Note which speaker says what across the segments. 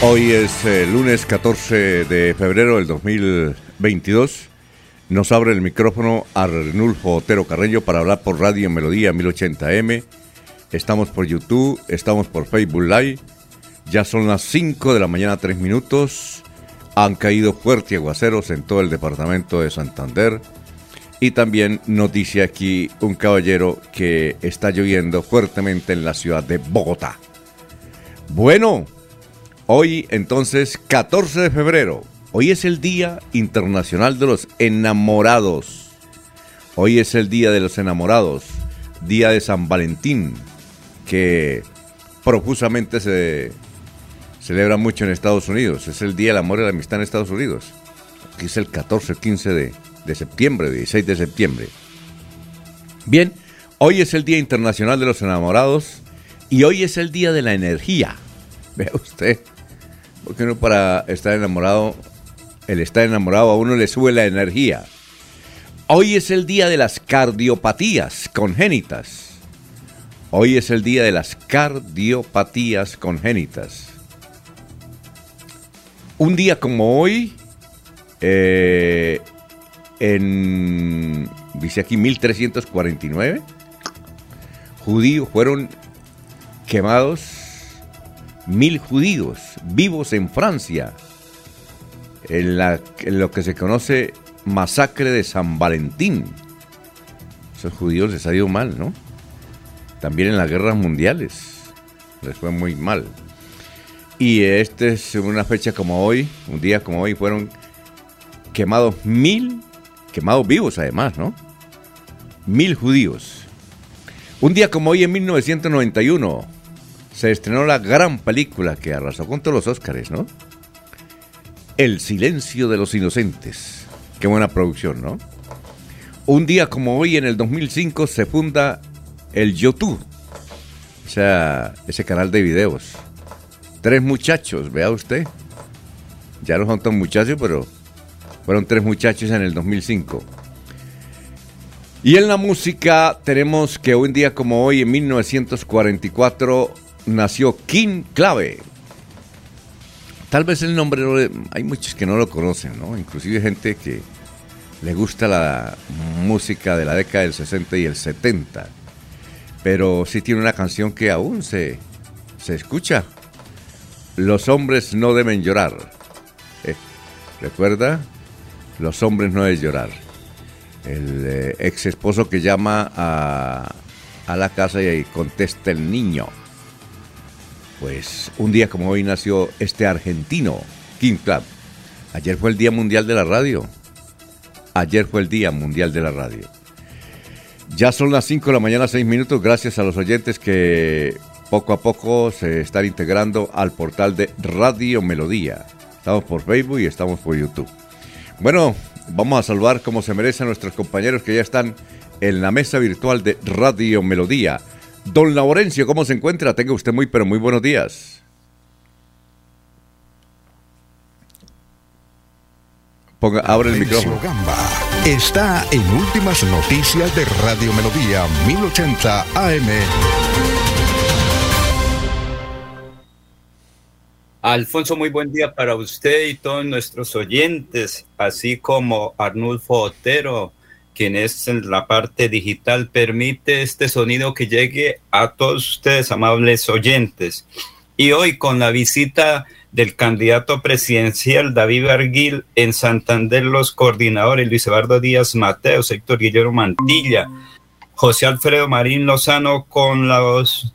Speaker 1: Hoy es eh, lunes 14 de febrero del 2022. Nos abre el micrófono Arnulfo Otero Carreño para hablar por Radio Melodía 1080M. Estamos por YouTube, estamos por Facebook Live. Ya son las 5 de la mañana, 3 minutos. Han caído fuertes aguaceros en todo el departamento de Santander. Y también noticia aquí un caballero que está lloviendo fuertemente en la ciudad de Bogotá. Bueno, Hoy entonces, 14 de febrero, hoy es el Día Internacional de los Enamorados. Hoy es el Día de los Enamorados, Día de San Valentín, que profusamente se celebra mucho en Estados Unidos. Es el Día del Amor y la Amistad en Estados Unidos. Aquí es el 14, 15 de, de septiembre, 16 de septiembre. Bien, hoy es el Día Internacional de los Enamorados y hoy es el Día de la Energía. Vea usted, porque uno para estar enamorado, el estar enamorado a uno le sube la energía. Hoy es el día de las cardiopatías congénitas. Hoy es el día de las cardiopatías congénitas. Un día como hoy, eh, en, dice aquí 1349, judíos fueron quemados mil judíos vivos en Francia, en, lo que se conoce masacre de San Valentín. Esos judíos les ha ido mal, ¿no? También en las guerras mundiales les fue muy mal. Y este es una fecha como hoy, un día como hoy, fueron quemados mil, quemados vivos además, ¿no? Mil judíos. Un día como hoy en 1991, se estrenó la gran película que arrasó con todos los Óscares, ¿no? El silencio de los inocentes. Qué buena producción, ¿no? Un día como hoy, en el 2005, se funda el YouTube. O sea, ese canal de videos. Tres muchachos, vea usted. Ya no son tan muchachos, pero fueron tres muchachos en el 2005. Y en la música tenemos que un día como hoy, en 1944, nació King Clave. Tal vez el nombre, hay muchos que no lo conocen, ¿no? Inclusive gente que le gusta la música de la década del 60 y el 70. Pero sí tiene una canción que aún se, se escucha. Los hombres no deben llorar. Eh, ¿Recuerda? Los hombres no deben llorar. El eh, ex esposo que llama a, a la casa y contesta el niño. Pues un día como hoy nació este argentino, King Club. Ayer fue el Día Mundial de la Radio. Ayer fue el Día Mundial de la Radio. Ya son las 5 de la mañana, 6 minutos, gracias a los oyentes que poco a poco se están integrando al portal de Radio Melodía. Estamos por Facebook y estamos por YouTube. Bueno, vamos a saludar como se merecen nuestros compañeros que ya están en la mesa virtual de Radio Melodía. Don Laurencio, ¿cómo se encuentra? Tenga usted muy, pero muy buenos días. Ponga, abre el micrófono.
Speaker 2: Gamba está en Últimas Noticias de Radio Melodía 1080 AM.
Speaker 3: Alfonso, muy buen día para usted y todos nuestros oyentes, así como Arnulfo Otero, quien es en la parte digital, permite este sonido que llegue a todos ustedes, amables oyentes. Y hoy con la visita del candidato presidencial David Arguil en Santander, los coordinadores Luis Eduardo Díaz Mateo, Héctor Guillermo Mantilla, José Alfredo Marín Lozano con los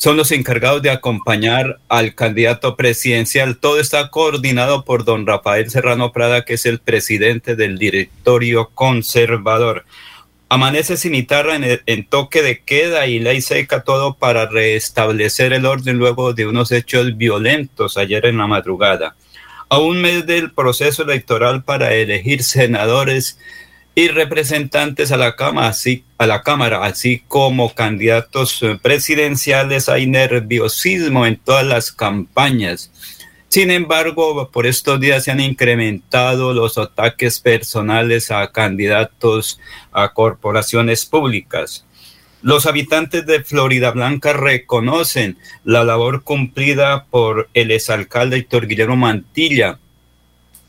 Speaker 3: son los encargados de acompañar al candidato presidencial. Todo está coordinado por don Rafael Serrano Prada, que es el presidente del directorio conservador. Amanece sin guitarra en, toque de queda y ley seca todo para restablecer el orden luego de unos hechos violentos ayer en la madrugada. A un mes del proceso electoral para elegir senadores y representantes a la, Cámara, así, a la Cámara, así como candidatos presidenciales, hay nerviosismo en todas las campañas. Sin embargo, por estos días se han incrementado los ataques personales a candidatos a corporaciones públicas. Los habitantes de Florida Blanca reconocen la labor cumplida por el exalcalde Héctor Guillermo Mantilla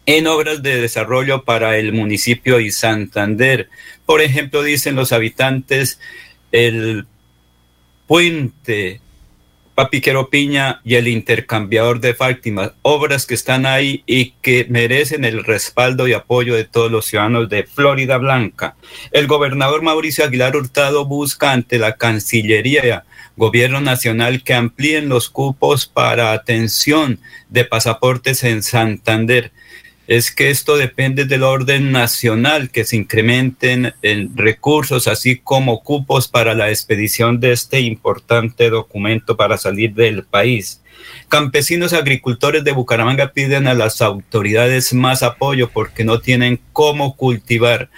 Speaker 3: en obras de desarrollo para el municipio y Santander. Por ejemplo, dicen los habitantes, el puente Papiquero Piña y el intercambiador de Fátima, obras que están ahí y que merecen el respaldo y apoyo de todos los ciudadanos de Florida Blanca. El gobernador Mauricio Aguilar Hurtado busca ante la Cancillería Gobierno Nacional que amplíen los cupos para atención de pasaportes en Santander es que esto depende del orden nacional, que se incrementen en recursos, así como cupos para la expedición de este importante documento para salir del país. Campesinos agricultores de Bucaramanga piden a las autoridades más apoyo porque no tienen cómo cultivar.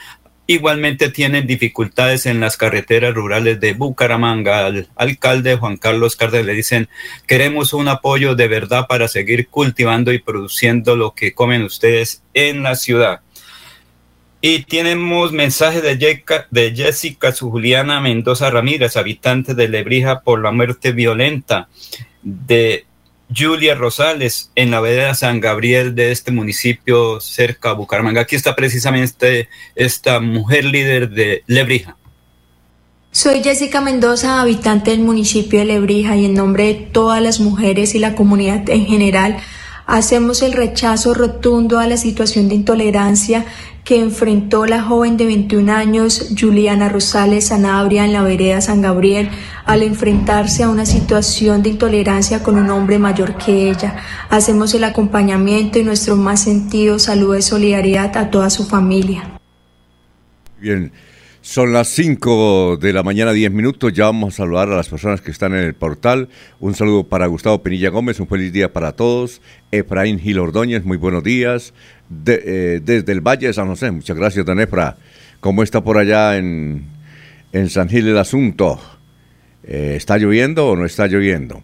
Speaker 3: Igualmente tienen dificultades en las carreteras rurales de Bucaramanga. Al alcalde Juan Carlos Cárdenas le dicen, queremos un apoyo de verdad para seguir cultivando y produciendo lo que comen ustedes en la ciudad. Y tenemos mensaje de, de Jessica Juliana Mendoza Ramírez, habitante de Lebrija por la muerte violenta de Julia Rosales en la vereda San Gabriel de este municipio cerca de Bucaramanga. Aquí está precisamente esta mujer líder de Lebrija.
Speaker 4: Soy Jessica Mendoza, habitante del municipio de Lebrija y en nombre de todas las mujeres y la comunidad en general, hacemos el rechazo rotundo a la situación de intolerancia que enfrentó la joven de 21 años Juliana Rosales Sanabria en la vereda San Gabriel al enfrentarse a una situación de intolerancia con un hombre mayor que ella. Hacemos el acompañamiento y nuestro más sentido saludo de solidaridad a toda su familia.
Speaker 1: Bien. Son las 5 de la mañana, 10 minutos. Ya vamos a saludar a las personas que están en el portal. Un saludo para Gustavo Penilla Gómez, un feliz día para todos. Efraín Gil Ordóñez, muy buenos días. Eh, desde el Valle de San José, muchas gracias, don Efra. ¿Cómo está por allá en, San Gil el asunto? Eh, ¿Está lloviendo o no está lloviendo?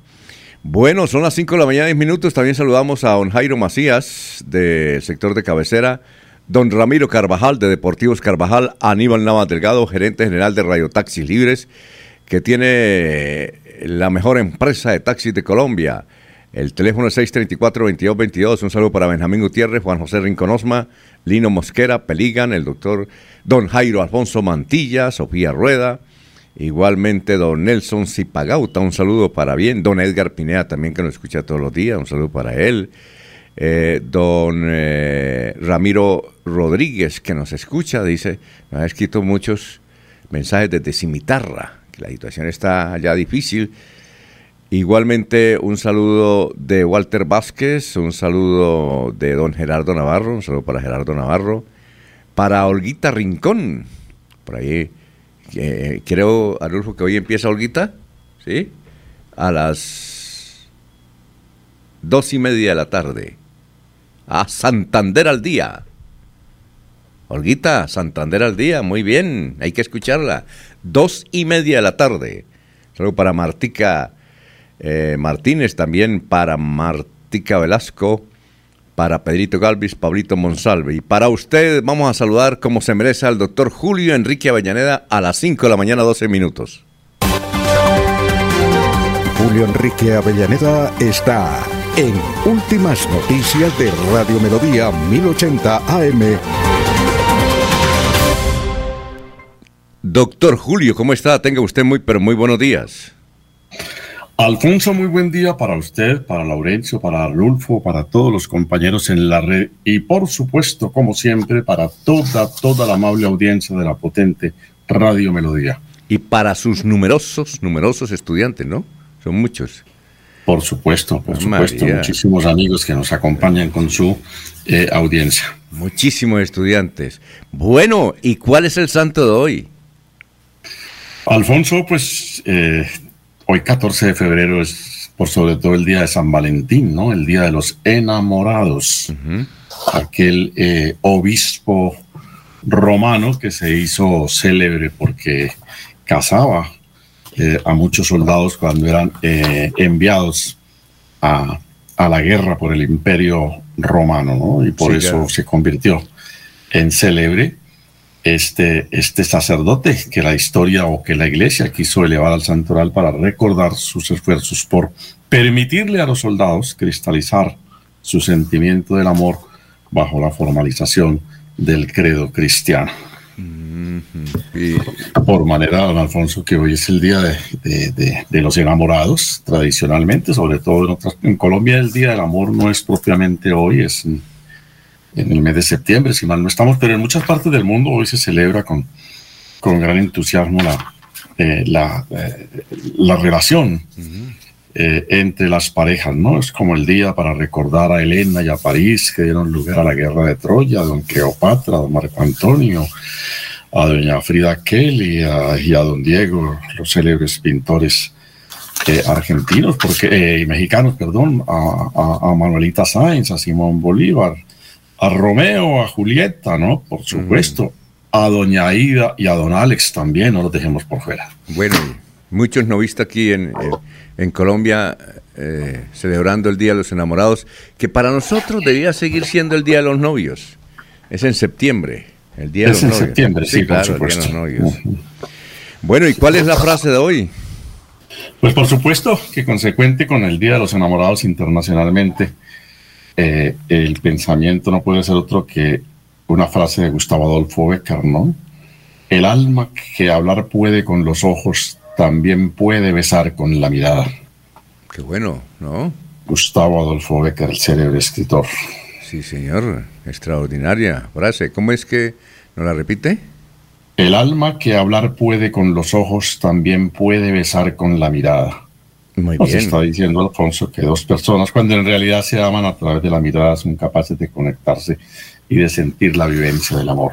Speaker 1: Bueno, son las 5 de la mañana, 10 minutos. También saludamos a don Jairo Macías, del sector de cabecera Don Ramiro Carvajal de Deportivos Carvajal, Aníbal Navas Delgado, gerente general de Radio Taxis Libres, que tiene la mejor empresa de taxis de Colombia. El teléfono es 634-2222. Un saludo para Benjamín Gutiérrez, Juan José Rinconosma, Lino Mosquera, Peligan, el doctor Don Jairo Alfonso Mantilla, Sofía Rueda, igualmente Don Nelson Zipagauta. Un saludo para bien. Don Edgar Pinea también que nos escucha todos los días. Un saludo para él. Eh, don eh, Ramiro Rodríguez, que nos escucha, dice, nos ha escrito muchos mensajes desde Cimitarra, que la situación está ya difícil. Igualmente un saludo de Walter Vázquez, un saludo de don Gerardo Navarro, un saludo para Gerardo Navarro, para Olguita Rincón, por ahí, creo, Arulfo, que hoy empieza Olguita, ¿sí? A las dos y media de la tarde a Santander al día. Olguita, Santander al día, muy bien, hay que escucharla. Dos y media de la tarde. Saludo para Martica eh, Martínez, también para Martica Velasco, para Pedrito Galvis, Pablito Monsalve. Y para usted vamos a saludar como se merece al doctor Julio Enrique Avellaneda a las 5 de la mañana, 12 minutos.
Speaker 2: Julio Enrique Avellaneda está en Últimas Noticias de Radio Melodía 1080 AM.
Speaker 1: Doctor Julio, ¿cómo está? Tenga usted muy, pero muy buenos días.
Speaker 5: Alfonso, muy buen día para usted, para Laurencio, para Arnulfo, para todos los compañeros en la red y por supuesto, como siempre, para toda, toda la amable audiencia de la potente Radio Melodía.
Speaker 1: y para sus numerosos, numerosos estudiantes, ¿no? Son muchos.
Speaker 5: Por supuesto, por supuesto. Muchísimos amigos que nos acompañan con su eh, audiencia.
Speaker 1: Muchísimos estudiantes. Bueno, ¿y cuál es el santo de hoy?
Speaker 5: Alfonso, pues eh, hoy 14 de febrero es por sobre todo el día de San Valentín, ¿no? El día de los enamorados. Aquel eh, obispo romano que se hizo célebre porque casaba eh, a muchos soldados cuando eran eh, enviados a, la guerra por el imperio romano, ¿no? Y por eso se convirtió en célebre este, este sacerdote que la historia o que la iglesia quiso elevar al santoral para recordar sus esfuerzos por permitirle a los soldados cristalizar su sentimiento del amor bajo la formalización del credo cristiano. Por manera, don Alfonso, que hoy es el día de, los enamorados, tradicionalmente, sobre todo en, Colombia el Día del Amor no es propiamente hoy, es en, el mes de septiembre, si mal no estamos, pero en muchas partes del mundo hoy se celebra con, con gran entusiasmo la, eh, la, eh, la, relación. Eh, entre las parejas, ¿no? Es como el día para recordar a Elena y a París que dieron lugar a la guerra de Troya, a don Cleopatra, a don Marco Antonio, a doña Frida Kelly y a don Diego, los célebres pintores eh, argentinos porque, eh, y mexicanos, perdón, a, Manuelita Sáenz, a Simón Bolívar, a Romeo, a Julieta, ¿no? Por supuesto, a doña Aida y a don Alex también, no los dejemos por fuera.
Speaker 1: Bueno, muchos no visto aquí en en Colombia eh, celebrando el Día de los Enamorados, que para nosotros debía seguir siendo el Día de los Novios. Es en septiembre, el Día de los
Speaker 5: en
Speaker 1: Novios.
Speaker 5: septiembre, sí, claro, por supuesto.
Speaker 1: Bueno, ¿y cuál es la frase de hoy?
Speaker 5: Pues por supuesto que consecuente con el Día de los Enamorados internacionalmente, eh, el pensamiento no puede ser otro que una frase de Gustavo Adolfo Becker, ¿no? El alma que hablar puede con los ojos también puede besar con la mirada.
Speaker 1: Qué bueno, ¿no?
Speaker 5: Gustavo Adolfo Becker, el célebre escritor.
Speaker 1: Sí, señor. Extraordinaria frase. ¿Cómo es que no la repite?
Speaker 5: El alma que hablar puede con los ojos también puede besar con la mirada. Muy Nos bien. está diciendo Alfonso que dos personas, cuando en realidad se aman a través de la mirada, son capaces de conectarse y de sentir la vivencia del amor.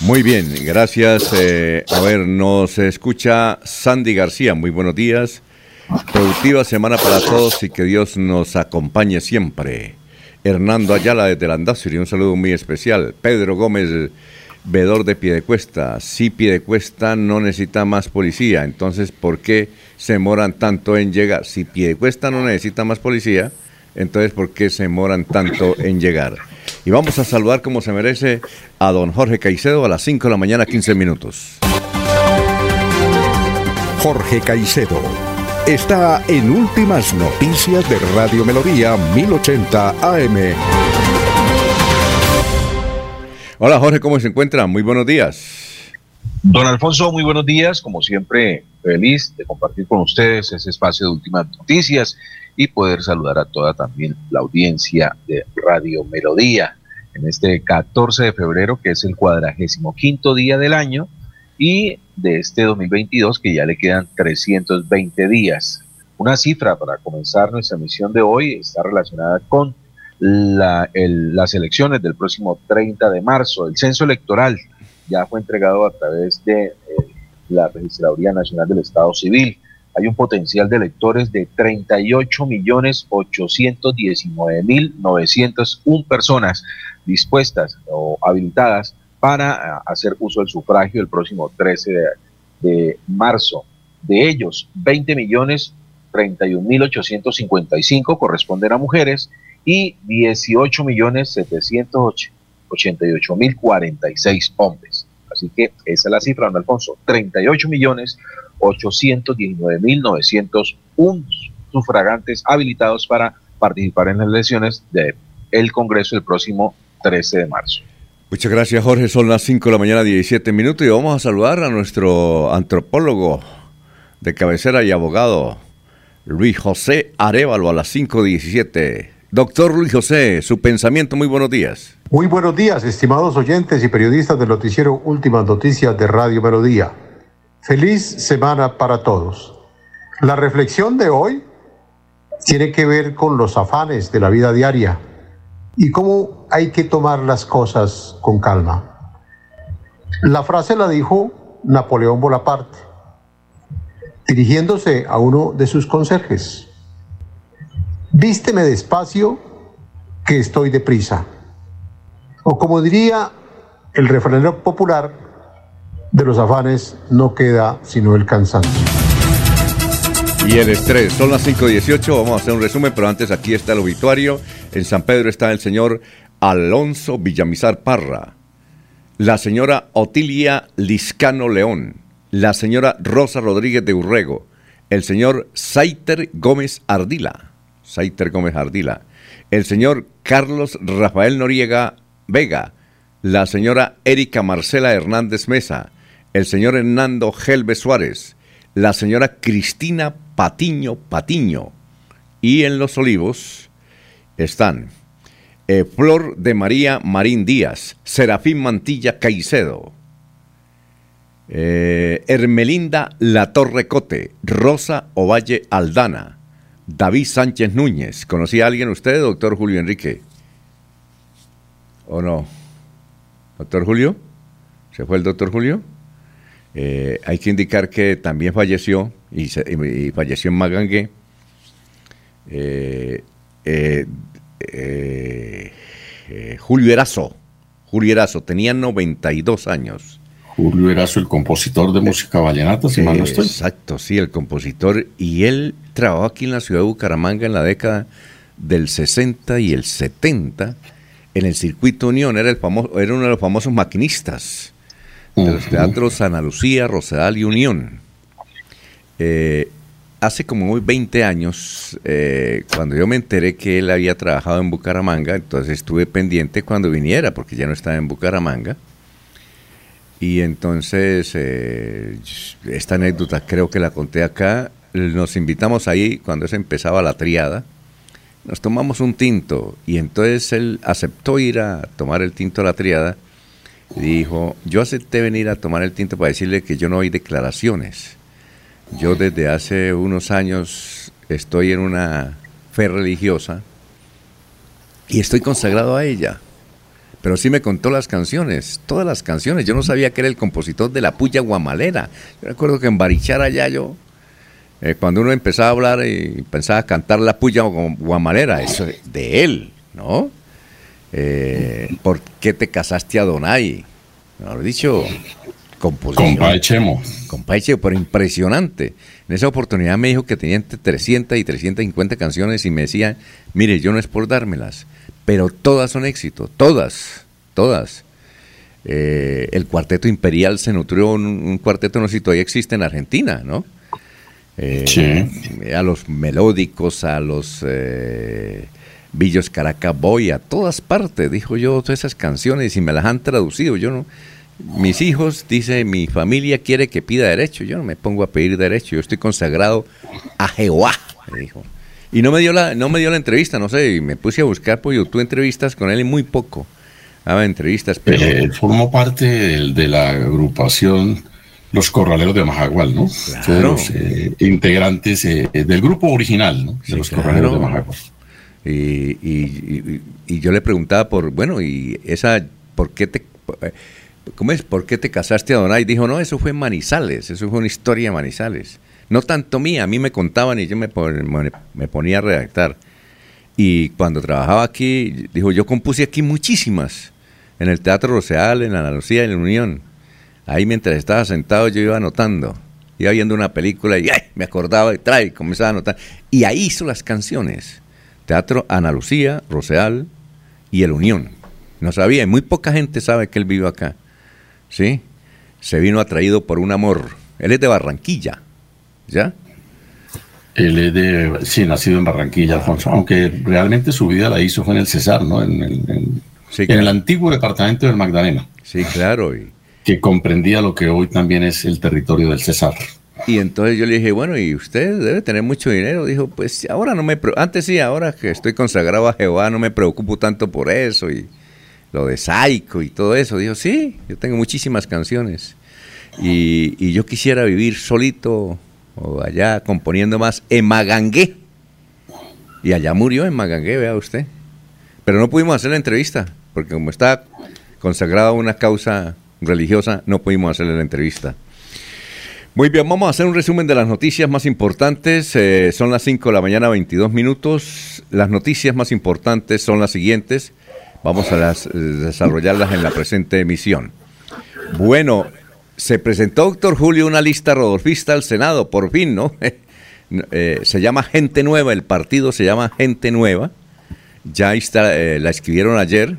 Speaker 1: Muy bien, gracias. Eh, a ver, nos escucha Sandy García. Muy buenos días. Productiva semana para todos y que Dios nos acompañe siempre. Hernando Ayala desde Landazuri, un saludo muy especial. Pedro Gómez, vedor de Piedecuesta. Si Piedecuesta no necesita más policía, entonces ¿por qué se demoran tanto en llegar? Si Piedecuesta no necesita más policía, entonces ¿por qué se demoran tanto en llegar? Y vamos a saludar como se merece a don Jorge Caicedo a las 5 de la mañana, 15 minutos.
Speaker 2: Jorge Caicedo está en Últimas Noticias de Radio Melodía 1080 AM.
Speaker 1: Hola Jorge, ¿cómo se encuentra? Muy buenos días.
Speaker 6: Don Alfonso, muy buenos días. Como siempre, feliz de compartir con ustedes ese espacio de Últimas Noticias y poder saludar a toda también la audiencia de Radio Melodía en este 14 de febrero, que es el cuadragésimo quinto día del año, y de este 2022, que ya le quedan 320 días. Una cifra para comenzar nuestra misión de hoy está relacionada con la, las elecciones del próximo 30 de marzo. El censo electoral ya fue entregado a través de eh, la Registraduría Nacional del Estado Civil hay un potencial de electores de 38.819.901 personas dispuestas o habilitadas para eh, hacer uso del sufragio el próximo 13 de, marzo. De ellos, 20.031.855 corresponden a mujeres y 18.788.046 hombres. Así que esa es la cifra, don Alfonso. 38 millones 819.901 sufragantes habilitados para participar en las elecciones del Congreso el próximo 13 de marzo.
Speaker 1: Muchas gracias, Jorge. Son las 5 de la mañana, 17 minutos, y vamos a saludar a nuestro antropólogo de cabecera y abogado, Luis José Arevalo, a las 5.17. Doctor Luis José, su pensamiento, muy buenos días.
Speaker 7: Muy buenos días, estimados oyentes y periodistas del noticiero Últimas Noticias de Radio Melodía. Feliz semana para todos. La reflexión de hoy tiene que ver con los afanes de la vida diaria y cómo hay que tomar las cosas con calma. La frase la dijo Napoleón Bonaparte, dirigiéndose a uno de sus conserjes. Vísteme despacio, que estoy deprisa. O como diría el refranero popular, de los afanes no queda sino el cansancio.
Speaker 1: Y el estrés. Son las 5.18, vamos a hacer un resumen, pero antes aquí está el obituario. En San Pedro está el señor Alonso Villamizar Parra, la señora Otilia Liscano León, la señora Rosa Rodríguez de Urrego, el señor Saiter Gómez Ardila, Saiter Gómez Ardila, el señor Carlos Rafael Noriega Vega, la señora Erika Marcela Hernández Mesa, el señor Hernando Gelbe Suárez, la señora Cristina Patiño Patiño. Y en Los Olivos están eh, Flor de María Marín Díaz, Serafín Mantilla Caicedo, eh, Hermelinda La Torre Cote, Rosa Ovalle Aldana, David Sánchez Núñez. ¿Conocía a alguien usted, doctor Julio Enrique? ¿O no? ¿Doctor Julio? ¿Se fue el doctor Julio? Eh, hay que indicar que también falleció, y, falleció en Magangue, eh, eh, Julio Erazo. Julio Erazo tenía 92 años.
Speaker 5: Julio Erazo, el compositor de música vallenata, si mal no estoy.
Speaker 1: Exacto, sí, el compositor. Y él trabajó aquí en la ciudad de Bucaramanga en la década del 60 y el 70 en el circuito Unión. Era, el famoso, era uno de los famosos maquinistas de los teatros Ana Lucía, Rosedal y Unión. Eh, hace como 20 años, eh, cuando yo me enteré que él había trabajado en Bucaramanga, entonces estuve pendiente cuando viniera, porque ya no estaba en Bucaramanga. Y entonces, eh, esta anécdota creo que la conté acá. Nos invitamos ahí cuando se empezaba la triada. Nos tomamos un tinto y entonces él aceptó ir a tomar el tinto a la triada dijo, yo acepté venir a tomar el tinto para decirle que yo no oí declaraciones. Yo desde hace unos años estoy en una fe religiosa y estoy consagrado a ella. Pero sí me contó las canciones, todas las canciones. Yo no sabía que era el compositor de La Puya Guamalera. Yo recuerdo que en Barichara allá yo, eh, cuando uno empezaba a hablar y pensaba cantar La Puya Guamalera, eso es de él, ¿no? Eh, ¿Por qué te casaste a Donay? Mejor dicho, composición.
Speaker 5: Compa Chemo.
Speaker 1: Compa Chemo, pero impresionante. En esa oportunidad me dijo que tenía entre 300 y 350 canciones y me decía, mire, yo no es por dármelas, pero todas son éxito, todas, todas. Eh, el cuarteto imperial se nutrió, un, un, cuarteto, no sé si todavía existe en Argentina, ¿no? Eh, sí. A los melódicos, a los... Eh, Villos Caracaboy, a todas partes, dijo yo, todas esas canciones y me las han traducido. Yo no, mis hijos, dice, mi familia quiere que pida derecho. Yo no me pongo a pedir derecho, yo estoy consagrado a Jehová, me dijo. Y no me dio la, no me dio la entrevista, no sé, y me puse a buscar por YouTube entrevistas con él y muy poco. Daba entrevistas, pero.
Speaker 5: Eh, formó parte de, la agrupación Los Corraleros de Majagual, ¿no? Claro. Los eh, integrantes eh, del grupo original, ¿no? De los Corraleros de Majagual.
Speaker 1: Y, yo le preguntaba por, bueno, y esa, ¿por qué te, cómo es? ¿Por qué te casaste a Donay? Dijo, no, eso fue en Manizales, eso fue una historia de Manizales. No tanto mía, a mí me contaban y yo me, me ponía a redactar. Y cuando trabajaba aquí, dijo, yo compuse aquí muchísimas, en el Teatro Roseal, en Ana Lucía, en la Unión. Ahí mientras estaba sentado yo iba anotando, iba viendo una película y me acordaba y trae, comenzaba a anotar. Y ahí hizo las canciones. Teatro Ana Lucía, Roseal y El Unión. No sabía, y muy poca gente sabe que él vive acá. ¿Sí? Se vino atraído por un amor. Él es de Barranquilla, ¿ya?
Speaker 5: Él es de, sí, nacido en Barranquilla, Alfonso, aunque realmente su vida la hizo fue en el Cesar, ¿no? En, en, el antiguo departamento del Magdalena.
Speaker 1: Sí, claro. Y...
Speaker 5: Que comprendía lo que hoy también es el territorio del Cesar.
Speaker 1: Y entonces yo le dije, bueno, ¿y usted debe tener mucho dinero? Dijo, pues ahora no me... Antes sí, ahora que estoy consagrado a Jehová no me preocupo tanto por eso y lo de Saico y todo eso. Dijo, sí, yo tengo muchísimas canciones. Y, yo quisiera vivir solito o allá componiendo más en Magangué. Y allá murió en Magangué, vea usted. Pero no pudimos hacer la entrevista, porque como está consagrada una causa religiosa, no pudimos hacerle la entrevista. Muy bien, vamos a hacer un resumen de las noticias más importantes. Eh, son las 5 de la mañana, 22 minutos. Las noticias más importantes son las siguientes. Vamos a las, eh, desarrollarlas en la presente emisión. Bueno, se presentó, doctor Julio, una lista rodolfista al Senado, por fin, ¿no? Eh, se llama Gente Nueva, el partido se llama Gente Nueva. Ya está, la escribieron ayer.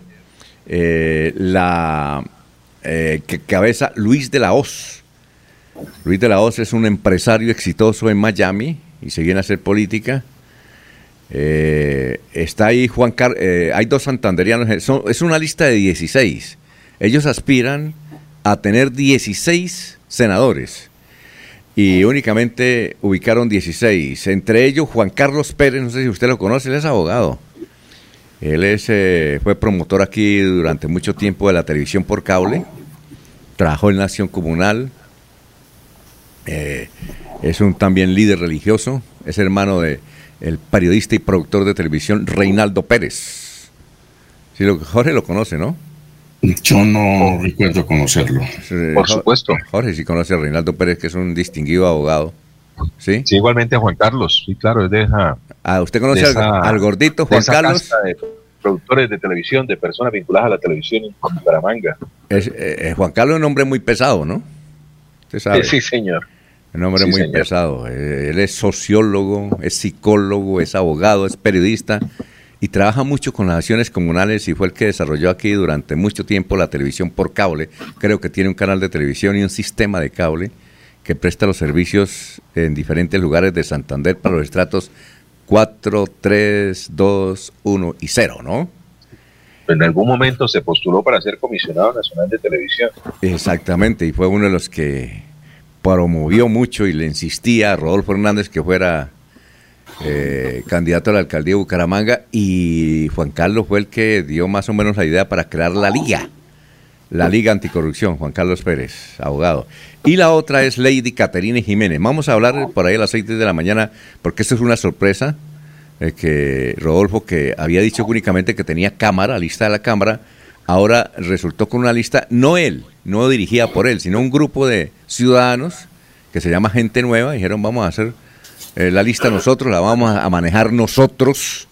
Speaker 1: la que cabeza Luis de la Hoz Luis de la Hoz es un empresario exitoso en Miami y se viene a hacer política. Eh, está ahí Juan Carlos, eh, hay dos santanderianos, es una lista de 16. Ellos aspiran a tener 16 senadores y únicamente ubicaron 16. Entre ellos Juan Carlos Pérez, no sé si usted lo conoce, él es abogado. Él es, eh, fue promotor aquí durante mucho tiempo de la televisión por cable, trabajó en la Nación Comunal, eh, es un también líder religioso, es hermano de el periodista y productor de televisión Reinaldo Pérez. Sí, lo, Jorge lo conoce, ¿no?
Speaker 5: Yo no recuerdo conocerlo.
Speaker 6: Por supuesto.
Speaker 1: Jorge sí conoce a Reinaldo Pérez, que es un distinguido abogado. ¿Sí?
Speaker 6: Sí, igualmente Juan Carlos. Sí, claro, es de esa.
Speaker 1: Ah, ¿usted conoce al, gordito Juan Carlos?
Speaker 6: De productores de televisión, de personas vinculadas a la televisión en Bucaramanga.
Speaker 1: Es, eh, eh, Juan Carlos es un hombre muy pesado, ¿no?
Speaker 6: Sí, señor.
Speaker 1: Un hombre muy pesado. Él es sociólogo, es psicólogo, es abogado, es periodista y trabaja mucho con las acciones comunales y fue el que desarrolló aquí durante mucho tiempo la televisión por cable. Creo que tiene un canal de televisión y un sistema de cable que presta los servicios en diferentes lugares de Santander para los estratos 4, 3, 2, 1 y 0, ¿no?
Speaker 6: En algún momento se postuló para ser comisionado nacional de televisión.
Speaker 1: Exactamente, y fue uno de los que promovió mucho y le insistía a Rodolfo Hernández que fuera eh, candidato a la alcaldía de Bucaramanga y Juan Carlos fue el que dio más o menos la idea para crear la liga, la liga anticorrupción, Juan Carlos Pérez, abogado. Y la otra es Lady Caterina Jiménez. Vamos a hablar por ahí a las 6 de la mañana porque esto es una sorpresa. Eh, que Rodolfo, que había dicho únicamente que tenía cámara, lista de la cámara, ahora resultó con una lista, no él, no dirigida por él, sino un grupo de ciudadanos que se llama Gente Nueva, dijeron vamos a hacer eh, la lista nosotros, la vamos a manejar nosotros.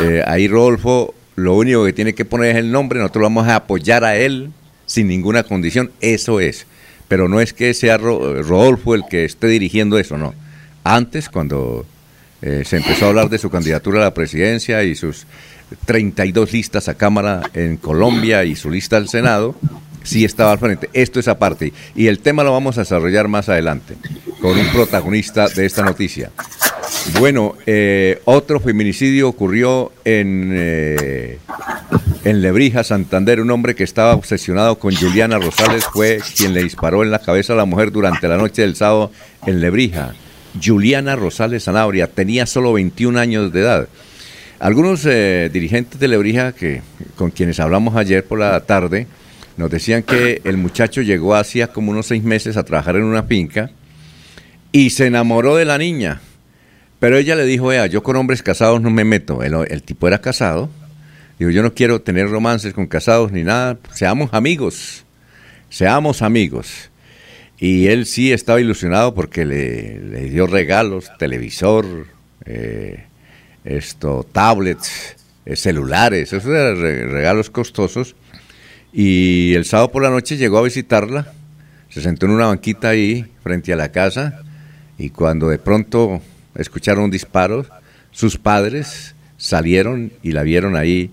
Speaker 1: Eh, ahí Rodolfo lo único que tiene que poner es el nombre, nosotros vamos a apoyar a él sin ninguna condición, eso es. Pero no es que sea Rodolfo el que esté dirigiendo eso, no. Antes, cuando eh, se empezó a hablar de su candidatura a la presidencia y sus 32 listas a Cámara en Colombia y su lista al Senado, sí estaba al frente. Esto es aparte. Y el tema lo vamos a desarrollar más adelante con un protagonista de esta noticia. Bueno, eh, otro feminicidio ocurrió en, eh, en Lebrija, Santander. Un hombre que estaba obsesionado con Juliana Rosales fue quien le disparó en la cabeza a la mujer durante la noche del sábado en Lebrija. Juliana Rosales Sanabria tenía solo 21 años de edad. Algunos eh, dirigentes de Lebrija, que, con quienes hablamos ayer por la tarde, nos decían que el muchacho llegó hacía como unos seis meses a trabajar en una finca y se enamoró de la niña. Pero ella le dijo, vea, yo con hombres casados no me meto. El, tipo era casado. Digo, yo no quiero tener romances con casados ni nada. Seamos amigos. Seamos amigos. Y él sí estaba ilusionado porque le, dio regalos, televisor, eh, esto, tablets, eh, celulares, esos eran regalos costosos. Y el sábado por la noche llegó a visitarla, se sentó en una banquita ahí frente a la casa y cuando de pronto escucharon disparos, sus padres salieron y la vieron ahí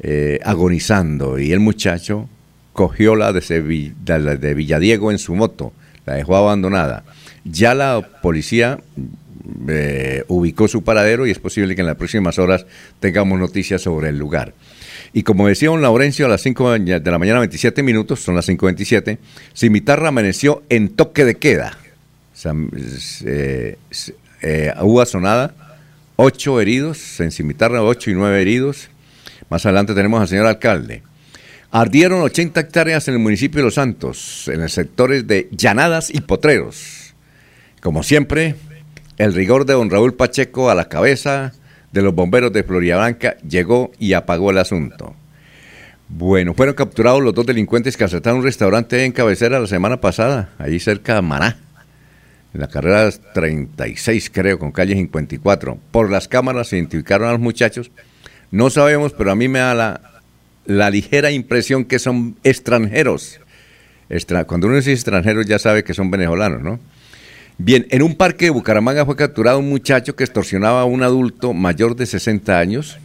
Speaker 1: eh, agonizando y el muchacho cogió la de, de Villadiego en su moto, la dejó abandonada. Ya la policía eh, ubicó su paradero y es posible que en las próximas horas tengamos noticias sobre el lugar. Y como decía un Laurencio, a las 5 de la mañana 27 minutos, son las 5.27, Cimitarra amaneció en toque de queda. Eh, eh, hubo sonada, 8 heridos, en Cimitarra 8 y 9 heridos. Más adelante tenemos al señor alcalde. Ardieron 80 hectáreas en el municipio de Los Santos, en los sectores de Llanadas y Potreros. Como siempre, el rigor de don Raúl Pacheco a la cabeza de los bomberos de Blanca llegó y apagó el asunto. Bueno, fueron capturados los dos delincuentes que asaltaron un restaurante en Cabecera la semana pasada, allí cerca de Maná, en la carrera 36 creo, con calle 54. Por las cámaras se identificaron a los muchachos. No sabemos, pero a mí me da la, ligera impresión que son extranjeros. Cuando uno dice extranjeros ya sabe que son venezolanos, ¿no? Bien, en un parque de Bucaramanga fue capturado un muchacho que extorsionaba a un adulto mayor de 60 años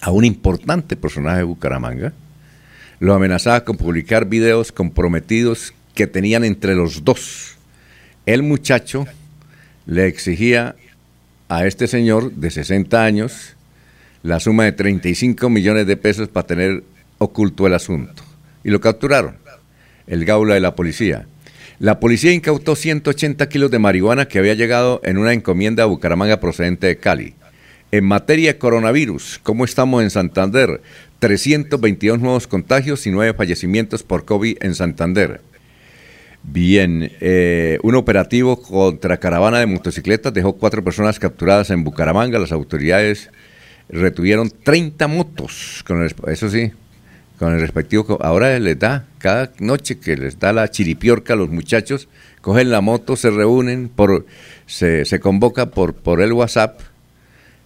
Speaker 1: a un importante personaje de Bucaramanga, lo amenazaba con publicar videos comprometidos que tenían entre los dos. El muchacho le exigía a este señor de 60 años la suma de 35 millones de pesos para tener oculto el asunto. Y lo capturaron, el gaula de la policía. La policía incautó 180 kilos de marihuana que había llegado en una encomienda a Bucaramanga procedente de Cali. En materia de coronavirus, ¿cómo estamos en Santander? 322 nuevos contagios y 9 fallecimientos por COVID en Santander. Bien, eh, un operativo contra caravana de motocicletas dejó cuatro personas capturadas en Bucaramanga. Las autoridades retuvieron 30 motos, con eso sí, con el respectivo. Ahora les da, cada noche que les da la chiripiorca a los muchachos, cogen la moto, se reúnen, por, se, se convoca por, por el WhatsApp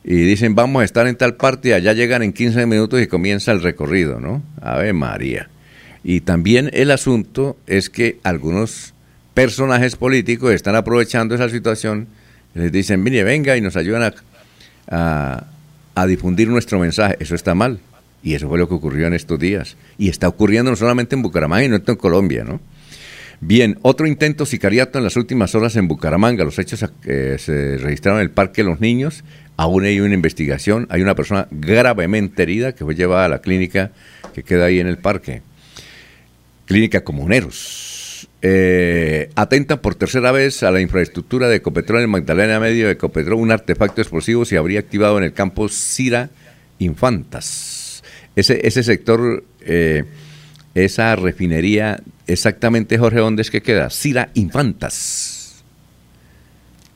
Speaker 1: y dicen vamos a estar en tal parte, allá llegan en 15 minutos y comienza el recorrido, ¿no? Ave María. Y también el asunto es que algunos personajes políticos están aprovechando esa situación, les dicen, mire, venga y nos ayudan a, a, difundir nuestro mensaje. Eso está mal. Y eso fue lo que ocurrió en estos días. Y está ocurriendo no solamente en Bucaramanga, y no en Colombia, ¿no? Bien, otro intento sicariato en las últimas horas en Bucaramanga. Los hechos eh, se registraron en el Parque de los Niños. Aún hay una investigación. Hay una persona gravemente herida que fue llevada a la clínica que queda ahí en el parque. Clínica Comuneros. Eh, atentan por tercera vez a la infraestructura de Ecopetrol en Magdalena Medio de Ecopetrol. Un artefacto explosivo se habría activado en el campo Cira Infantas. Ese, ese sector, eh, esa refinería exactamente, Jorge, ¿dónde es que queda? Cira Infantas.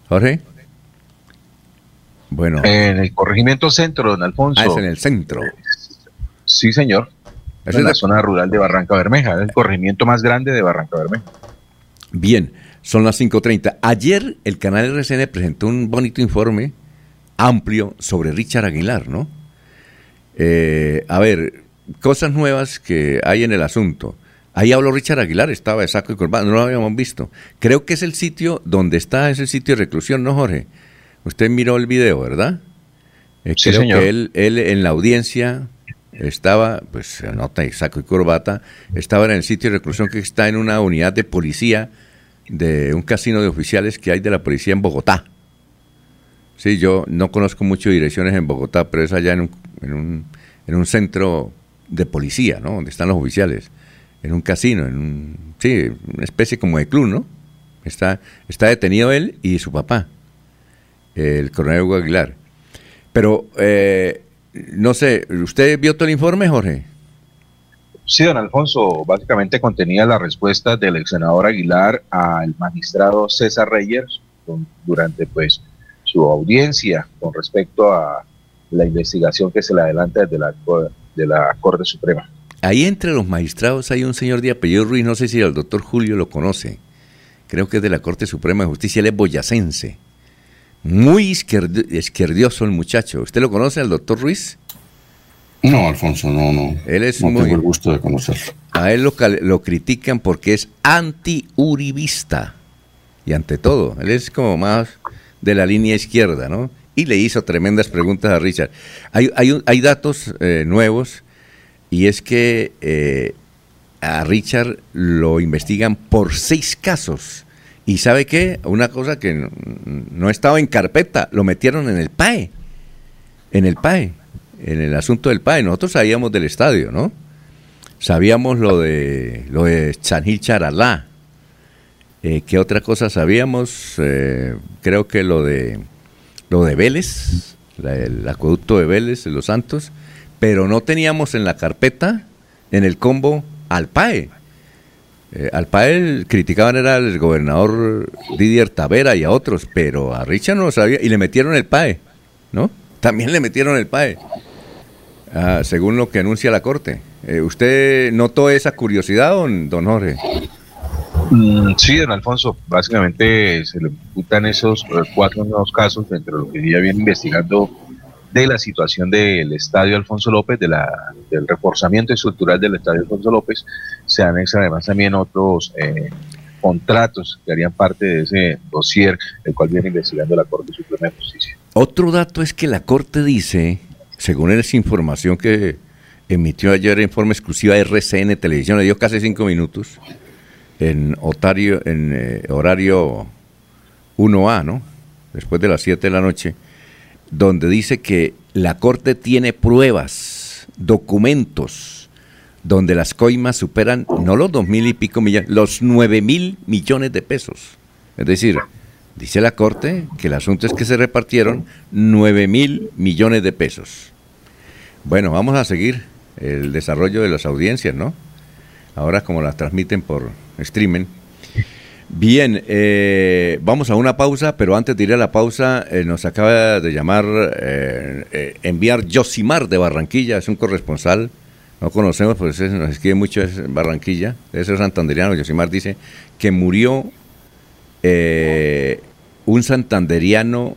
Speaker 1: Jorge.
Speaker 6: Bueno. En el corregimiento centro, don Alfonso.
Speaker 1: Ah, es en el centro.
Speaker 6: Sí, señor. Es en la zona rural de Barranca Bermeja, el corregimiento más grande de Barranca Bermeja.
Speaker 1: Bien, son las 5.30. Ayer el canal RCN presentó un bonito informe amplio sobre Richard Aguilar, ¿no? Eh, a ver, cosas nuevas que hay en el asunto. Ahí habló Richard Aguilar, estaba de saco y corbata, no lo habíamos visto. Creo que es el sitio donde está ese sitio de reclusión, ¿no, Jorge? Usted miró el video, ¿verdad? Eh, creo que él, él en la audiencia estaba, pues se nota y saco y corbata, estaba en el sitio de reclusión que está en una unidad de policía de un casino de oficiales que hay de la policía en Bogotá. Sí, yo no conozco mucho direcciones en Bogotá, pero es allá en un, en un, en un centro de policía, ¿no? Donde están los oficiales en un casino, en un, sí, una especie como de club, ¿no? Está, está detenido él y su papá, el coronel Hugo Aguilar. Pero, eh, no sé, ¿usted vio todo el informe, Jorge?
Speaker 6: Sí, don Alfonso, básicamente contenía la respuesta del ex senador Aguilar al magistrado César Reyes durante pues su audiencia con respecto a la investigación que se le adelanta desde la, de la Corte Suprema.
Speaker 1: Ahí entre los magistrados hay un señor de apellido Ruiz, no sé si el doctor Julio lo conoce, creo que es de la Corte Suprema de Justicia, él es boyacense. Muy izquierdioso el muchacho. ¿Usted lo conoce, el doctor Ruiz?
Speaker 5: No, Alfonso, no, no.
Speaker 1: Él es
Speaker 5: no tengo el gusto de conocerlo.
Speaker 1: A él lo, lo critican porque es anti-uribista. Y ante todo, él es como más de la línea izquierda, ¿no? Y le hizo tremendas preguntas a Richard. Hay, hay, hay datos eh, nuevos y es que eh, a Richard lo investigan por seis casos. Y sabe qué, una cosa que no, estaba en carpeta, lo metieron en el PAE, en el PAE, en el asunto del PAE. Nosotros sabíamos del estadio, ¿no? Sabíamos lo de lo de Chanil Charalá. Eh, ¿Qué otra cosa sabíamos? Eh, creo que lo de lo de Vélez, el acueducto de Vélez, de los Santos pero no teníamos en la carpeta, en el combo al PAE. Eh, al PAE criticaban era el gobernador Didier Tavera y a otros, pero a Richard no lo sabía y le metieron el PAE, ¿no? También le metieron el PAE, ah, según lo que anuncia la Corte. Eh, ¿Usted notó esa curiosidad, don, don Jorge?
Speaker 6: Mm, sí, don Alfonso, básicamente se le imputan esos eh, cuatro nuevos casos dentro de lo que ya viene investigando de la situación del estadio Alfonso López, de la, del reforzamiento estructural del estadio Alfonso López. Se anexan además también otros eh, contratos que harían parte de ese dossier, el cual viene investigando la Corte Suprema de Justicia.
Speaker 1: Otro dato es que la Corte dice, según esa información que emitió ayer en forma exclusiva RCN Televisión, le dio casi cinco minutos, en, eh, horario 1A, ¿no? Después de las 7 de la noche, donde dice que la Corte tiene pruebas, documentos, donde las coimas superan no los dos mil y pico millones, los nueve mil millones de pesos. Es decir, dice la Corte que el asunto es que se repartieron nueve mil millones de pesos. Bueno, vamos a seguir el desarrollo de las audiencias, ¿no? Ahora como las transmiten por streaming. Bien, eh, vamos a una pausa, pero antes de ir a la pausa, eh, nos acaba de llamar, eh, enviar Josimar de Barranquilla, es un corresponsal, no conocemos, pues nos escribe mucho, es Barranquilla, es el santanderiano, Josimar dice que murió un santanderiano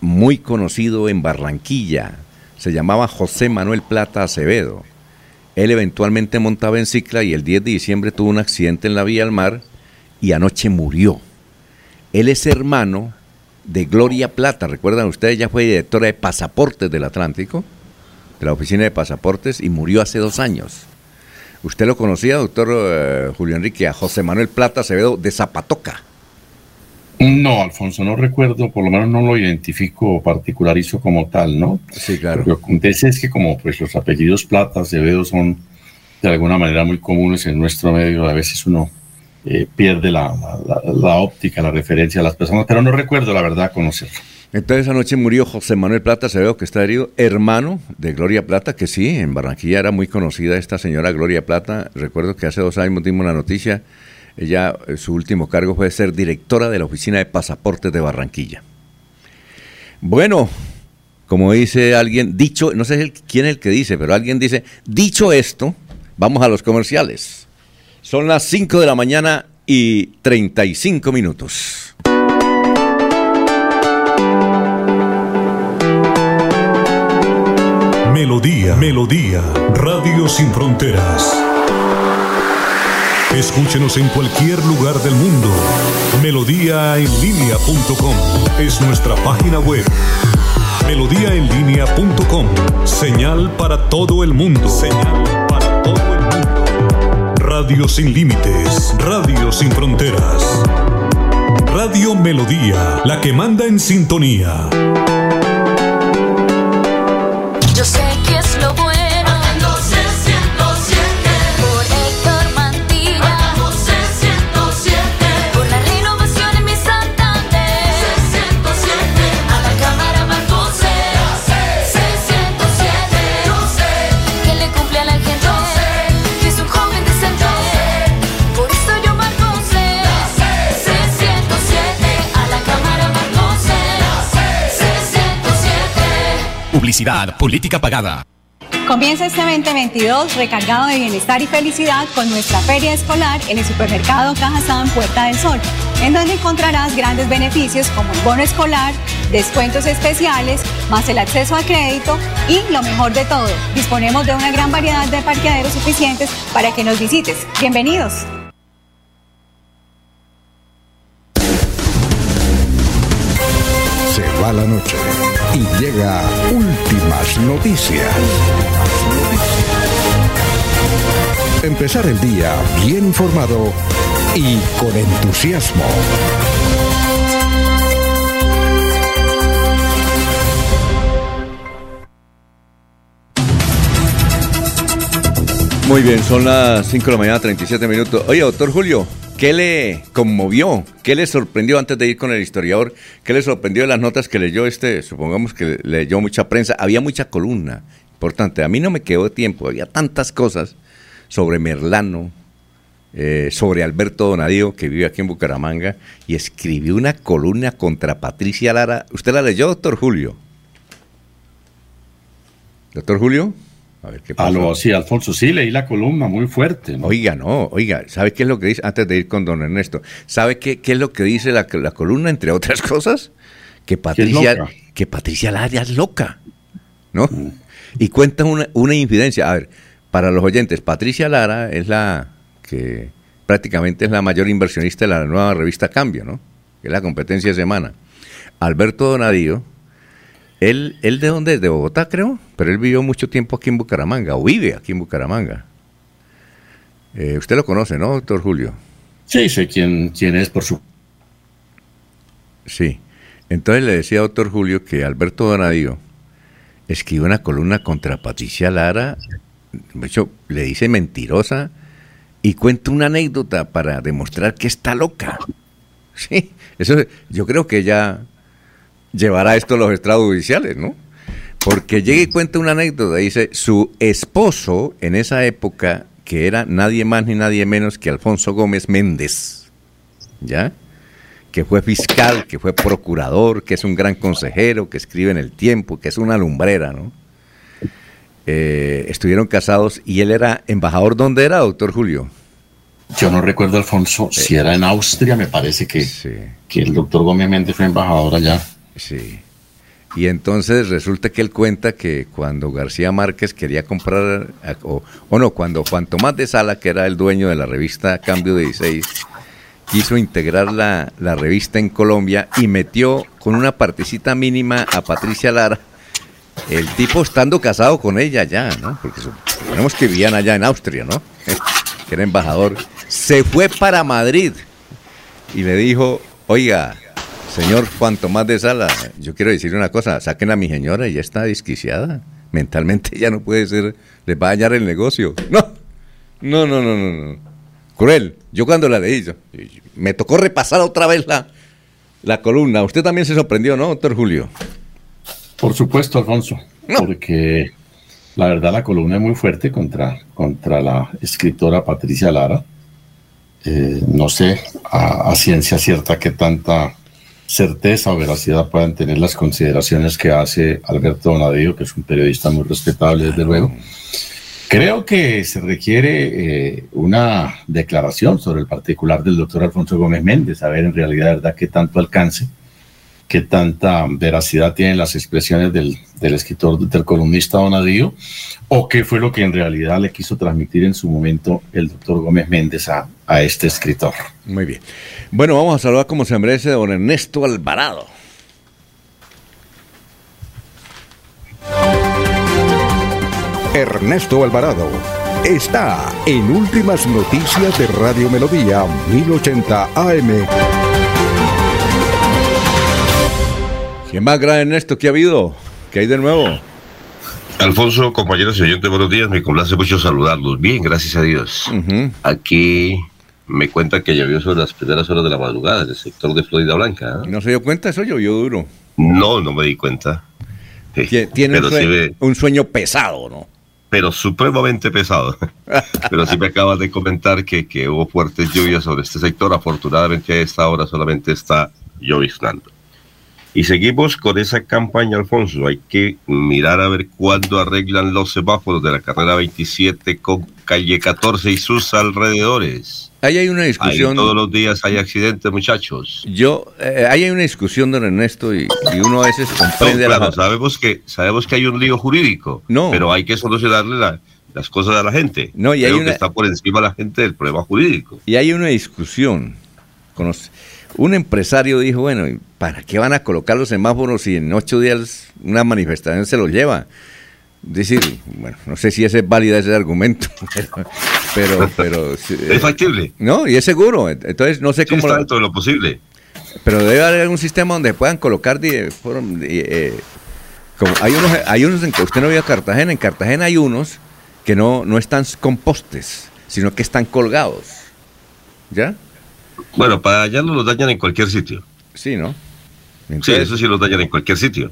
Speaker 1: muy conocido en Barranquilla, se llamaba José Manuel Plata Acevedo. Él eventualmente montaba en cicla y el 10 de diciembre tuvo un accidente en la vía al mar y anoche murió. Él es hermano de Gloria Plata, recuerdan ustedes, ella fue directora de pasaportes del Atlántico, de la oficina de pasaportes, y murió hace dos años. ¿Usted lo conocía, doctor eh, Julio Enrique, a José Manuel Plata Acevedo de Zapatoca?
Speaker 5: No, Alfonso, no recuerdo, por lo menos no lo identifico o particularizo como tal, ¿no?
Speaker 1: Sí, claro.
Speaker 5: Lo que acontece es que como pues los apellidos Plata, Acevedo son de alguna manera muy comunes en nuestro medio, a veces uno eh, pierde la, óptica, la referencia a las personas, pero no recuerdo la verdad conocerlo.
Speaker 1: Entonces anoche murió José Manuel Plata Acevedo, que está herido, hermano de Gloria Plata, que sí, en Barranquilla era muy conocida esta señora Gloria Plata. Recuerdo que hace dos años dimos la noticia ella, eh, su último cargo fue ser directora de la Oficina de Pasaportes de Barranquilla. Bueno, como dice alguien, dicho, no sé quién es el que dice, pero alguien dice, dicho esto, vamos a los comerciales. Son las 5 de la mañana y 35 minutos.
Speaker 8: Melodía, Melodía, Radio Sin Fronteras. Escúchenos en cualquier lugar del mundo. Melodíaenlínea.com es nuestra página web. Melodíaenlínea.com. Señal para todo el mundo. Radio sin límites. Radio sin fronteras. Radio Melodía, la que manda en sintonía.
Speaker 9: Publicidad, política pagada.
Speaker 10: Comienza este 2022 recargado de bienestar y felicidad con nuestra feria escolar en el supermercado Cajazán Puerta del Sol, en donde encontrarás grandes beneficios como el bono escolar, descuentos especiales, más el acceso a crédito y lo mejor de todo, disponemos de una gran variedad de parqueaderos suficientes para que nos visites. Bienvenidos.
Speaker 2: Se va la noche y llega noticias. Empezar el día bien informado y con entusiasmo.
Speaker 1: Muy bien, son las 5 de la mañana, 37 minutos. Oye, doctor Julio, ¿Qué le conmovió? ¿Qué le sorprendió antes de ir con el historiador? ¿Qué le sorprendió las notas que leyó este? Supongamos que leyó mucha prensa. Había mucha columna importante. A mí no me quedó tiempo. Había tantas cosas sobre Merlano, eh, sobre Alberto Donadío, que vive aquí en Bucaramanga, y escribió una columna contra Patricia Lara. ¿Usted la leyó, doctor Julio? ¿Doctor Julio?
Speaker 5: A ver qué pasa. sí, Alfonso, sí, leí la columna muy fuerte.
Speaker 1: Oiga, no, oiga, ¿sabe qué es lo que dice? Antes de ir con don Ernesto, ¿sabe qué, qué es lo que dice la, columna, entre otras cosas? Que Patricia, que Patricia Lara es loca, ¿no? Mm. Y cuenta una, una infidencia. A ver, para los oyentes, Patricia Lara es la que prácticamente es la mayor inversionista de la nueva revista Cambio, ¿no? Que es la competencia de semana. Alberto Donadío, él, él de dónde es? De Bogotá, creo, pero él vivió mucho tiempo aquí en Bucaramanga, o vive aquí en Bucaramanga. Eh, usted lo conoce, ¿no, doctor Julio?
Speaker 5: Sí, sé quién, quién es por su...
Speaker 1: Sí. Entonces le decía a doctor Julio que Alberto Donadío escribió una columna contra Patricia Lara, de hecho, le dice mentirosa y cuenta una anécdota para demostrar que está loca. Sí, eso yo creo que ella llevará esto a los estrados judiciales, ¿no? Porque llega y cuenta una anécdota, dice, su esposo en esa época, que era nadie más ni nadie menos que Alfonso Gómez Méndez, ¿ya? Que fue fiscal, que fue procurador, que es un gran consejero, que escribe en el tiempo, que es una lumbrera, ¿no? Eh, estuvieron casados y él era embajador, ¿dónde era, doctor Julio?
Speaker 5: Yo no recuerdo, Alfonso, si era en Austria, me parece que, que el doctor Gómez Méndez fue embajador allá.
Speaker 1: Sí. Y entonces resulta que él cuenta que cuando García Márquez quería comprar, o, no, cuando Juan Tomás de Sala, que era el dueño de la revista Cambio de 16, quiso integrar la, la revista en Colombia y metió con una partecita mínima a Patricia Lara el tipo estando casado con ella ya, ¿no? Porque suponemos que vivían allá en Austria, ¿no? que era embajador. Se fue para Madrid y le dijo, oiga, señor Juan Tomás de Sala, yo quiero decir una cosa, saquen a mi señora, y ya está desquiciada. Mentalmente ya no puede ser, les va a dañar el negocio. No, no, no, no, no, no. Cruel. Yo cuando la leí, me tocó repasar otra vez la, la columna. Usted también se sorprendió, ¿no, doctor Julio?
Speaker 5: Por supuesto, Alfonso, porque la verdad la columna es muy fuerte contra, contra la escritora Patricia Lara. Eh, no sé a, ciencia cierta qué tanta certeza o veracidad puedan tener las consideraciones que hace Alberto Donadillo, que es un periodista muy respetable, desde luego. Creo que se requiere eh, una declaración sobre el particular del doctor Alfonso Gómez Méndez, a ver en realidad, verdad, qué tanto alcance qué tanta veracidad tienen las expresiones del, escritor, del columnista Donadío, o qué fue lo que en realidad le quiso transmitir en su momento el doctor Gómez Méndez a, este escritor.
Speaker 1: Muy bien. Bueno, vamos a saludar como se merece a don Ernesto Alvarado.
Speaker 2: Ernesto Alvarado está en Últimas Noticias de Radio Melodía 1080 AM.
Speaker 1: ¿Quién más grave en esto? ¿Qué ha habido? ¿Qué hay de nuevo?
Speaker 11: Alfonso, compañeros y oyentes, buenos días. Me complace mucho saludarlos. Bien, gracias a Dios. Aquí me cuenta que llovió sobre las primeras horas de la madrugada en el sector de Florida Blanca.
Speaker 1: ¿eh? ¿No se dio cuenta? Eso llovió duro.
Speaker 11: No, no me di cuenta.
Speaker 1: Tiene un sueño, pesado, ¿no?
Speaker 11: Pero supremamente pesado. pero sí me acabas de comentar que, que hubo fuertes lluvias sobre este sector. Afortunadamente a esta hora solamente está lloviznando. Y seguimos con esa campaña, Alfonso. Hay que mirar a ver cuándo arreglan los semáforos de la carrera 27 con calle 14 y sus alrededores.
Speaker 1: Ahí hay una discusión.
Speaker 11: todos los días hay accidentes, muchachos.
Speaker 1: Yo, eh, ahí hay una discusión, don Ernesto, y, uno a veces comprende.
Speaker 11: claro, sabemos que sabemos que hay un lío jurídico. No. Pero hay que solucionarle las cosas a la gente.
Speaker 1: No, y hay
Speaker 11: que está por encima la gente del problema jurídico.
Speaker 1: Y hay una discusión. Conoce un empresario dijo, bueno, ¿para qué van a colocar los semáforos si en ocho días una manifestación se los lleva? Decir, bueno, no sé si ese es válido ese argumento, pero... pero,
Speaker 11: es factible.
Speaker 1: No, y es seguro, entonces no sé cómo...
Speaker 11: Está lo posible.
Speaker 1: Pero debe haber algún sistema donde puedan colocar... Eh, como hay unos, hay unos en que usted no vio a Cartagena, en Cartagena hay unos que no, no están con postes, sino que están colgados. ¿Ya?
Speaker 11: Bueno, para allá no los dañan en cualquier sitio.
Speaker 1: Sí, ¿no?
Speaker 11: Sí, eso sí los dañan en cualquier sitio.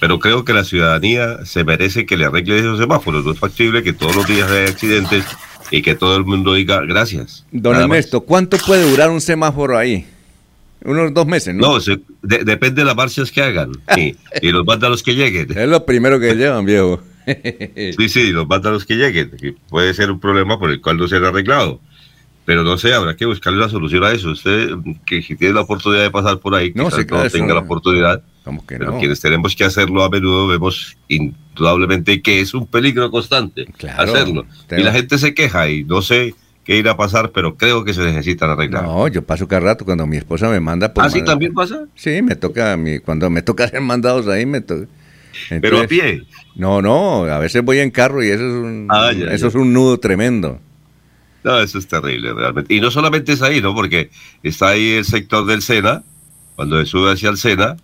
Speaker 11: Pero creo que la ciudadanía se merece que le arregle esos semáforos. No es factible que todos los días haya accidentes y que todo el mundo diga gracias.
Speaker 1: Don. Ernesto, ¿cuánto puede durar un semáforo ahí? Unos dos meses, ¿no?
Speaker 11: No, se- de- depende de las marchas que hagan y, y los vándalos que lleguen.
Speaker 1: Es lo primero que llevan, viejo.
Speaker 11: Sí, sí, los vándalos que lleguen. puede ser un problema por el cual no se han arreglado. Pero no sé, habrá que buscarle una solución a eso. Usted, que si tiene la oportunidad de pasar por ahí,
Speaker 1: No, sí, claro,
Speaker 11: no tenga la oportunidad.
Speaker 1: ¿Cómo que
Speaker 11: Pero
Speaker 1: no?
Speaker 11: quienes tenemos que hacerlo a menudo vemos indudablemente que es un peligro constante
Speaker 1: Claro,
Speaker 11: hacerlo.
Speaker 1: tengo-
Speaker 11: Y la gente se queja y no sé qué irá a pasar, pero creo que se necesitan arreglar.
Speaker 1: No, yo paso cada rato cuando mi esposa me manda. pues,
Speaker 11: ¿Ah, sí también pasa?
Speaker 1: Sí, me toca, cuando me toca hacer mandados ahí, me toca.
Speaker 11: Pero a pie.
Speaker 1: No, no, a veces voy en carro y eso es un,
Speaker 11: Ah, ya,
Speaker 1: eso
Speaker 11: ya.
Speaker 1: es un nudo tremendo.
Speaker 11: No, eso es terrible realmente. Y no solamente es ahí, ¿no? Porque está ahí el sector del Sena, cuando se sube hacia el Sena,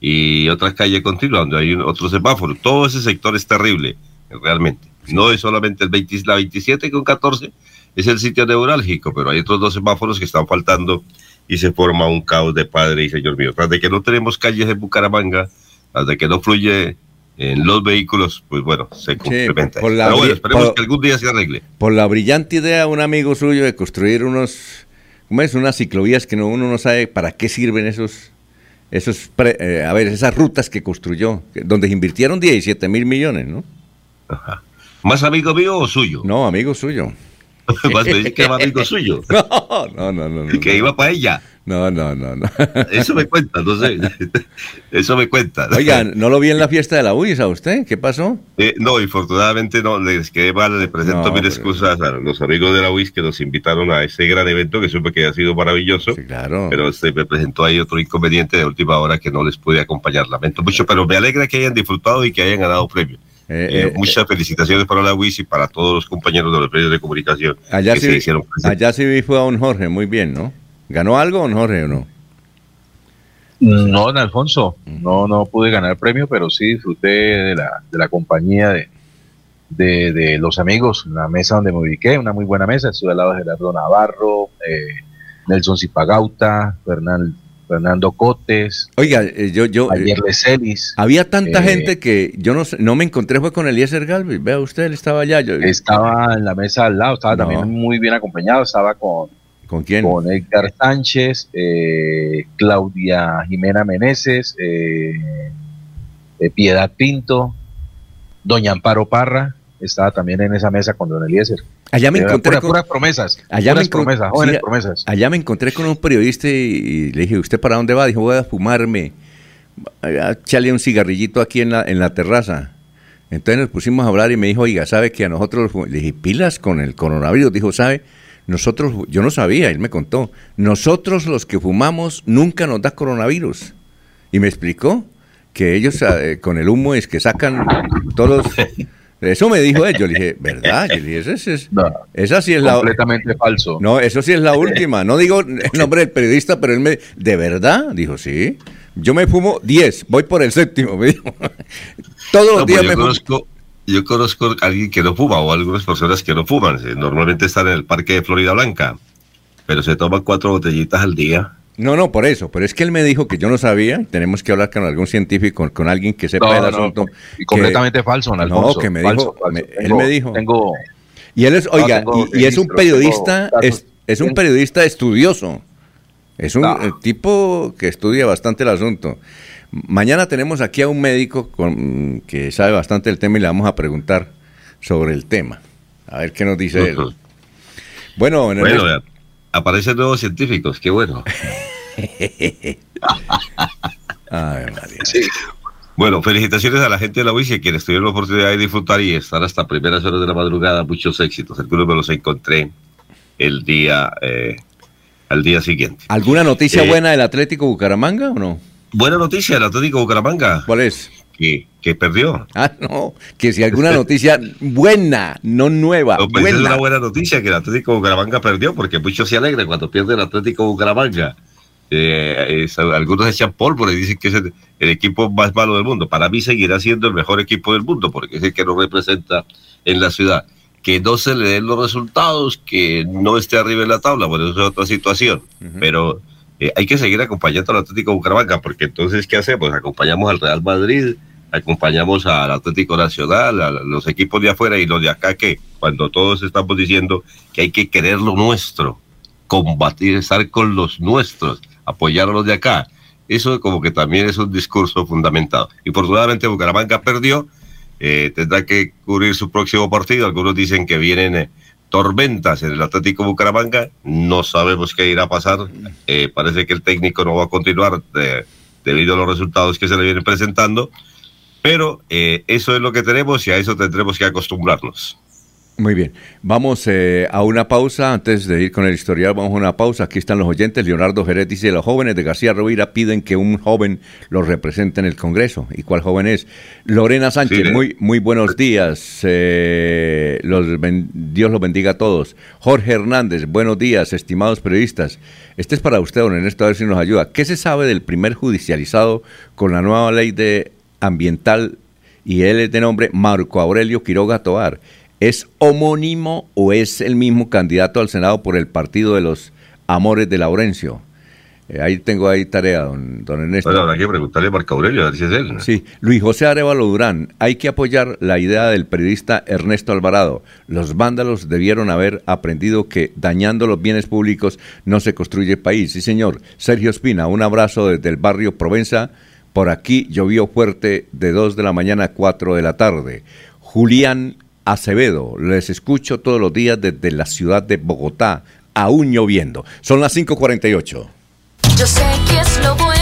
Speaker 11: y otra calle continua, donde hay otro semáforo. Todo ese sector es terrible, realmente. No es solamente el 20, la 27 con 14, es el sitio neurálgico, pero hay otros dos semáforos que están faltando y se forma un caos de padre y señor mío. Tras de que no tenemos calles en Bucaramanga, tras de que no fluye en los vehículos, pues bueno, se complementa.
Speaker 1: por la
Speaker 11: pero bueno, esperemos
Speaker 1: por-
Speaker 11: que algún día se arregle.
Speaker 1: Por la brillante idea, un amigo suyo de construir unos, ¿cómo es? Unas ciclovías que no, uno no sabe para qué sirven esos, esos, pre- eh, a ver, esas rutas que construyó, donde invirtieron 17 mil millones, ¿no?
Speaker 11: ¿Más amigo mío o suyo?
Speaker 1: No, amigo suyo.
Speaker 11: Más me que amigo suyo.
Speaker 1: No, no, no, no. no,
Speaker 11: que iba para ella.
Speaker 1: No, no, no, no.
Speaker 11: Eso me cuenta, no sé. Eso me cuenta.
Speaker 1: Oiga, ¿no lo vi en la fiesta de la UIS a usted? ¿Qué pasó?
Speaker 11: Eh, no, infortunadamente no, les quedé mal, le presento
Speaker 1: No,
Speaker 11: mil
Speaker 1: pero-
Speaker 11: excusas a los amigos de la UIS que nos invitaron a ese gran evento que supe que ha sido maravilloso.
Speaker 1: claro.
Speaker 11: Pero este, me presentó ahí otro inconveniente de última hora que no les pude acompañar. Lamento mucho, pero me alegra que hayan disfrutado y que hayan ganado premio.
Speaker 1: Eh,
Speaker 11: Eh,
Speaker 1: eh,
Speaker 11: muchas felicitaciones para la UIS y para todos los compañeros de los medios de comunicación
Speaker 1: Allá
Speaker 11: que
Speaker 1: sí,
Speaker 11: se hicieron
Speaker 1: allá sí vi fue a don Jorge, muy bien, ¿no? ¿Ganó algo Jorge o no?
Speaker 6: No, don Alfonso, no, no pude ganar premio, pero sí disfruté de la, de la compañía de, de, de los amigos, la mesa donde me ubiqué, una muy buena mesa, estuve al lado de Gerardo Navarro, eh, Nelson Zipagauta, Fernando Cotes,
Speaker 1: Oiga, eh, yo, yo,
Speaker 6: Javier
Speaker 1: eh,
Speaker 6: Leselis.
Speaker 1: había tanta
Speaker 6: eh,
Speaker 1: gente que yo no no me encontré fue con Eliezer Galvez. Vea usted, él estaba allá. Yo,
Speaker 6: Estaba en la mesa al lado, estaba
Speaker 1: No.
Speaker 6: también muy bien acompañado, estaba con,
Speaker 1: ¿Con quién?
Speaker 6: con Edgar Sánchez, eh, Claudia Jimena Meneses, eh, eh, Piedad Pinto, Doña Amparo Parra, estaba también en esa mesa con Don Eliezer.
Speaker 1: Allá me encontré con-
Speaker 6: puras promesas,
Speaker 1: Allá me
Speaker 6: puras
Speaker 1: encon-
Speaker 6: promesas, jóvenes
Speaker 1: sí,
Speaker 6: promesas.
Speaker 1: Allá me encontré con un periodista y, le dije, ¿usted para dónde va? Dijo, voy a fumarme, a echarle un cigarrillito aquí en la, en la terraza. Entonces nos pusimos a hablar y me dijo, oiga, ¿sabe que a nosotros, los fu-?" le dije, pilas con el coronavirus? Dijo, ¿sabe? Nosotros, yo no sabía, él me contó, nosotros los que fumamos nunca nos da coronavirus. Y me explicó que ellos eh, con el humo es que sacan todos los... Eso me dijo él, yo le dije, ¿verdad? Yo le dije, "Ese- ese es- esa sí es la...
Speaker 6: Completamente falso.
Speaker 1: No, eso sí es la última. No digo el nombre del periodista, pero él me... ¿De verdad? Dijo, sí. Yo me fumo 10, voy por el séptimo, me dijo. Todos los
Speaker 11: pues
Speaker 1: días
Speaker 11: yo
Speaker 1: me fumo...
Speaker 11: yo conozco a alguien que no fuma o algunas personas que no fuman. Eh, Normalmente están en el parque de Florida Blanca, pero se toman cuatro botellitas al día.
Speaker 1: No, no, por eso. Pero es que él me dijo que yo no sabía. Tenemos que hablar con algún científico, con, alguien que sepa
Speaker 6: No, no,
Speaker 1: asunto.
Speaker 6: y
Speaker 1: que-
Speaker 6: completamente falso, Alfonso.
Speaker 1: No, que me
Speaker 6: falso,
Speaker 1: dijo...
Speaker 6: falso.
Speaker 1: me- él me dijo...
Speaker 6: Tengo,
Speaker 1: Y él es, oiga, y, y es un periodista, es, es un periodista estudioso. Es un
Speaker 6: Ah.
Speaker 1: eh, tipo que estudia bastante el asunto. Mañana tenemos aquí a un médico con- que sabe bastante el tema y le vamos a preguntar sobre el tema. A ver qué nos dice él.
Speaker 11: Ujú.
Speaker 1: Bueno, en el-
Speaker 11: Bueno, ya, aparecen nuevos científicos, qué bueno.
Speaker 1: Ay.
Speaker 11: Bueno, felicitaciones a la gente de la UIC, quienes tuvieron la oportunidad de disfrutar y estar hasta primeras horas de la madrugada. Muchos éxitos. Algunos me los encontré el día, eh, al día siguiente.
Speaker 1: ¿Alguna noticia
Speaker 11: Eh,
Speaker 1: buena del Atlético Bucaramanga o no?
Speaker 11: Buena noticia del Atlético Bucaramanga.
Speaker 1: ¿Cuál es?
Speaker 11: Que, que perdió.
Speaker 1: Ah, no, que si alguna noticia buena, no nueva,
Speaker 11: No, pues es
Speaker 1: buena.
Speaker 11: una buena noticia que el Atlético Bucaramanga perdió, porque muchos se alegran cuando pierde el Atlético Bucaramanga. Eh, es- algunos echan pólvora y dicen que es el, el equipo más malo del mundo. Para mí seguirá siendo el mejor equipo del mundo, porque es el que nos representa en la ciudad. Que no se le den los resultados, que no esté arriba en la tabla, bueno, eso es otra situación. Pero eh, hay que seguir acompañando al Atlético Bucaramanga, porque entonces, ¿qué hacemos? Acompañamos al Real Madrid, acompañamos al Atlético Nacional, a los equipos de afuera y los de acá que cuando todos estamos diciendo que hay que querer lo nuestro, combatir, estar con los nuestros, apoyar a los de acá. Eso como que también es un discurso fundamentado. Y Bucaramanga perdió, eh, tendrá que cubrir su próximo partido. Algunos dicen que vienen eh, tormentas en el Atlético Bucaramanga. No sabemos qué irá a pasar. Eh, parece que el técnico no va a continuar debido a los resultados que se le vienen presentando. Pero eso es lo que tenemos y a eso tendremos que acostumbrarnos.
Speaker 1: Muy bien, vamos eh, a una pausa. Antes de ir con el historial, vamos a una pausa. Aquí están los oyentes. Leonardo Jerez dice, los jóvenes de García Rovira piden que un joven los represente en el Congreso. ¿Y cuál joven es? Lorena Sánchez, muy, muy buenos días. Eh, los Dios los bendiga a todos. Jorge Hernández, buenos días, estimados periodistas. Este es para usted, don Ernesto, a ver si nos ayuda. ¿Qué se sabe del primer judicializado con la nueva ley de ambiental? Y él es de nombre Marco Aurelio Quiroga Toar. ¿Es homónimo o es el mismo candidato al Senado por el partido de los Amores de Laurencio? Eh, ahí tengo ahí tarea, don, don Ernesto.
Speaker 11: Bueno, habrá que preguntarle a Marco Aurelio, a ver si es él.
Speaker 1: Sí, Luis José Arevalo Durán, hay que apoyar la idea del periodista Ernesto Alvarado. Los vándalos debieron haber aprendido que dañando los bienes públicos no se construye país. Sí, señor. Sergio Espina, un abrazo desde el barrio Provenza. Por aquí llovió fuerte de 2 de la mañana a 4 de la tarde. Julián Acevedo. Les escucho todos los días desde la ciudad de Bogotá, aún lloviendo. Son las 5:48.
Speaker 12: Yo sé que es lo bueno.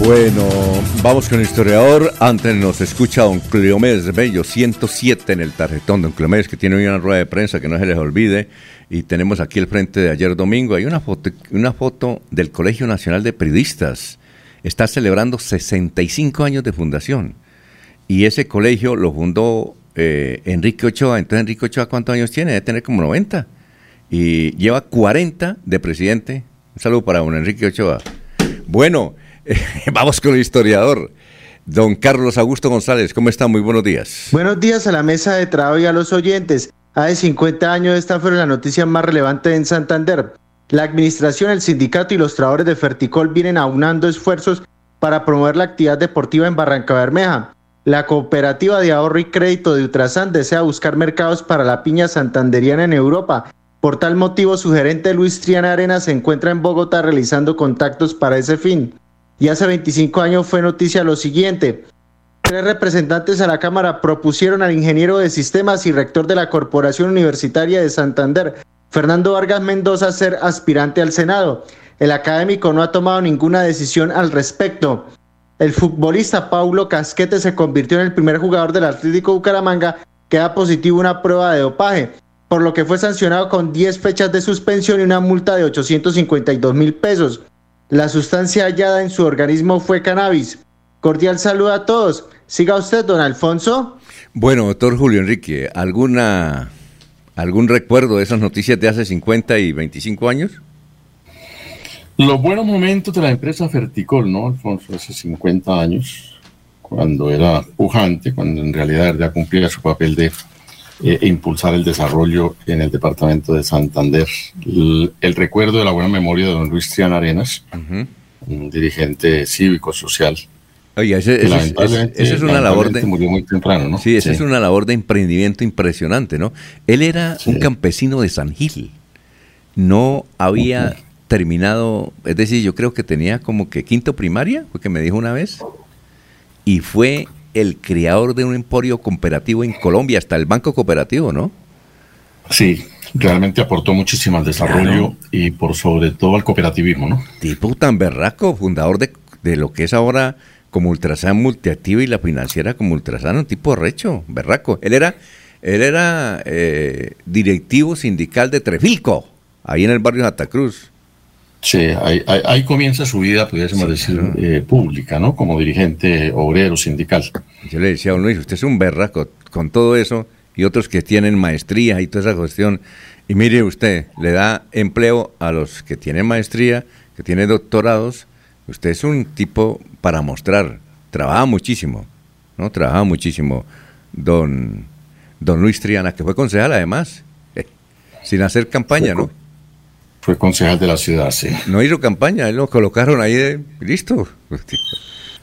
Speaker 1: Bueno, vamos con el historiador. Antes nos escucha don Cleomedes Bello, 107 en el tarjetón. Don Cleomedes que tiene hoy una rueda de prensa que no se les olvide. Y tenemos aquí el frente de ayer domingo. Hay una foto, una foto del Colegio Nacional de Periodistas. Está celebrando 65 años de fundación. Y ese colegio lo fundó eh, Enrique Ochoa. Entonces, Enrique Ochoa, ¿cuántos años tiene? Debe tener como 90. Y lleva 40 de presidente. Un saludo para don Enrique Ochoa. Bueno. Vamos con el historiador. Don Carlos Augusto González, ¿cómo está? Muy buenos días.
Speaker 13: Buenos días a la mesa de trabajo y a los oyentes. Hace 50 años esta fue la noticia más relevante en Santander. La administración, el sindicato y los trabajadores de Ferticol vienen aunando esfuerzos para promover la actividad deportiva en Barranca Bermeja. La cooperativa de ahorro y crédito de Ultrasan desea buscar mercados para la piña santanderiana en Europa. Por tal motivo, su gerente Luis Triana Arena se encuentra en Bogotá realizando contactos para ese fin y hace 25 años fue noticia lo siguiente. Tres representantes a la Cámara propusieron al ingeniero de sistemas y rector de la Corporación Universitaria de Santander, Fernando Vargas Mendoza, ser aspirante al Senado. El académico no ha tomado ninguna decisión al respecto. El futbolista Paulo Casquete se convirtió en el primer jugador del Atlético Bucaramanga que da positivo una prueba de dopaje, por lo que fue sancionado con 10 fechas de suspensión y una multa de 852 mil pesos. La sustancia hallada en su organismo fue cannabis. Cordial saludo a todos. Siga usted, don Alfonso.
Speaker 1: Bueno, doctor Julio Enrique, ¿alguna, ¿algún recuerdo de esas noticias de hace 50 y 25 años?
Speaker 5: Los buenos momentos de la empresa Ferticol, ¿no, Alfonso? Hace 50 años, cuando era pujante, cuando en realidad ya cumplía su papel de eh, impulsar el desarrollo en el departamento de Santander. El, recuerdo de la buena memoria de don Luis Triana Arenas, un dirigente cívico-social.
Speaker 1: Oye, ese, es una labor de...
Speaker 5: Murió muy temprano, ¿no?
Speaker 1: Sí, esa es una labor de emprendimiento impresionante, ¿no? Él era un campesino de San Gil. No había terminado, es decir, yo creo que tenía como que quinto primaria, fue que me dijo una vez, y fue el creador de un emporio cooperativo en Colombia, hasta el Banco Cooperativo, ¿no?
Speaker 5: Sí, realmente aportó muchísimo al desarrollo y por sobre todo al cooperativismo, ¿no?
Speaker 1: Tipo tan berraco, fundador de, de lo que es ahora como Ultrasan Multiactiva y la financiera como Ultrasan, un tipo recho, berraco. Él era, él era eh, directivo sindical de Trefilco, ahí en el barrio Santa Cruz.
Speaker 5: Sí, ahí, ahí- ahí comienza su vida, pudiésemos decir, eh, pública, ¿no? Como dirigente obrero sindical.
Speaker 1: Yo le decía a don Luis, usted es un berraco con todo eso y otros que tienen maestría y toda esa cuestión. Y mire usted, le da empleo a los que tienen maestría, que tienen doctorados. Usted es un tipo para mostrar. Trabaja muchísimo, ¿no? Trabaja muchísimo. Don, don Luis Triana, que fue concejal además, eh, sin hacer campaña, ¿no?
Speaker 5: Fue concejal de la ciudad, sí.
Speaker 1: No hizo campaña, él lo colocaron ahí de listo.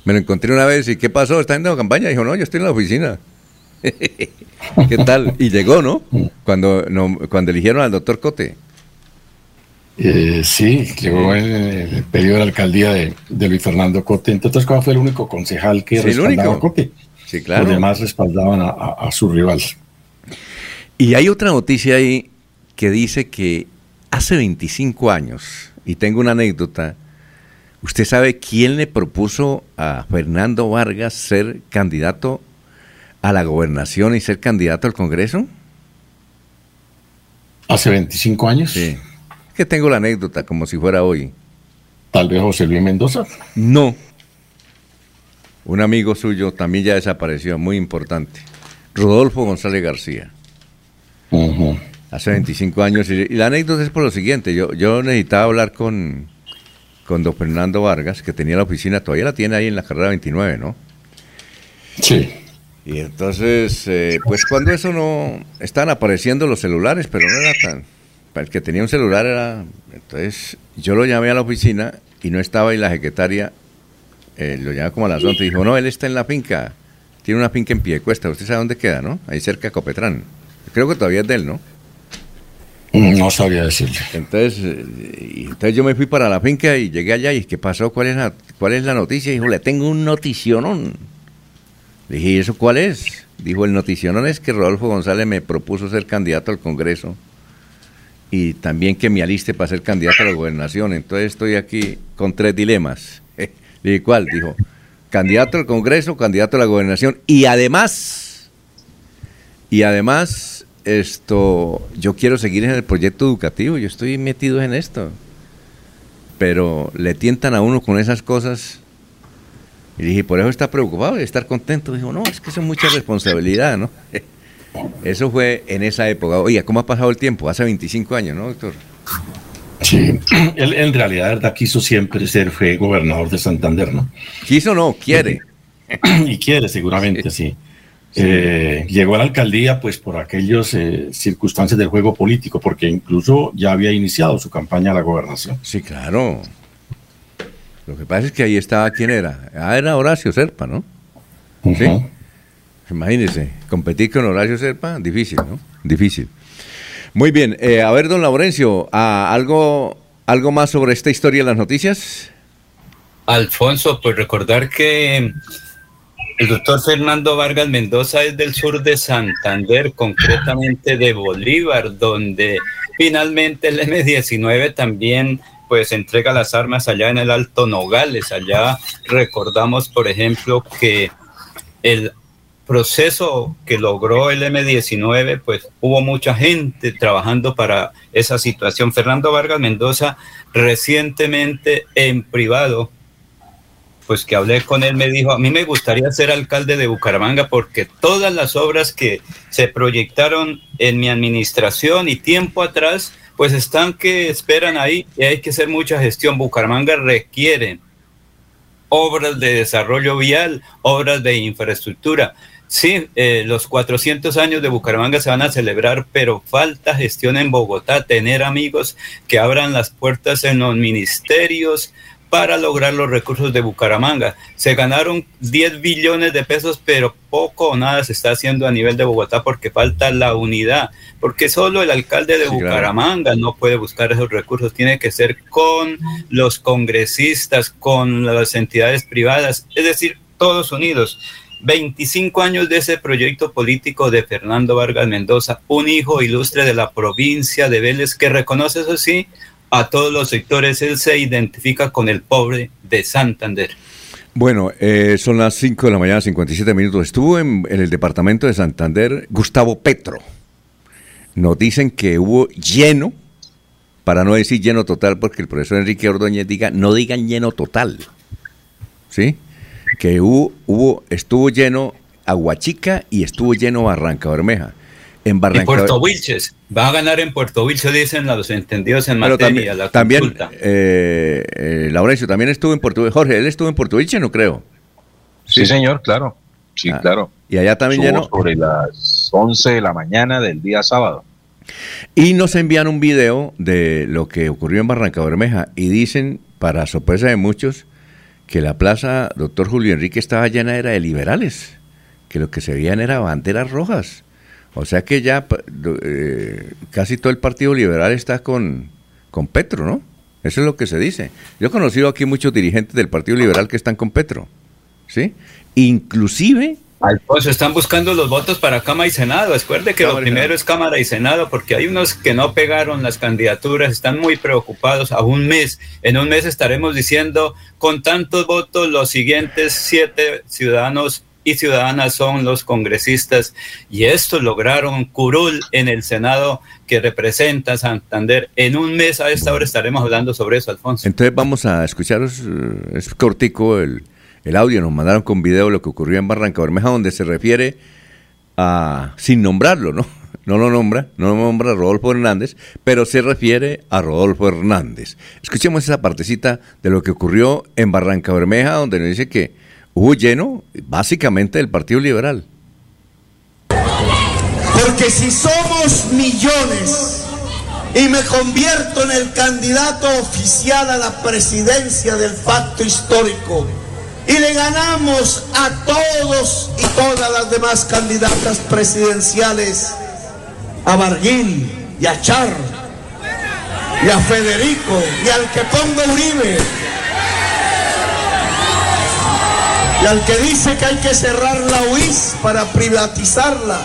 Speaker 1: Me lo encontré una vez y ¿qué pasó? ¿Está haciendo campaña? Dijo, no, yo estoy en la oficina. ¿Qué tal? Y llegó, ¿no? Cuando, no, cuando eligieron al doctor Cote.
Speaker 5: Eh, sí, llegó en el periodo de la alcaldía de, de Luis Fernando Cote. Entre otras cosas, fue el único concejal que
Speaker 1: Sí, el
Speaker 5: respaldaba
Speaker 1: único.
Speaker 5: a Cote.
Speaker 1: Sí, claro.
Speaker 5: Los demás respaldaban a, a- a su rival.
Speaker 1: Y hay otra noticia ahí que dice que hace 25 años, y tengo una anécdota, ¿usted sabe quién le propuso a Fernando Vargas ser candidato a la gobernación y ser candidato al Congreso?
Speaker 5: Hace 25 años.
Speaker 1: Sí. Que tengo la anécdota como si fuera hoy.
Speaker 5: Tal vez José Luis Mendoza.
Speaker 1: No. Un amigo suyo también ya desapareció, muy importante. Rodolfo González García.
Speaker 5: Ujú.
Speaker 1: Hace 25 años. Y, la anécdota es por lo siguiente. Yo, yo necesitaba hablar con, con don Fernando Vargas, que tenía la oficina, todavía la tiene ahí en la carrera 29, ¿no?
Speaker 5: Sí.
Speaker 1: Y entonces, eh, pues cuando eso no... Estaban apareciendo los celulares, pero no era tan... El que tenía un celular era... Entonces yo lo llamé a la oficina y no estaba y la secretaria eh, lo llamé como a las 11 y dijo, no, él está en la finca. Tiene una finca en Piedecuesta. ¿Usted sabe dónde queda, no? Ahí cerca de Copetrán. Creo que todavía es de él, ¿no?
Speaker 5: No sabría decirle.
Speaker 1: Entonces, eh, entonces yo me fui para la finca y llegué allá y ¿qué pasó? ¿Cuál es la, cuál es la noticia? Dijo, le tengo un noticionón. Le dije, ¿y eso cuál es? Dijo, el noticionón es que Rodolfo González me propuso ser candidato al Congreso y también que me aliste para ser candidato a la gobernación. Entonces estoy aquí con tres dilemas. Le dije, ¿cuál? Dijo, candidato al Congreso, candidato a la gobernación y además, y además, esto, yo quiero seguir en el proyecto educativo, yo estoy metido en esto. Pero le tientan a uno con esas cosas. Y dije, por eso está preocupado y estar contento. Dijo, no, es que eso es mucha responsabilidad, ¿no? Eso fue en esa época. Oiga, ¿cómo ha pasado el tiempo? Hace 25 años, ¿no, doctor?
Speaker 5: Sí, él en realidad verdad, quiso siempre ser, fue gobernador de Santander, ¿no?
Speaker 1: Quiso no, quiere.
Speaker 5: y quiere, seguramente, sí. Eh, llegó a la alcaldía pues por aquellas eh, circunstancias del juego político, porque incluso ya había iniciado su campaña a la gobernación.
Speaker 1: Sí, claro. Lo que pasa es que ahí estaba, ¿quién era? Ah, era Horacio Serpa, ¿no? Sí. Imagínese, competir con Horacio Serpa, difícil, ¿no? Difícil. Muy bien, eh, a ver, don Laurencio, ¿ah, ¿algo, ¿algo más sobre esta historia de las noticias?
Speaker 3: Alfonso, pues recordar que el doctor Fernando Vargas Mendoza es del sur de Santander, concretamente de Bolívar, donde finalmente el M19 también pues entrega las armas allá en el Alto Nogales. Allá recordamos, por ejemplo, que el proceso que logró el M19, pues hubo mucha gente trabajando para esa situación. Fernando Vargas Mendoza recientemente en privado pues que hablé con él, me dijo, a mí me gustaría ser alcalde de Bucaramanga porque todas las obras que se proyectaron en mi administración y tiempo atrás, pues están que esperan ahí y hay que hacer mucha gestión. Bucaramanga requiere obras de desarrollo vial, obras de infraestructura. Sí, eh, los 400 años de Bucaramanga se van a celebrar, pero falta gestión en Bogotá, tener amigos que abran las puertas en los ministerios, para lograr los recursos de Bucaramanga. Se ganaron 10 billones de pesos, pero poco o nada se está haciendo a nivel de Bogotá porque falta la unidad, porque solo el alcalde de
Speaker 1: Sí, claro.
Speaker 3: Bucaramanga no puede buscar esos recursos, tiene que ser con los congresistas, con las entidades privadas, es decir, todos unidos. 25 años de ese proyecto político de Fernando Vargas Mendoza, un hijo ilustre de la provincia de Vélez que reconoce, eso sí, a todos los sectores. Él se identifica con el pobre de Santander.
Speaker 1: Bueno, eh, son las 5 de la mañana, 57 minutos. Estuvo en, el departamento de Santander Gustavo Petro. Nos dicen que hubo lleno, para no decir lleno total, porque el profesor Enrique Ordóñez diga, no digan lleno total. ¿Sí? Que hubo, hubo estuvo lleno Aguachica y estuvo lleno Barranca Bermeja. En Barranca
Speaker 3: y Puerto Wilches. Va a ganar en Puerto Wilches, dicen los entendidos en
Speaker 1: Pero
Speaker 3: materia.
Speaker 1: también,
Speaker 3: la
Speaker 1: también eh, eh, Laurencio, también estuvo en Puerto Jorge, él estuvo en Puerto Wilches, no creo.
Speaker 6: Sí, señor, claro. Sí,
Speaker 1: Ah,
Speaker 6: claro.
Speaker 1: Y allá también
Speaker 6: Estuvo
Speaker 1: lleno.
Speaker 6: sobre las 11 de la mañana del día sábado.
Speaker 1: Y nos envían un video de lo que ocurrió en Barranca Bermeja y dicen, para sorpresa de muchos, que la plaza Doctor Julio Enrique estaba llena era de liberales, que lo que se veían era banderas rojas. O sea que ya eh, casi todo el Partido Liberal está con, con Petro, ¿no? Eso es lo que se dice. Yo he conocido aquí muchos dirigentes del Partido Liberal que están con Petro, ¿sí? Inclusive
Speaker 3: Alfonso, están buscando los votos para Cámara y Senado. Recuerde que lo
Speaker 1: Cámara
Speaker 3: primero es Cámara y Senado, porque hay unos que no pegaron las candidaturas, están muy preocupados a un mes. En un mes estaremos diciendo, con tantos votos, los siguientes siete ciudadanos y ciudadanas son los congresistas. Y esto lograron Curul en el Senado que representa Santander. En un mes a esta hora estaremos hablando sobre eso, Alfonso.
Speaker 1: Entonces vamos a escucharos, es cortico el, el audio, nos mandaron con video lo que ocurrió en Barranca Bermeja, donde se refiere a, sin nombrarlo, ¿no? No lo nombra, no lo nombra Rodolfo Hernández, pero se refiere a Rodolfo Hernández. Escuchemos esa partecita de lo que ocurrió en Barranca Bermeja, donde nos dice que hubo lleno, básicamente, del Partido Liberal.
Speaker 14: Porque si somos millones y me convierto en el candidato oficial a la presidencia del pacto histórico y le ganamos a todos y todas las demás candidatas presidenciales, a Barguil y a Char y a Federico y al que ponga Uribe y al que dice que hay que cerrar la UIS para privatizarla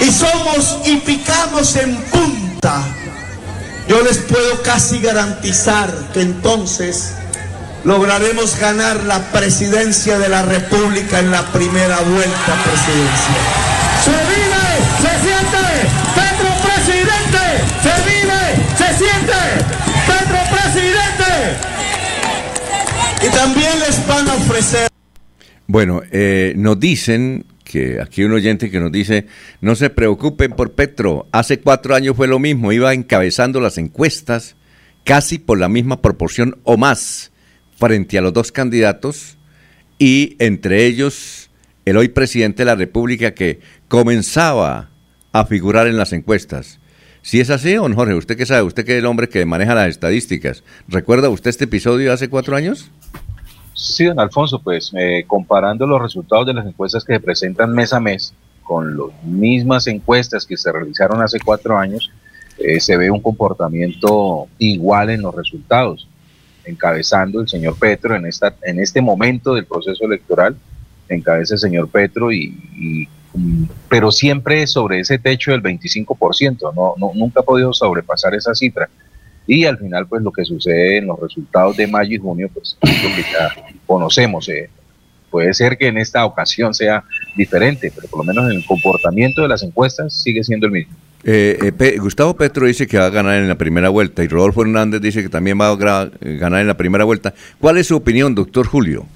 Speaker 14: y somos y picamos en punta, yo les puedo casi garantizar que entonces lograremos ganar la presidencia de la República en la primera vuelta presidencial. También les van a ofrecer
Speaker 1: Bueno, eh, nos dicen que aquí un oyente que nos dice, no se preocupen por Petro, hace cuatro años fue lo mismo, iba encabezando las encuestas casi por la misma proporción o más frente a los dos candidatos y entre ellos el hoy presidente de la República que comenzaba a figurar en las encuestas. Si es así, don Jorge, ¿usted qué sabe? ¿Usted que es el hombre que maneja las estadísticas? ¿Recuerda usted este episodio de hace cuatro años?
Speaker 6: Sí, don Alfonso, pues eh, comparando los resultados de las encuestas que se presentan mes a mes con las mismas encuestas que se realizaron hace cuatro años, eh, se ve un comportamiento igual en los resultados, encabezando el señor Petro en, esta, en este momento del proceso electoral, encabeza el señor Petro, y, y, mm, pero siempre sobre ese techo del 25%, no, no, nunca ha podido sobrepasar esa cifra. Y al final, pues lo que sucede en los resultados de mayo y junio, pues es lo que ya conocemos. eh. Puede ser que en esta ocasión sea diferente, pero por lo menos en el comportamiento de las encuestas sigue siendo el mismo.
Speaker 1: Eh, eh, Pe- Gustavo Petro dice que va a ganar en la primera vuelta y Rodolfo Hernández dice que también va a eh, ganar en la primera vuelta. ¿Cuál es su opinión, doctor Julio?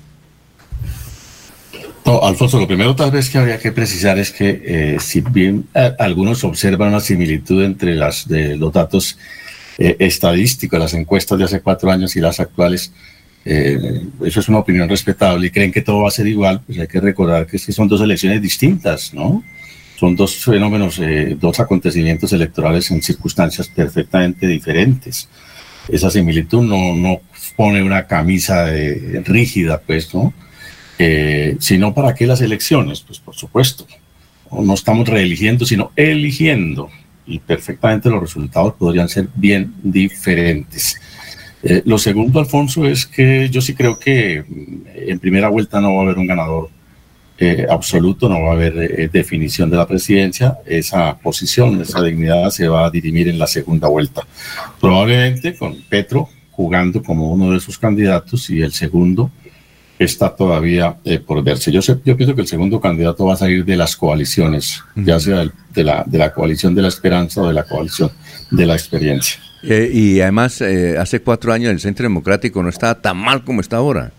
Speaker 5: No, Alfonso, lo primero tal vez que habría que precisar es que eh, si bien eh, algunos observan una similitud entre las, de los datos eh, estadísticos, las encuestas de hace cuatro años y las actuales, eh, eso es una opinión respetable y creen que todo va a ser igual, pues hay que recordar que, es que son dos elecciones distintas, ¿no? Son dos fenómenos, eh, dos acontecimientos electorales en circunstancias perfectamente diferentes. Esa similitud no, no pone una camisa de- rígida, pues, ¿no? Eh, sino para qué las elecciones, pues por supuesto. No estamos reeligiendo, sino eligiendo. Y perfectamente los resultados podrían ser bien diferentes. Eh, lo segundo, Alfonso, es que yo sí creo que mm, en primera vuelta no va a haber un ganador eh, absoluto, no va a haber eh, definición de la presidencia. Esa posición, esa dignidad se va a dirimir en la segunda vuelta. Probablemente con Petro jugando como uno de sus candidatos y el segundo está todavía por verse. Yo, sé, yo pienso que el segundo candidato va a salir de las coaliciones, ya sea de la, de la coalición de la esperanza o de la coalición de la experiencia.
Speaker 1: Eh, y además, eh, hace cuatro años el Centro Democrático no estaba tan mal como está ahora.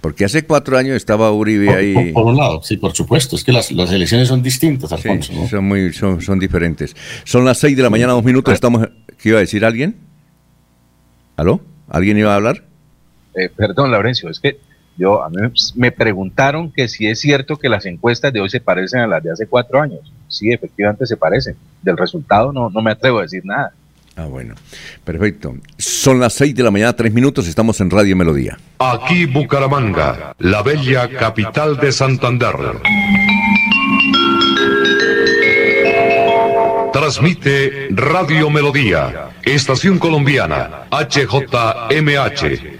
Speaker 1: Porque hace cuatro años estaba Uribe ahí.
Speaker 5: Por, un lado, sí, por supuesto. Es que las, las elecciones son distintas, Alfonso.
Speaker 1: son, muy, son, son diferentes. Son las seis de la mañana, dos minutos. Estamos. ¿Qué iba a decir alguien? ¿Aló? ¿Alguien iba a hablar?
Speaker 6: Eh, perdón, Laurencio, es que yo a mí me preguntaron que si es cierto que las encuestas de hoy se parecen a las de hace cuatro años. Sí, efectivamente se parecen. Del resultado no, no me atrevo a decir nada.
Speaker 1: Ah, bueno. Perfecto. Son las 6 de la mañana, tres minutos, estamos en Radio Melodía.
Speaker 8: Aquí Bucaramanga, la bella capital de Santander. Transmite Radio Melodía, Estación Colombiana, HJMH,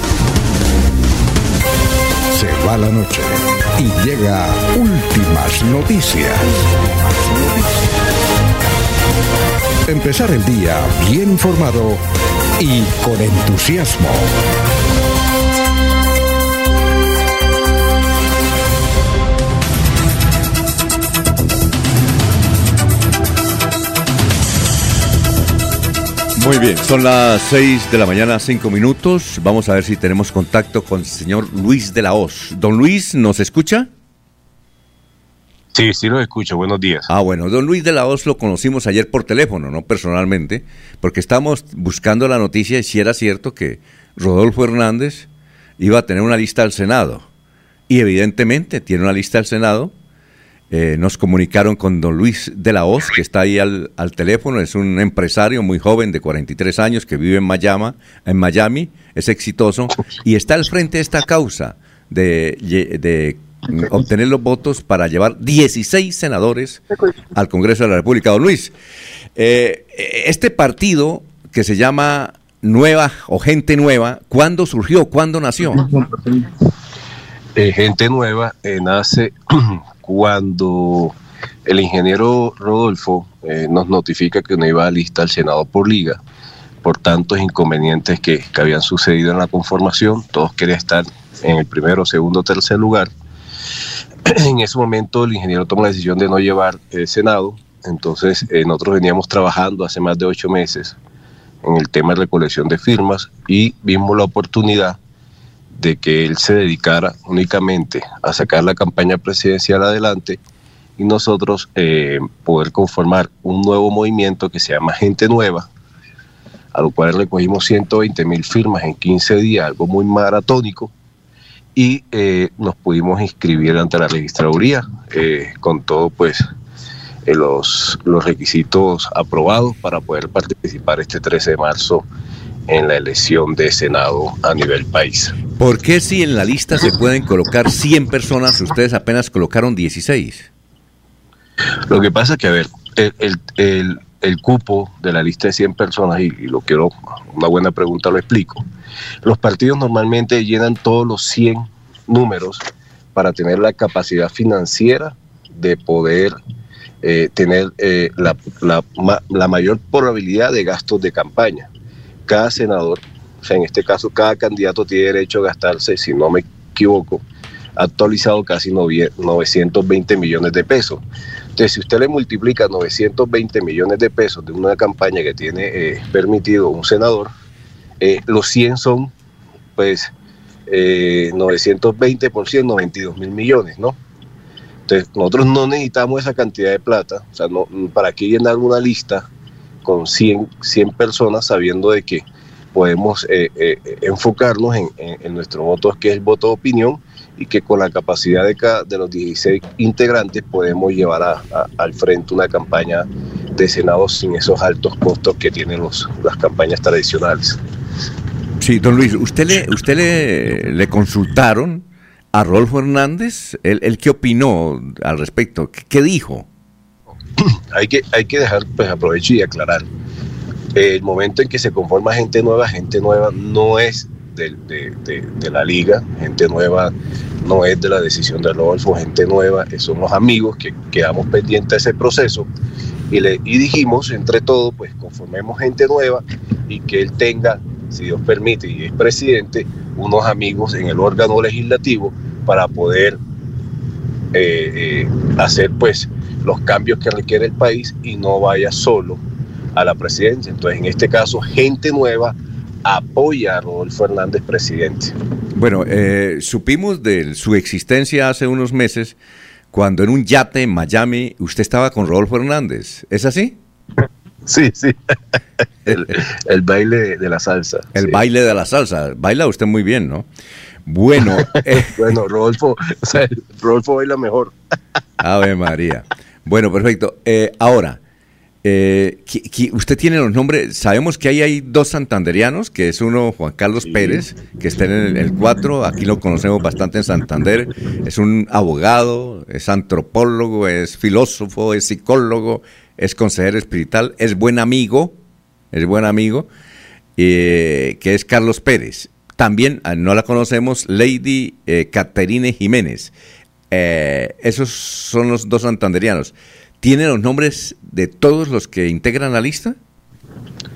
Speaker 2: va la noche y llega últimas noticias. Empezar el día bien informado y con entusiasmo.
Speaker 1: Muy bien, son las 6 de la mañana, 5 minutos. Vamos a ver si tenemos contacto con el señor Luis de la Hoz. Don Luis, ¿nos escucha?
Speaker 15: Sí, sí lo escucho. Buenos días.
Speaker 1: Ah, bueno, don Luis de la Hoz lo conocimos ayer por teléfono, no personalmente, porque estábamos buscando la noticia y si era cierto que Rodolfo Hernández iba a tener una lista al Senado. Y evidentemente tiene una lista al Senado eh, nos comunicaron con don Luis de la Hoz, que está ahí al, teléfono, es un empresario muy joven de 43 años que vive en Miami, en Miami, es exitoso y está al frente de esta causa de, obtener los votos para llevar 16 senadores al Congreso de la República. Don Luis, eh, este partido que se llama Nueva o Gente Nueva, ¿cuándo surgió? ¿Cuándo nació?
Speaker 15: Eh, gente Nueva nace cuando el ingeniero Rodolfo eh, nos notifica que no iba a lista al Senado por liga, por tantos inconvenientes que, habían sucedido en la conformación, todos querían estar en el primero, segundo, tercer lugar. En ese momento el ingeniero toma la decisión de no llevar el Senado, entonces eh, nosotros veníamos trabajando hace más de ocho meses en el tema de recolección de firmas y vimos la oportunidad de que él se dedicara únicamente a sacar la campaña presidencial adelante y nosotros eh, poder conformar un nuevo movimiento que se llama Gente Nueva, a lo cual recogimos 120 mil firmas en 15 días, algo muy maratónico, y eh, nos pudimos inscribir ante la registraduría eh, con todo pues los, los requisitos aprobados para poder participar este 13 de marzo en la elección de Senado a nivel país.
Speaker 1: ¿Por qué si en la lista se pueden colocar 100 personas, ustedes apenas colocaron 16?
Speaker 15: Lo que pasa es que, a ver, el, el, el, el cupo de la lista de 100 personas, y, y, lo quiero, una buena pregunta lo explico, los partidos normalmente llenan todos los 100 números para tener la capacidad financiera de poder eh, tener eh, la, la, la, mayor probabilidad de gastos de campaña. Cada senador, o sea, en este caso cada candidato tiene derecho a gastarse, si no me equivoco, actualizado casi 920 millones de pesos. Entonces, si usted le multiplica 920 millones de pesos de una campaña que tiene eh, permitido un senador, eh, los 100 son, pues, eh, 920 por 100, 92 mil millones, ¿no? Entonces, nosotros no necesitamos esa cantidad de plata, o sea, no, ¿para qué llenar una lista con 100, 100 personas sabiendo de que podemos eh, eh, enfocarnos en, en, nuestro voto, que es el voto de opinión, y que con la capacidad de, cada, de los 16 integrantes podemos llevar a, al frente una campaña de Senado sin esos altos costos que tienen los, las campañas tradicionales.
Speaker 1: Sí, don Luis, ¿usted le, usted le, le consultaron a Rolfo Hernández? ¿Él, ¿Él, qué opinó al respecto? ¿Qué, qué dijo?
Speaker 15: hay, que, hay que dejar, pues aprovecho y aclarar. El momento en que se conforma gente nueva, gente nueva no es de, la liga, gente nueva no es de la decisión de Rodolfo, gente nueva, son los amigos que quedamos pendientes de ese proceso y, le, y dijimos entre todos, pues conformemos gente nueva y que él tenga, si Dios permite y es presidente, unos amigos en el órgano legislativo para poder eh, eh, hacer pues los cambios que requiere el país y no vaya solo a la presidencia. Entonces, en este caso, gente nueva apoya a Rodolfo Hernández presidente.
Speaker 1: Bueno, eh, supimos de su existencia hace unos meses cuando en un yate en Miami usted estaba con Rodolfo Hernández. ¿Es así?
Speaker 15: Sí, sí. El, el baile de la salsa.
Speaker 1: El
Speaker 15: sí.
Speaker 1: baile de la salsa. Baila usted muy bien, ¿no? Bueno.
Speaker 15: Eh. bueno, Rodolfo, o sea, Rodolfo baila mejor.
Speaker 1: Ave María. Bueno, perfecto. Eh, ahora, eh, usted tiene los nombres, sabemos que ahí hay dos santanderianos, que es uno Juan Carlos. Pérez, que está en el 4, aquí lo conocemos bastante en Santander, es un abogado, es antropólogo, es filósofo, es psicólogo, es consejero espiritual, es buen amigo, es buen amigo, eh, que es Carlos Pérez. También ah, no la conocemos, Lady Caterine Jiménez. Eh, esos son los dos santanderianos. ¿Tiene los nombres de todos los que integran la lista?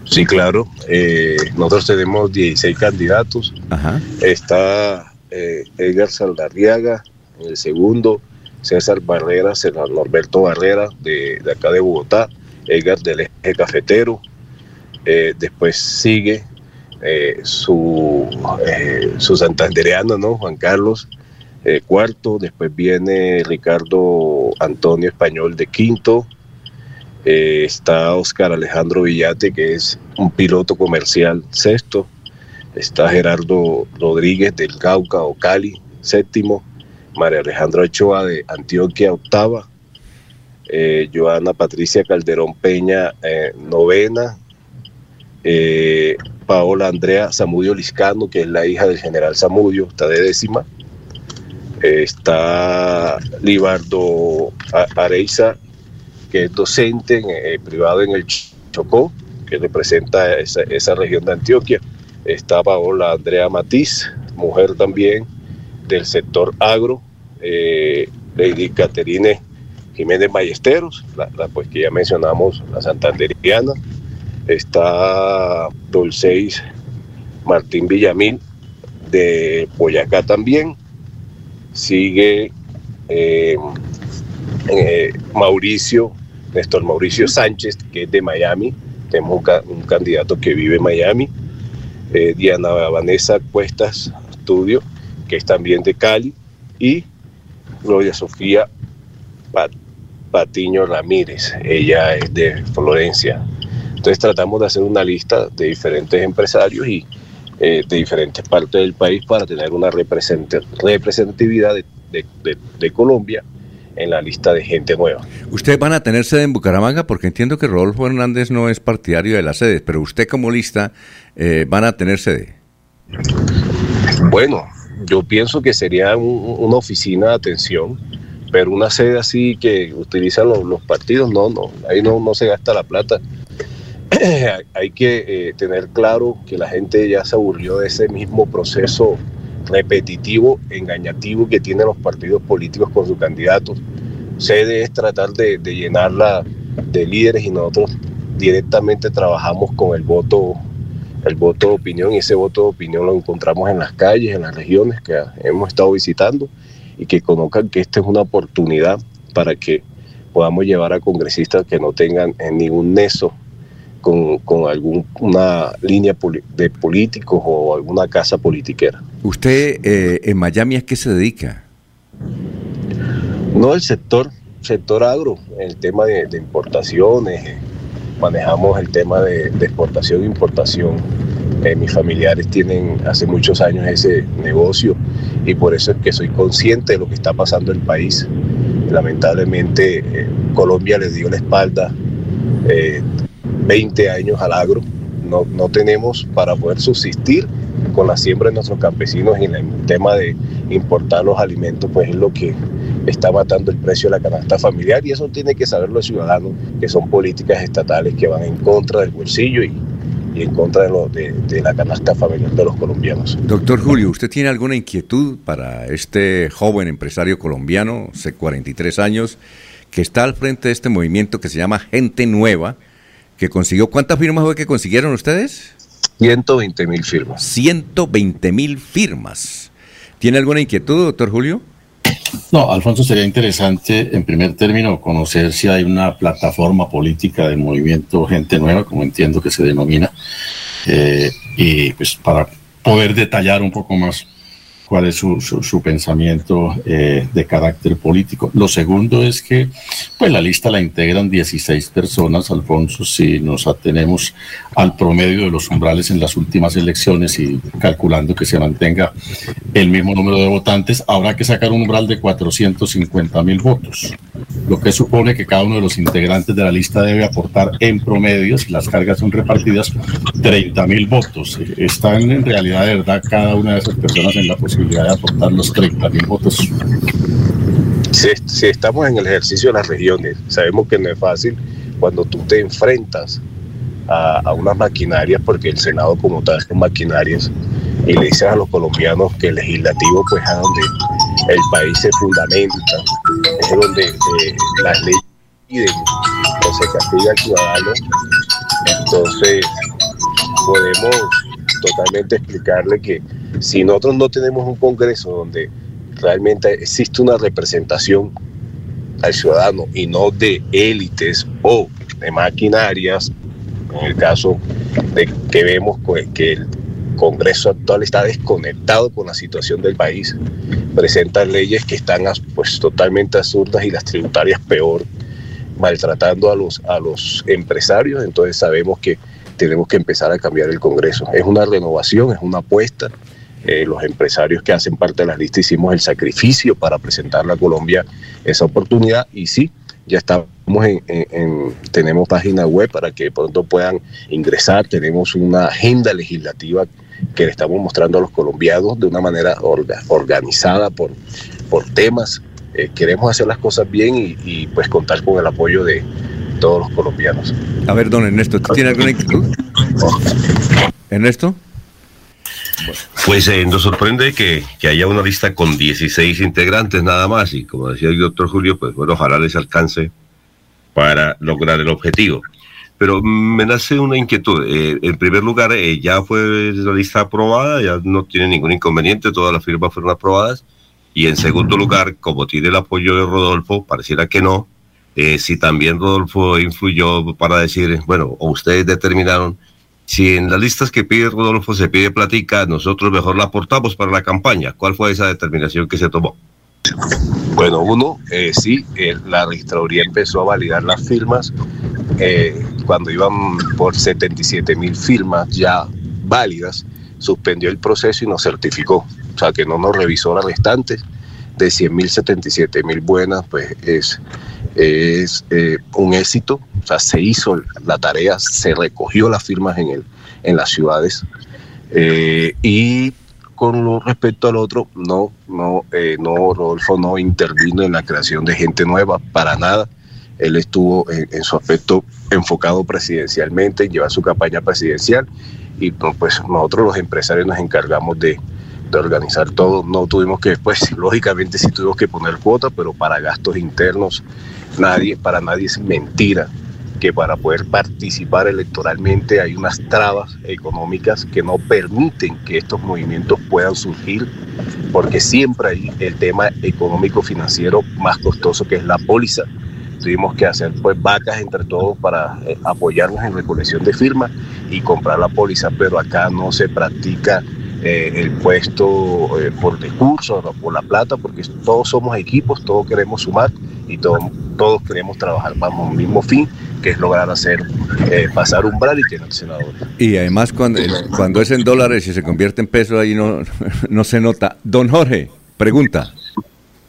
Speaker 15: Sí, claro. Eh, nosotros tenemos 16 candidatos.
Speaker 1: Ajá.
Speaker 15: Está eh, Edgar Saldarriaga en el segundo, César Barrera, César Norberto Barrera de, de, acá de Bogotá, Edgar del Eje Cafetero. Después sigue su, su santandereano, ¿no? Juan Carlos eh, cuarto, después viene Ricardo Antonio Español de quinto, eh, está Oscar Alejandro Villate, que es un piloto comercial sexto, está Gerardo Rodríguez del Cauca o Cali, séptimo, María Alejandra Ochoa de Antioquia, octava, eh, Joana Patricia Calderón Peña, novena, Paola Andrea Zamudio Liscano, que es la hija del general Zamudio, está de décima, está Libardo Areiza, que es docente en, eh, privado en el Chocó, que representa esa, región de Antioquia. Está Paola Andrea Matiz, mujer también del sector agro, eh, Lady Caterine Jiménez Ballesteros, la, pues que ya mencionamos, la santanderiana. Está Dolceis Martín Villamil de Boyacá también sigue eh, eh, Mauricio, Néstor Mauricio Sánchez, que es de Miami, tenemos un, un candidato que vive en Miami, eh, Diana Vanessa Cuestas Estudio, que es también de Cali, y Gloria Sofía Pat Patiño Ramírez, ella es de Florencia, Entonces tratamos de hacer una lista de diferentes empresarios y eh, de diferentes partes del país para tener una representatividad de, Colombia en la lista de gente nueva.
Speaker 1: ¿Ustedes van a tener sede en Bucaramanga? Porque entiendo que Rodolfo Hernández no es partidario de las sedes, pero usted como lista eh, van a tener sede.
Speaker 15: Bueno, yo pienso que sería una oficina de atención, pero una sede así que utilizan los, partidos, no, no, ahí no, no se gasta la plata. hay que eh, tener claro que la gente ya se aburrió de ese mismo proceso repetitivo, engañativo que tienen los partidos políticos con sus candidatos. Sede es tratar de, llenarla de líderes y nosotros directamente trabajamos con el voto el voto de opinión y ese voto de opinión lo encontramos en las calles, en las regiones que hemos estado visitando y que conozcan que esta es una oportunidad para que podamos llevar a congresistas que no tengan ningún neso con, con alguna línea de políticos o alguna casa politiquera.
Speaker 1: ¿Usted eh, en Miami a qué se dedica?
Speaker 15: No, el sector, sector agro, el tema de, importaciones, manejamos el tema de, exportación e importación. Eh, mis familiares tienen hace muchos años ese negocio y por eso es que soy consciente de lo que está pasando en el país. Lamentablemente eh, Colombia le dio la espalda 20 años al agro. No, no tenemos para poder subsistir con la siembra de nuestros campesinos y el tema de importar los alimentos, pues es lo que está matando el precio de la canasta familiar y eso tiene que saber los ciudadanos, que son políticas estatales que van en contra del bolsillo y, en contra de, lo, de, de, la canasta familiar de los colombianos.
Speaker 1: Doctor Julio, ¿usted tiene alguna inquietud para este joven empresario colombiano, hace 43 años, que está al frente de este movimiento que se llama Gente Nueva? Que consiguió. ¿Cuántas firmas fue que consiguieron ustedes?
Speaker 15: 120 mil firmas.
Speaker 1: 120 mil firmas. ¿Tiene alguna inquietud, doctor Julio?
Speaker 5: No, Alfonso, sería interesante, en primer término, conocer si hay una plataforma política del movimiento Gente Nueva, como entiendo que se denomina, eh, y pues para poder detallar un poco más cuál es su, su, pensamiento eh, de carácter político. Lo segundo es que pues la lista la integran 16 personas, Alfonso, si nos atenemos al promedio de los umbrales en las últimas elecciones y calculando que se mantenga el mismo número de votantes, habrá que sacar un umbral de 450 mil votos, lo que supone que cada uno de los integrantes de la lista debe aportar en promedio, si las cargas son repartidas, 30 mil votos. Están en realidad de verdad cada una de esas personas en la de aportar los 30 mil votos.
Speaker 15: Si, estamos en el ejercicio de las regiones, sabemos que no es fácil cuando tú te enfrentas a, a unas maquinarias, porque el Senado como tal son maquinarias, y le dices a los colombianos que el legislativo pues es donde el país se fundamenta, es donde eh, las leyes piden o se castiga al ciudadano, entonces podemos totalmente explicarle que si nosotros no tenemos un Congreso donde realmente existe una representación al ciudadano y no de élites o de maquinarias, en el caso de que vemos que el Congreso actual está desconectado con la situación del país, presenta leyes que están pues totalmente absurdas y las tributarias peor, maltratando a los, a los empresarios, entonces sabemos que tenemos que empezar a cambiar el Congreso. Es una renovación, es una apuesta. Eh, los empresarios que hacen parte de las listas hicimos el sacrificio para presentarle a Colombia esa oportunidad y sí, ya estamos en, tenemos página web para que pronto puedan ingresar, tenemos una agenda legislativa que le estamos mostrando a los colombianos de una manera organizada por, por temas. Eh, queremos hacer las cosas bien y, y pues contar con el apoyo de, todos los colombianos.
Speaker 1: A ver, don Ernesto, ¿tiene alguna inquietud? Ernesto.
Speaker 11: Pues eh, nos sorprende que, haya una lista con 16 integrantes nada más y como decía el doctor Julio, pues bueno, ojalá les alcance para lograr el objetivo. Pero me nace una inquietud. Eh, en primer lugar, eh, ya fue la lista aprobada, ya no tiene ningún inconveniente, todas las firmas fueron aprobadas. Y en segundo lugar, como tiene el apoyo de Rodolfo, pareciera que no, eh, si también Rodolfo influyó para decir, bueno, o ustedes determinaron, si en las listas que pide Rodolfo se pide platica, nosotros mejor la aportamos para la campaña. ¿Cuál fue esa determinación que se tomó?
Speaker 15: Bueno, uno, eh, sí, eh, la registraduría empezó a validar las firmas eh, cuando iban por 77 mil firmas ya válidas, suspendió el proceso y nos certificó. O sea, que no nos revisó las restantes. De 100 mil, 77 mil buenas, pues es, es eh, un éxito. O sea, se hizo la tarea, se recogió las firmas en, el, en las ciudades. Eh, y con lo respecto al otro, no, no, eh, no, Rodolfo no intervino en la creación de gente nueva para nada. Él estuvo en, en su aspecto enfocado presidencialmente en llevar su campaña presidencial y pues nosotros los empresarios nos encargamos de, de organizar todo. No tuvimos que, pues lógicamente sí tuvimos que poner cuota, pero para gastos internos, nadie, para nadie es mentira que para poder participar electoralmente hay unas trabas económicas que no permiten que estos movimientos puedan surgir, porque siempre hay el tema económico financiero más costoso que es la póliza. Tuvimos que hacer pues vacas entre todos para eh, apoyarnos en recolección de firmas y comprar la póliza, pero acá no se practica eh, el puesto eh, por recursos o por la plata, porque todos somos equipos, todos queremos sumar y todos, todos queremos trabajar para un mismo fin, que es lograr hacer eh, pasar umbral y tener senadores.
Speaker 1: Y además cuando, cuando es en dólares y se convierte en peso ahí no, no se nota. Don Jorge, pregunta.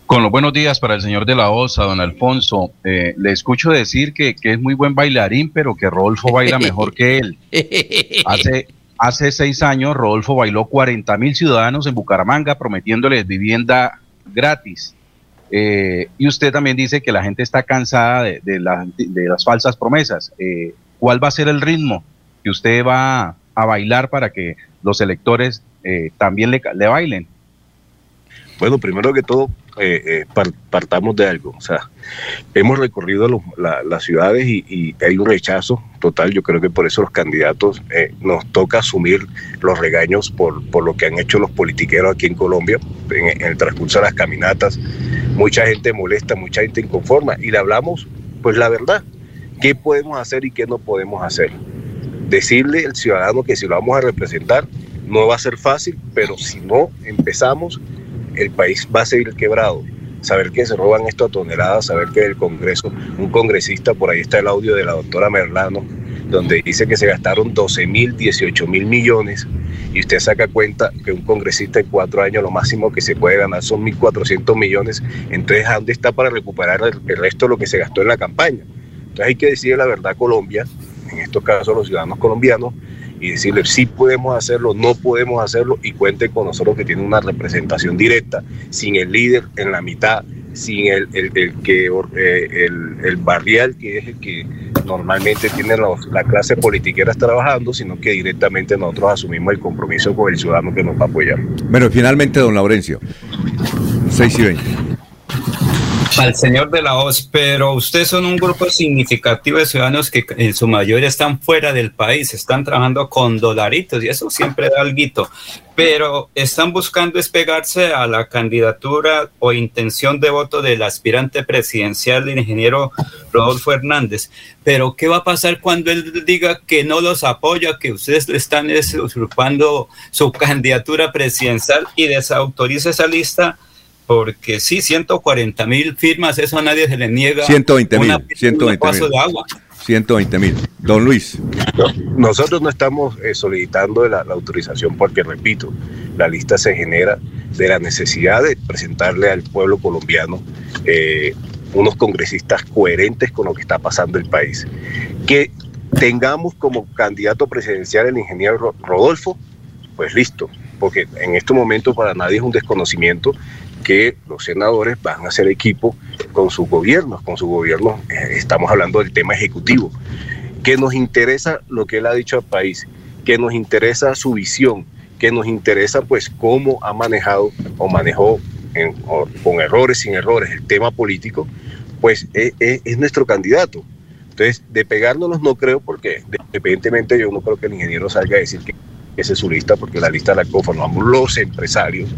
Speaker 6: Con los buenos días para el señor de la OSA, don Alfonso. Eh, le escucho decir que, que, es muy buen bailarín, pero que Rodolfo baila mejor que él. Hace, hace seis años, Rodolfo bailó 40 mil ciudadanos en Bucaramanga prometiéndoles vivienda gratis. Eh, y usted también dice que la gente está cansada de, de, la, de las falsas promesas. Eh, ¿Cuál va a ser el ritmo que usted va a bailar para que los electores eh, también le, le bailen?
Speaker 15: Bueno, primero que todo, eh, eh, partamos de algo. O sea, hemos recorrido las ciudades y, hay un rechazo total. Yo creo que por eso los candidatos eh, nos toca asumir los regaños por, por, lo que han hecho los politiqueros aquí en Colombia en, en, el transcurso de las caminatas. Mucha gente molesta, mucha gente inconforma y le hablamos, pues la verdad, qué podemos hacer y qué no podemos hacer. Decirle al ciudadano que si lo vamos a representar no va a ser fácil, pero si no empezamos el país va a seguir quebrado. Saber que se roban esto a toneladas, saber que el Congreso, un congresista, por ahí está el audio de la doctora Merlano, donde dice que se gastaron 12 mil, 18 mil millones, y usted saca cuenta que un congresista en cuatro años lo máximo que se puede ganar son 1.400 millones, entonces ¿a dónde está para recuperar el, resto de lo que se gastó en la campaña? Entonces hay que decir la verdad Colombia, en estos casos los ciudadanos colombianos, y decirle sí podemos hacerlo, no podemos hacerlo y cuenten con nosotros que tiene una representación directa, sin el líder en la mitad, sin el, el, el que, eh, el, el, barrial que es el que normalmente tiene los, la clase politiquera trabajando, sino que directamente nosotros asumimos el compromiso con el ciudadano que nos va a apoyar.
Speaker 1: Bueno, finalmente, don Laurencio, 6 y 20
Speaker 3: al señor de la OS, pero ustedes son un grupo significativo de ciudadanos que en su mayoría están fuera del país, están trabajando con dolaritos y eso siempre da algo, pero están buscando despegarse a la candidatura o intención de voto del aspirante presidencial, el ingeniero Rodolfo Hernández. Pero ¿qué va a pasar cuando él diga que no los apoya, que ustedes están usurpando su candidatura presidencial y desautoriza esa lista? Porque sí, 140 mil firmas, eso a nadie se le niega.
Speaker 1: 120 mil, 120 mil. de agua. 120 mil. Don Luis.
Speaker 15: Nosotros no estamos eh, solicitando la, la, autorización porque, repito, la lista se genera de la necesidad de presentarle al pueblo colombiano eh, unos congresistas coherentes con lo que está pasando en el país. Que tengamos como candidato presidencial el ingeniero Rodolfo, pues listo, porque en este momento para nadie es un desconocimiento que los senadores van a hacer equipo con sus gobiernos, con su gobierno, eh, estamos hablando del tema ejecutivo, que nos interesa lo que él ha dicho al país, que nos interesa su visión, que nos interesa pues cómo ha manejado o manejó con errores, sin errores, el tema político, pues es, es, es nuestro candidato. Entonces, de pegárnoslos no creo, porque evidentemente yo no creo que el ingeniero salga a decir que esa es su lista, porque la lista la conformamos los empresarios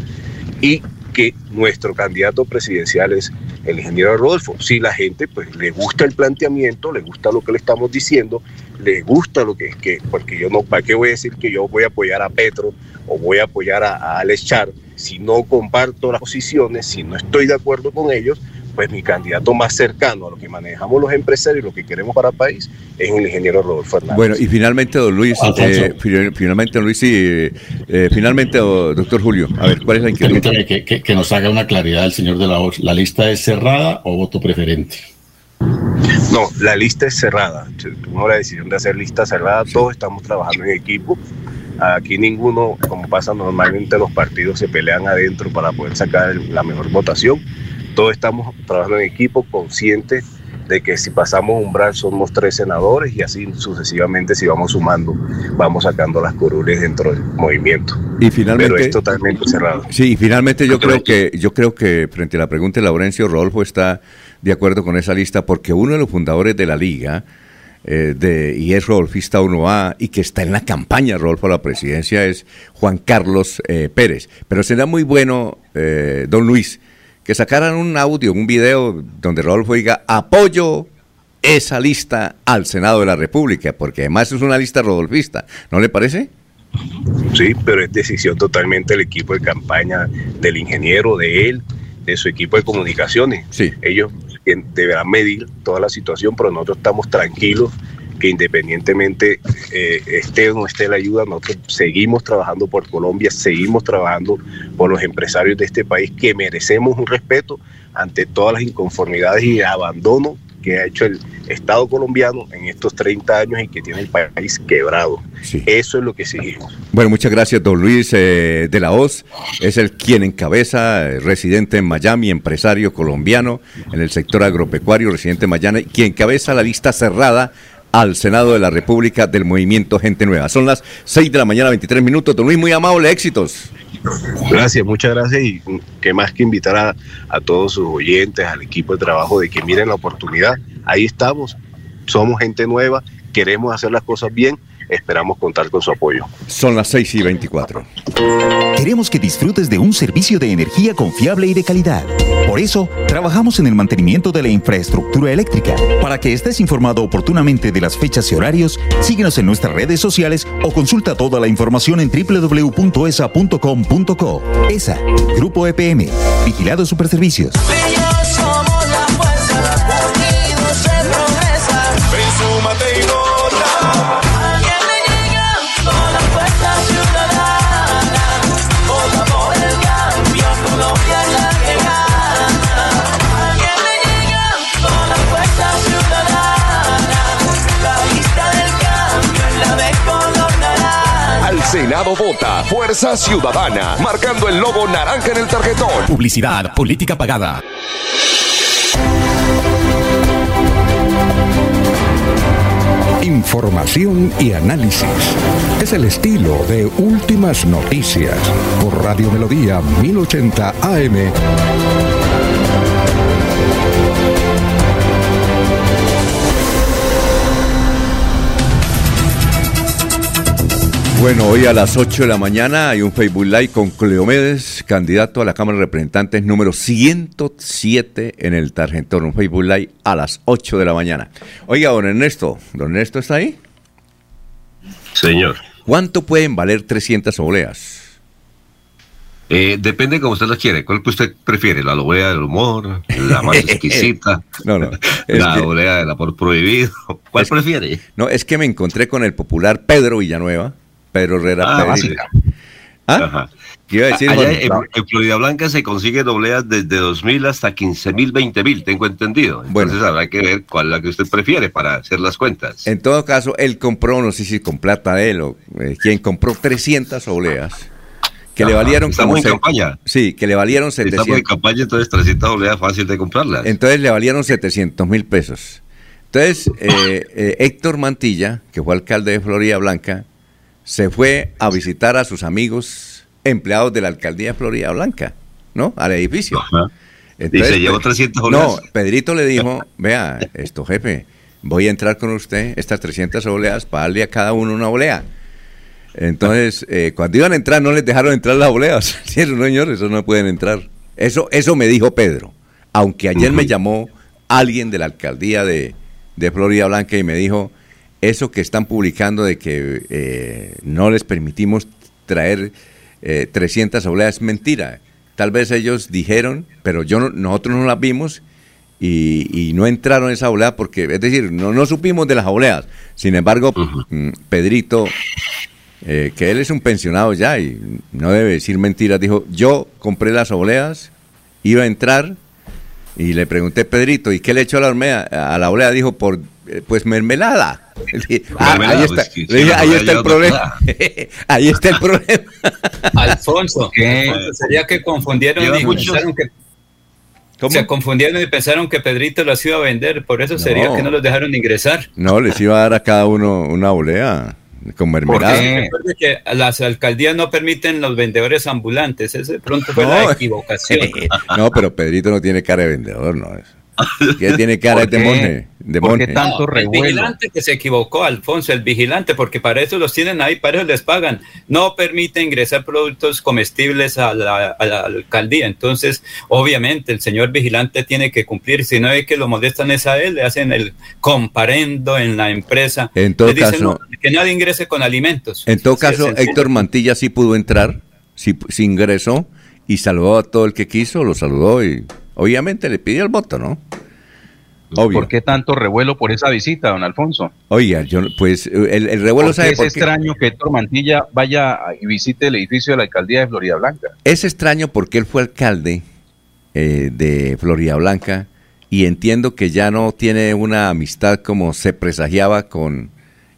Speaker 15: y que nuestro candidato presidencial es el ingeniero Rodolfo. Si la gente pues le gusta el planteamiento, le gusta lo que le estamos diciendo, le gusta lo que, que porque yo no, ¿para qué voy a decir que yo voy a apoyar a Petro o voy a apoyar a, a Alex Char? Si no comparto las posiciones, si no estoy de acuerdo con ellos, pues mi candidato más cercano a lo que manejamos los empresarios y lo que queremos para el país es el ingeniero Rodolfo Hernández.
Speaker 1: Bueno, y finalmente, don Luis, eh, finalmente, don Luis, y eh, finalmente, doctor Julio, a ver, ¿cuál es la inquietud?
Speaker 5: Que, que, que, nos haga una claridad el señor de la voz. ¿La lista es cerrada o voto preferente?
Speaker 15: No, la lista es cerrada. Tomó la decisión de hacer lista cerrada, todos estamos trabajando en equipo. Aquí ninguno, como pasa normalmente, los partidos se pelean adentro para poder sacar la mejor votación todos estamos trabajando en equipo, conscientes de que si pasamos umbral somos tres senadores y así sucesivamente si vamos sumando, vamos sacando las curules dentro del movimiento.
Speaker 1: Y finalmente,
Speaker 15: Pero es totalmente cerrado.
Speaker 1: Sí, y finalmente yo creo que yo creo que frente a la pregunta de Laurencio Rodolfo está de acuerdo con esa lista porque uno de los fundadores de la liga eh, de, y es Rodolfista 1A y que está en la campaña Rodolfo a la presidencia es Juan Carlos eh, Pérez. Pero será muy bueno, eh, don Luis, que sacaran un audio, un video donde Rodolfo diga apoyo esa lista al Senado de la República, porque además es una lista rodolfista, ¿no le parece?
Speaker 15: Sí, pero es decisión totalmente del equipo de campaña, del ingeniero, de él, de su equipo de comunicaciones.
Speaker 1: Sí.
Speaker 15: Ellos deberán medir toda la situación, pero nosotros estamos tranquilos que independientemente eh, esté o no esté la ayuda, nosotros seguimos trabajando por Colombia, seguimos trabajando por los empresarios de este país que merecemos un respeto ante todas las inconformidades y abandono que ha hecho el Estado colombiano en estos 30 años y que tiene el país quebrado. Eso es lo que seguimos.
Speaker 1: Bueno, muchas gracias, don Luis eh, de la Hoz. Es el quien encabeza, eh, residente en Miami, empresario colombiano en el sector agropecuario, residente en Miami, quien encabeza la lista cerrada al Senado de la República del Movimiento Gente Nueva. Son las 6 de la mañana, 23 minutos. Don Luis, muy amable, éxitos.
Speaker 15: Gracias, muchas gracias y que más que invitar a, a todos sus oyentes, al equipo de trabajo de que miren la oportunidad. Ahí estamos, somos gente nueva, queremos hacer las cosas bien Esperamos contar con su apoyo.
Speaker 1: Son las 6 y 24.
Speaker 16: Queremos que disfrutes de un servicio de energía confiable y de calidad. Por eso, trabajamos en el mantenimiento de la infraestructura eléctrica. Para que estés informado oportunamente de las fechas y horarios, síguenos en nuestras redes sociales o consulta toda la información en www.esa.com.co. ESA, Grupo EPM, Vigilado Superservicios.
Speaker 9: Senado vota Fuerza Ciudadana, marcando el logo naranja en el tarjetón. Publicidad, política pagada.
Speaker 2: Información y análisis. Es el estilo de Últimas Noticias por Radio Melodía 1080 AM.
Speaker 1: Bueno, hoy a las 8 de la mañana hay un Facebook Live con Cleomedes, candidato a la Cámara de Representantes número 107 en el Targentón. Un Facebook Live a las 8 de la mañana. Oiga, don Ernesto, ¿don Ernesto está ahí?
Speaker 11: Señor.
Speaker 1: ¿Cuánto pueden valer 300 obleas?
Speaker 11: Eh, depende como usted las quiere. ¿Cuál que usted prefiere? ¿La oblea del humor? ¿La más exquisita?
Speaker 1: no, no.
Speaker 11: ¿La que, oblea del amor prohibido? ¿Cuál prefiere?
Speaker 1: No, es que me encontré con el popular Pedro Villanueva Pedro Herrera
Speaker 11: ah,
Speaker 1: ¿Ah?
Speaker 11: Iba a decir, en, Florida Blanca se consigue dobleas desde 2.000 hasta 15.000, 20.000, tengo entendido. Entonces bueno, habrá que ver cuál es la que usted prefiere para hacer las cuentas.
Speaker 1: En todo caso, él compró, no sé si con plata de él o eh, quien compró 300 obleas. Que le valieron
Speaker 11: Estamos en campaña.
Speaker 1: Sí, que le valieron 700.
Speaker 11: Estamos en campaña, entonces 300 obleas fácil de comprarlas.
Speaker 1: Entonces le valieron 700 mil pesos. Entonces, eh, eh, Héctor Mantilla, que fue alcalde de Florida Blanca, se fue a visitar a sus amigos empleados de la alcaldía de Florida Blanca, ¿no? Al edificio.
Speaker 11: y se llevó 300
Speaker 1: No, Pedrito le dijo, vea, esto jefe, voy a entrar con usted estas 300 oleas para darle a cada uno una olea. Entonces, eh, cuando iban a entrar, no les dejaron entrar las oleas. no, señor, eso no pueden entrar. Eso, eso me dijo Pedro. Aunque ayer me llamó alguien de la alcaldía de, de Florida Blanca y me dijo, eso que están publicando de que eh, no les permitimos traer eh, 300 obleas es mentira. Tal vez ellos dijeron, pero yo nosotros no las vimos y, y no entraron en esa oleada porque, es decir, no, no supimos de las oleadas. Sin embargo, mm, Pedrito, eh, que él es un pensionado ya y no debe decir mentiras, dijo, yo compré las oleadas, iba a entrar y le pregunté, Pedrito, ¿y qué le echó a la, olea? a la olea? Dijo, por, pues mermelada. Ah, ahí está,
Speaker 11: pues, que
Speaker 1: ahí
Speaker 11: no
Speaker 1: está el problema. ahí está el problema.
Speaker 3: Alfonso, Alfonso, sería que confundieron
Speaker 1: Lleva
Speaker 3: y
Speaker 1: muchos-
Speaker 3: pensaron que se confundieron y pensaron que Pedrito las iba a vender, por eso sería
Speaker 1: No.
Speaker 3: que no los dejaron ingresar.
Speaker 1: No, les iba a dar a cada uno una olea con mermelada.
Speaker 3: Que las alcaldías no permiten los vendedores ambulantes, ese de pronto fue
Speaker 1: No.
Speaker 3: la equivocación.
Speaker 1: No, pero Pedrito no tiene cara de vendedor, no es. ¿Qué tiene cara
Speaker 3: ¿Por
Speaker 1: de
Speaker 3: qué?
Speaker 1: monje? De
Speaker 3: ¿Por qué
Speaker 1: monje.
Speaker 3: tanto el vigilante que se equivocó, Alfonso, el vigilante, porque para eso los tienen ahí, para eso les pagan. No permite ingresar productos comestibles a la, a la alcaldía. Entonces, obviamente, el señor vigilante tiene que cumplir. Si no es que lo molestan es a él, le hacen el comparendo en la empresa.
Speaker 1: En todo
Speaker 3: dicen,
Speaker 1: caso-
Speaker 3: "No, que nadie ingrese con alimentos.
Speaker 1: En todo caso. Héctor Mantilla sí pudo entrar, sí, sí ingresó y saludó a todo el que quiso, lo saludó y obviamente le pidió el voto, ¿no? Obvio.
Speaker 6: ¿Por qué tanto revuelo por esa visita, don Alfonso?
Speaker 1: Oiga, yo, pues el, el revuelo
Speaker 6: ¿Por qué
Speaker 1: sabe
Speaker 6: es
Speaker 1: por qué?
Speaker 6: extraño que Héctor Mantilla vaya y visite el edificio de la alcaldía de Florida Blanca?
Speaker 1: Es extraño porque él fue alcalde eh, de Florida Blanca y entiendo que ya no tiene una amistad como se presagiaba con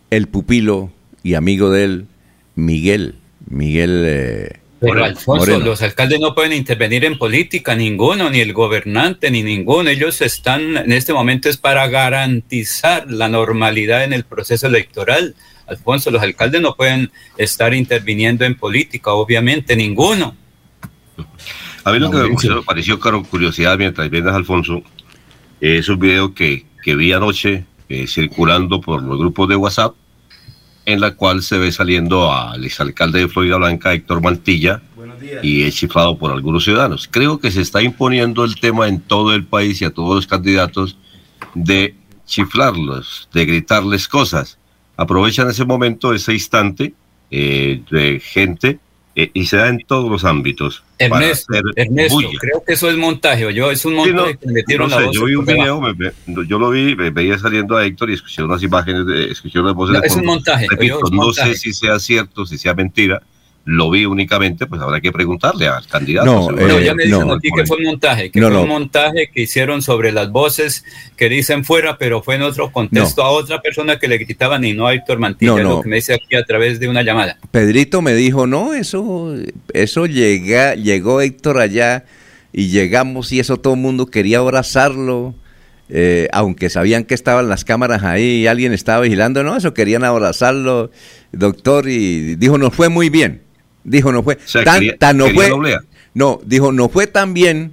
Speaker 1: el pupilo y amigo de él, Miguel. Miguel. eh,
Speaker 3: Pero
Speaker 1: Moreno.
Speaker 3: Alfonso,
Speaker 1: Moreno.
Speaker 3: los alcaldes no pueden intervenir en política, ninguno, ni el gobernante, ni ninguno. Ellos están, en este momento es para garantizar la normalidad en el proceso electoral. Alfonso, los alcaldes no pueden estar interviniendo en política, obviamente, ninguno.
Speaker 11: A mí lo que me pareció, claro, curiosidad mientras vienes, Alfonso, es un video que, que vi anoche eh, circulando por los grupos de WhatsApp, en la cual se ve saliendo al exalcalde de Florida Blanca, Héctor Mantilla, y es chiflado por algunos ciudadanos. Creo que se está imponiendo el tema en todo el país y a todos los candidatos de chiflarlos, de gritarles cosas. Aprovechan ese momento, ese instante eh, de gente eh, y se da en todos los ámbitos.
Speaker 3: Ernesto, Ernesto, creo que eso es montaje, o yo, es un
Speaker 11: Sí,
Speaker 3: montaje
Speaker 11: no,
Speaker 3: que metieron
Speaker 11: no sé, yo vi un video,
Speaker 3: debajo.
Speaker 11: me- me- yo lo vi, me veía saliendo a Héctor y escuché unas imágenes, de, escuché unas voces.
Speaker 3: No,
Speaker 11: de
Speaker 3: es un montaje,
Speaker 11: Repito,
Speaker 3: es un
Speaker 11: no
Speaker 3: montaje.
Speaker 11: sé si sea cierto, si sea mentira. Lo vi únicamente, pues habrá que preguntarle al candidato.
Speaker 1: No, eh,
Speaker 3: ya me dicen
Speaker 1: no.
Speaker 3: aquí que fue un montaje, que
Speaker 1: No,
Speaker 3: fue un montaje que hicieron sobre las voces que dicen fuera, pero fue en otro contexto a otra persona que le gritaban y no a Héctor Mantilla,
Speaker 1: No,
Speaker 3: es
Speaker 1: no.
Speaker 3: lo que me dice aquí a través de una llamada.
Speaker 1: Pedrito me dijo, no, eso, eso llega, llegó Héctor allá y llegamos y eso todo el mundo quería abrazarlo, eh, aunque sabían que estaban las cámaras ahí y alguien estaba vigilando, no, eso querían abrazarlo, doctor, y dijo, nos fue muy bien. Dijo, no fue.
Speaker 11: sea,
Speaker 1: tan,
Speaker 11: quería-
Speaker 1: tan no fue. No, dijo, no fue tan bien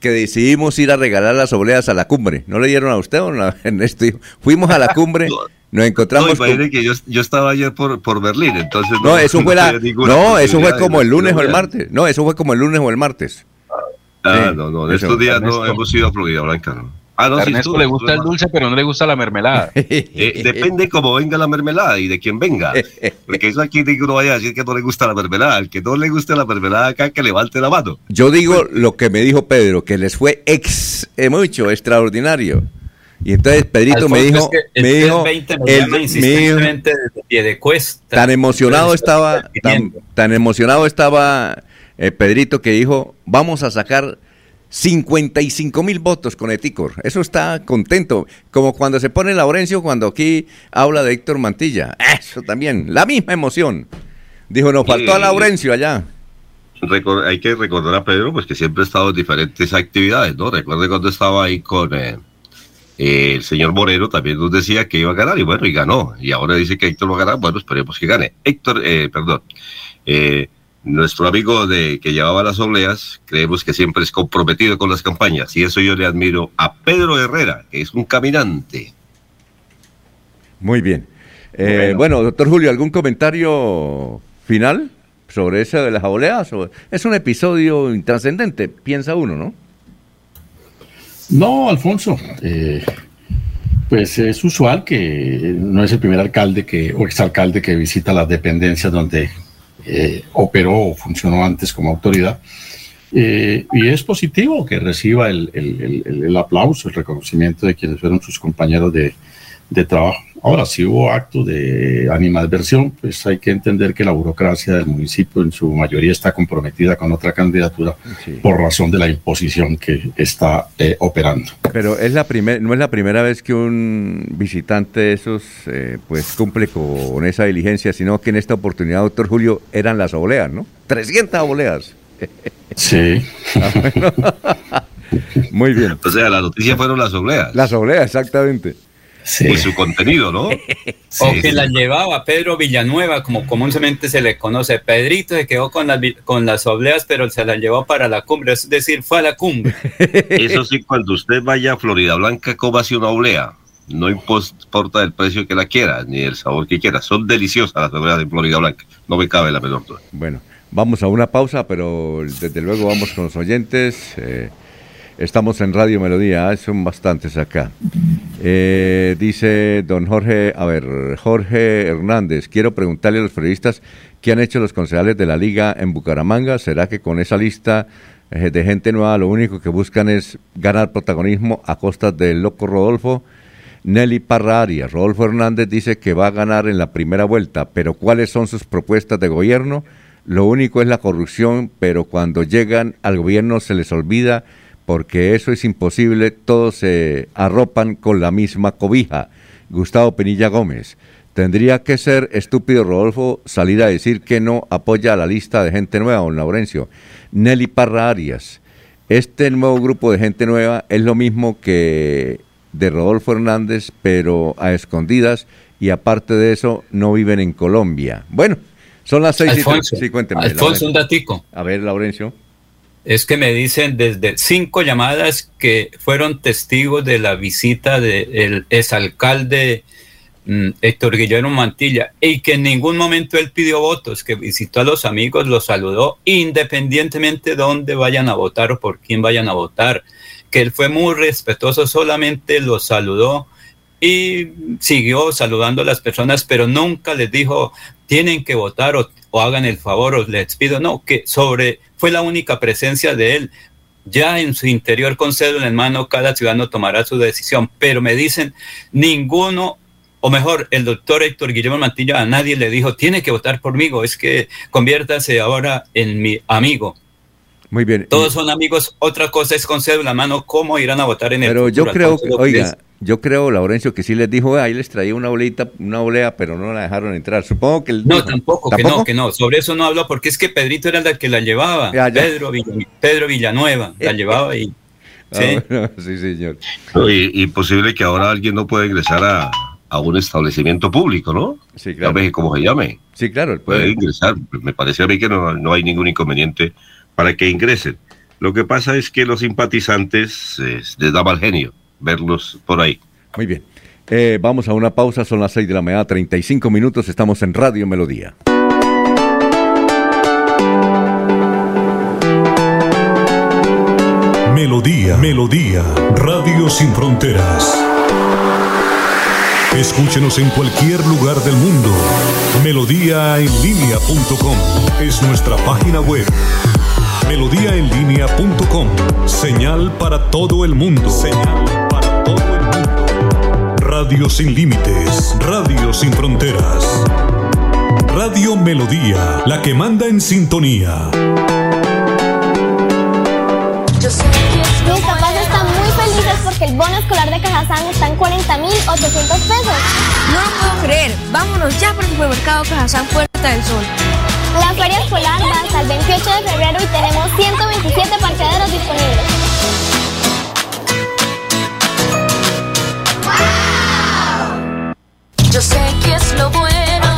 Speaker 1: que decidimos ir a regalar las obleas a la cumbre. ¿No le dieron a usted o no, Ernesto? Fuimos a la cumbre, nos
Speaker 11: No,
Speaker 1: encontramos con-
Speaker 11: imagine que yo, yo estaba ayer por, por Berlín, entonces
Speaker 1: no, eso fue la, no, eso fue como el lunes o el martes. No, eso fue como el lunes o el martes.
Speaker 11: Ah,
Speaker 1: Sí,
Speaker 11: no, no, de estos días no hemos ido a Florida Blanca, ¿no? Ah, no,
Speaker 6: a Ernesto
Speaker 11: estuve,
Speaker 6: le gusta el dulce, pero no le gusta la mermelada.
Speaker 11: Eh, depende cómo venga la mermelada y de quién venga. Porque eso aquí ninguno vaya a decir que no le gusta la mermelada. El que no le guste la mermelada acá, que levante la mano.
Speaker 1: Yo digo lo que me dijo Pedro, que les fue ex eh, mucho, extraordinario. Y entonces Pedrito me dijo,
Speaker 3: es que
Speaker 1: me dijo,
Speaker 3: 320 me
Speaker 1: el-
Speaker 3: llama
Speaker 1: me dijo- tan emocionado estaba, tan, emocionado estaba eh, Pedrito que dijo, vamos a sacar 55 mil votos con Eticor. Eso está contento. Como cuando se pone Laurencio, cuando aquí habla de Héctor Mantilla. Eso también, la misma emoción. Dijo, nos faltó a. Laurencio allá.
Speaker 11: Hay que recordar a Pedro, pues que siempre ha estado en diferentes actividades, ¿no? Recuerde cuando estaba ahí con eh, el señor Moreno, también nos decía que iba a ganar, y bueno, y ganó. Y ahora dice que Héctor va a ganar, bueno, esperemos que gane. Héctor, eh, perdón, eh, nuestro amigo de que llevaba las obleas, creemos que siempre es comprometido con las campañas, y eso yo le admiro a Pedro Herrera, que es un caminante.
Speaker 1: Muy bien. Eh, bueno. doctor Julio, ¿algún comentario final sobre eso de las oleas? O- Es un episodio intrascendente, piensa uno, ¿no?
Speaker 5: No, Alfonso, eh, pues es usual que no es el primer alcalde que, o exalcalde que visita las dependencias donde eh, operó o funcionó antes como autoridad. Eh, y es positivo que reciba el, el- el- el aplauso, el reconocimiento de quienes fueron sus compañeros de, de trabajo. Ahora, si hubo actos de animadversión, pues hay que entender que la burocracia del municipio en su mayoría está comprometida con otra candidatura por razón de la imposición que está eh, operando.
Speaker 1: Pero es la primer, no es la primera vez que un visitante de esos eh, pues cumple con esa diligencia, sino que en esta oportunidad, doctor Julio, eran las obleas, ¿no? 300 obleas.
Speaker 5: Sí.
Speaker 1: Muy bien.
Speaker 11: O sea, la noticia fueron las obleas.
Speaker 1: Las obleas, exactamente.
Speaker 11: Y su contenido, ¿no?
Speaker 3: o
Speaker 11: Sí,
Speaker 3: que
Speaker 11: sí.
Speaker 3: la llevaba Pedro Villanueva, como comúnmente se le conoce. Pedrito se quedó con las, con las obleas, pero se la llevó para la cumbre, es decir, fue a la cumbre.
Speaker 11: Eso sí, cuando usted vaya a Florida Blanca, cómase una oblea. No importa el precio que la quiera, ni el sabor que quiera. Son deliciosas las obleas de Florida Blanca. No me cabe la menor duda.
Speaker 1: Bueno, vamos a una pausa, pero desde luego vamos con los oyentes. eh, estamos en Radio Melodía, ah, son bastantes acá. Eh, dice don Jorge, a ver, Jorge Hernández, quiero preguntarle a los periodistas qué han hecho los concejales de la liga en Bucaramanga. ¿Será que con esa lista eh, de gente nueva lo único que buscan es ganar protagonismo a costa del loco Rodolfo? Nelly Parra Arias. Rodolfo Hernández dice que va a ganar en la primera vuelta, pero ¿cuáles son sus propuestas de gobierno? Lo único es la corrupción, pero cuando llegan al gobierno se les olvida porque eso es imposible, todos se arropan con la misma cobija. Gustavo Penilla Gómez. Tendría que ser estúpido Rodolfo salir a decir que no apoya a la lista de gente nueva, don Laurencio. Nelly Parra Arias. Este nuevo grupo de gente nueva es lo mismo que de Rodolfo Hernández, pero a escondidas y aparte de eso no viven en Colombia. Bueno, son las seis
Speaker 3: Alfonso,
Speaker 1: y
Speaker 3: Alfonso, un datico.
Speaker 1: A ver, Laurencio.
Speaker 3: Es que me dicen desde cinco llamadas que fueron testigos de la visita del exalcalde mm, Héctor Guillermo Mantilla y que en ningún momento él pidió votos, que visitó a los amigos, los saludó independientemente de dónde vayan a votar o por quién vayan a votar, que él fue muy respetuoso, solamente los saludó y siguió saludando a las personas, pero nunca les dijo tienen que votar o, o hagan el favor o les pido, no, que sobre fue la única presencia de él. Ya en su interior con cédula en mano, cada ciudadano tomará su decisión, pero me dicen, ninguno, o mejor, el doctor Héctor Guillermo Mantilla a nadie le dijo, tiene que votar por mí, es que conviértase ahora en mi amigo.
Speaker 1: Muy bien.
Speaker 3: Todos son amigos, otra cosa es con cédula mano, cómo irán a votar en el
Speaker 1: Pero yo creo que, oiga, yo creo, Laurencio, que sí les dijo, ahí les traía una bolita, una olea, pero no la dejaron entrar. Supongo que... él
Speaker 3: No,
Speaker 1: dijo-
Speaker 3: tampoco, que no, que no. Sobre eso no habló, porque es que Pedrito era el que la llevaba.
Speaker 1: Ya, ya.
Speaker 3: Pedro, Vill- Pedro Villanueva la llevaba y.
Speaker 1: Ah,
Speaker 3: Sí.
Speaker 1: bueno, sí, señor.
Speaker 11: No, y, y posible que ahora alguien no pueda ingresar a, a un establecimiento público, ¿no?
Speaker 1: Sí, claro.
Speaker 11: Llámese como se llame.
Speaker 1: Sí, claro, él
Speaker 11: Puede
Speaker 1: puede.
Speaker 11: ingresar. Me parece a mí que no, no hay ningún inconveniente para que ingresen. Lo que pasa es que los simpatizantes eh, les da mal genio verlos por ahí.
Speaker 1: Muy bien. Eh, vamos a una pausa, son las 6 de la mañana, 35 minutos, estamos en Radio Melodía.
Speaker 8: Melodía, Melodía, Radio Sin Fronteras. Escúchenos en cualquier lugar del mundo. Melodíaenlínea.com es nuestra página web. Melodíaenlínea.com, señal para todo el mundo. Señal para todo el mundo. Radio sin límites, Radio sin fronteras. Radio Melodía, la que manda en sintonía.
Speaker 17: Mis papás están muy felices porque el bono escolar de Cajazán está en 40.800 pesos.
Speaker 18: No lo puedo creer. Vámonos ya por el supermercado Cajazán Puerta del Sol.
Speaker 17: La feria escolar va hasta el 28 de febrero y tenemos 127 parqueaderos disponibles.
Speaker 12: Yo sé que es lo bueno.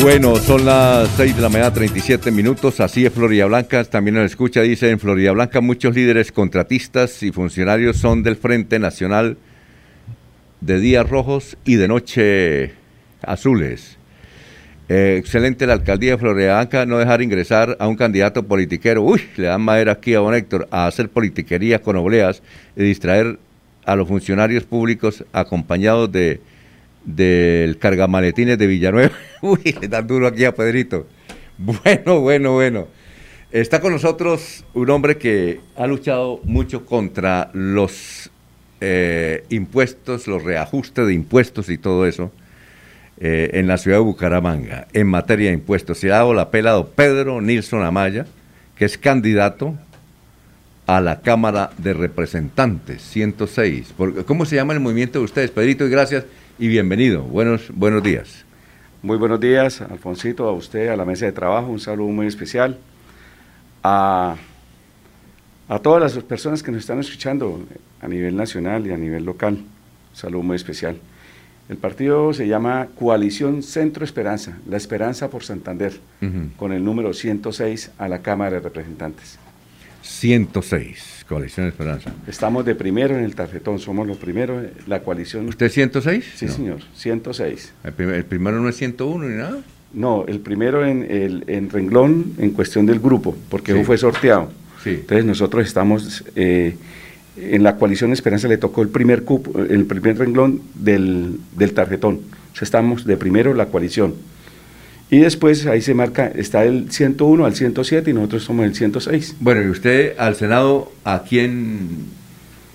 Speaker 1: Bueno, son las 6 de la mañana, 37 minutos. Así es Florida Blanca. También nos escucha, dice en Florida Blanca muchos líderes contratistas y funcionarios son del Frente Nacional de días rojos y de noche azules. Eh, excelente la alcaldía de Florida Blanca no dejar ingresar a un candidato politiquero. Uy, le dan madera aquí a don Héctor a hacer politiquería con obleas y distraer a los funcionarios públicos acompañados de del cargamaletines de Villanueva. Uy, le dan duro aquí a Pedrito. Bueno, bueno, bueno. Está con nosotros un hombre que ha luchado mucho contra los eh, impuestos, los reajustes de impuestos y todo eso eh, en la ciudad de Bucaramanga en materia de impuestos. Se ha dado la pela a Pedro Nilsson Amaya, que es candidato a la Cámara de Representantes 106. Por- ¿Cómo se llama el movimiento de ustedes? Pedrito, y gracias y bienvenido. Buenos, buenos días.
Speaker 19: Muy buenos días, Alfonsito, a usted, a la mesa de trabajo, un saludo muy especial. A, a todas las personas que nos están escuchando a nivel nacional y a nivel local, un saludo muy especial. El partido se llama Coalición Centro Esperanza, la esperanza por Santander, con el número 106 a la Cámara de Representantes.
Speaker 1: 106, Coalición Esperanza.
Speaker 19: Estamos de primero en el tarjetón, somos los primeros, la coalición.
Speaker 1: ¿Usted es 106?
Speaker 19: Sí,
Speaker 1: No.
Speaker 19: señor, 106.
Speaker 1: El, prim- el primero no es 101 ni nada.
Speaker 19: No, el primero en, el, en renglón en cuestión del grupo, porque
Speaker 1: Sí.
Speaker 19: eso fue sorteado.
Speaker 1: Sí.
Speaker 19: Entonces nosotros estamos, eh, en la coalición Esperanza le tocó el primer cupo, el primer renglón del, del tarjetón. O sea, estamos de primero la coalición. Y después ahí se marca, está el 101 al 107 y nosotros somos el 106.
Speaker 1: Bueno, y usted al Senado, ¿a quién,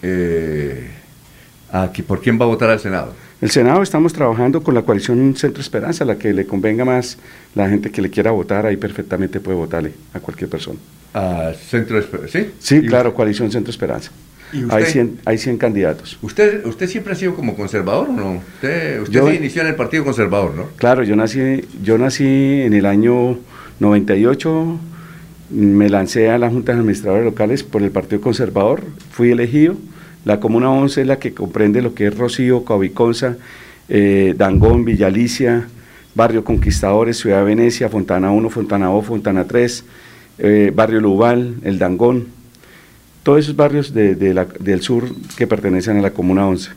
Speaker 1: eh, a por quién va a votar al Senado?
Speaker 19: El Senado estamos trabajando con la coalición Centro Esperanza, la que le convenga más la gente que le quiera votar, ahí perfectamente puede votarle a cualquier persona.
Speaker 1: A Centro Esper- ¿sí?
Speaker 19: Sí, claro, coalición Centro Esperanza.
Speaker 1: ¿Y
Speaker 19: Hay
Speaker 1: usted?
Speaker 19: 100, hay 100 candidatos.
Speaker 1: ¿Usted, ¿Usted siempre ha sido como conservador o no? Usted, usted
Speaker 19: Yo-
Speaker 1: se inició en el Partido Conservador, ¿no?
Speaker 19: Claro, yo nací, yo nací en el año 98, me lancé a las juntas administradoras locales por el Partido Conservador, fui elegido. La Comuna 11 es la que comprende lo que es Rocío, Coaviconza, eh, Dangón, Villalicia, Barrio Conquistadores, Ciudad de Venecia, Fontana 1, Fontana 2, Fontana 3, eh, Barrio Lubal, El Dangón, todos esos barrios de- de la- del sur que pertenecen a la Comuna 11.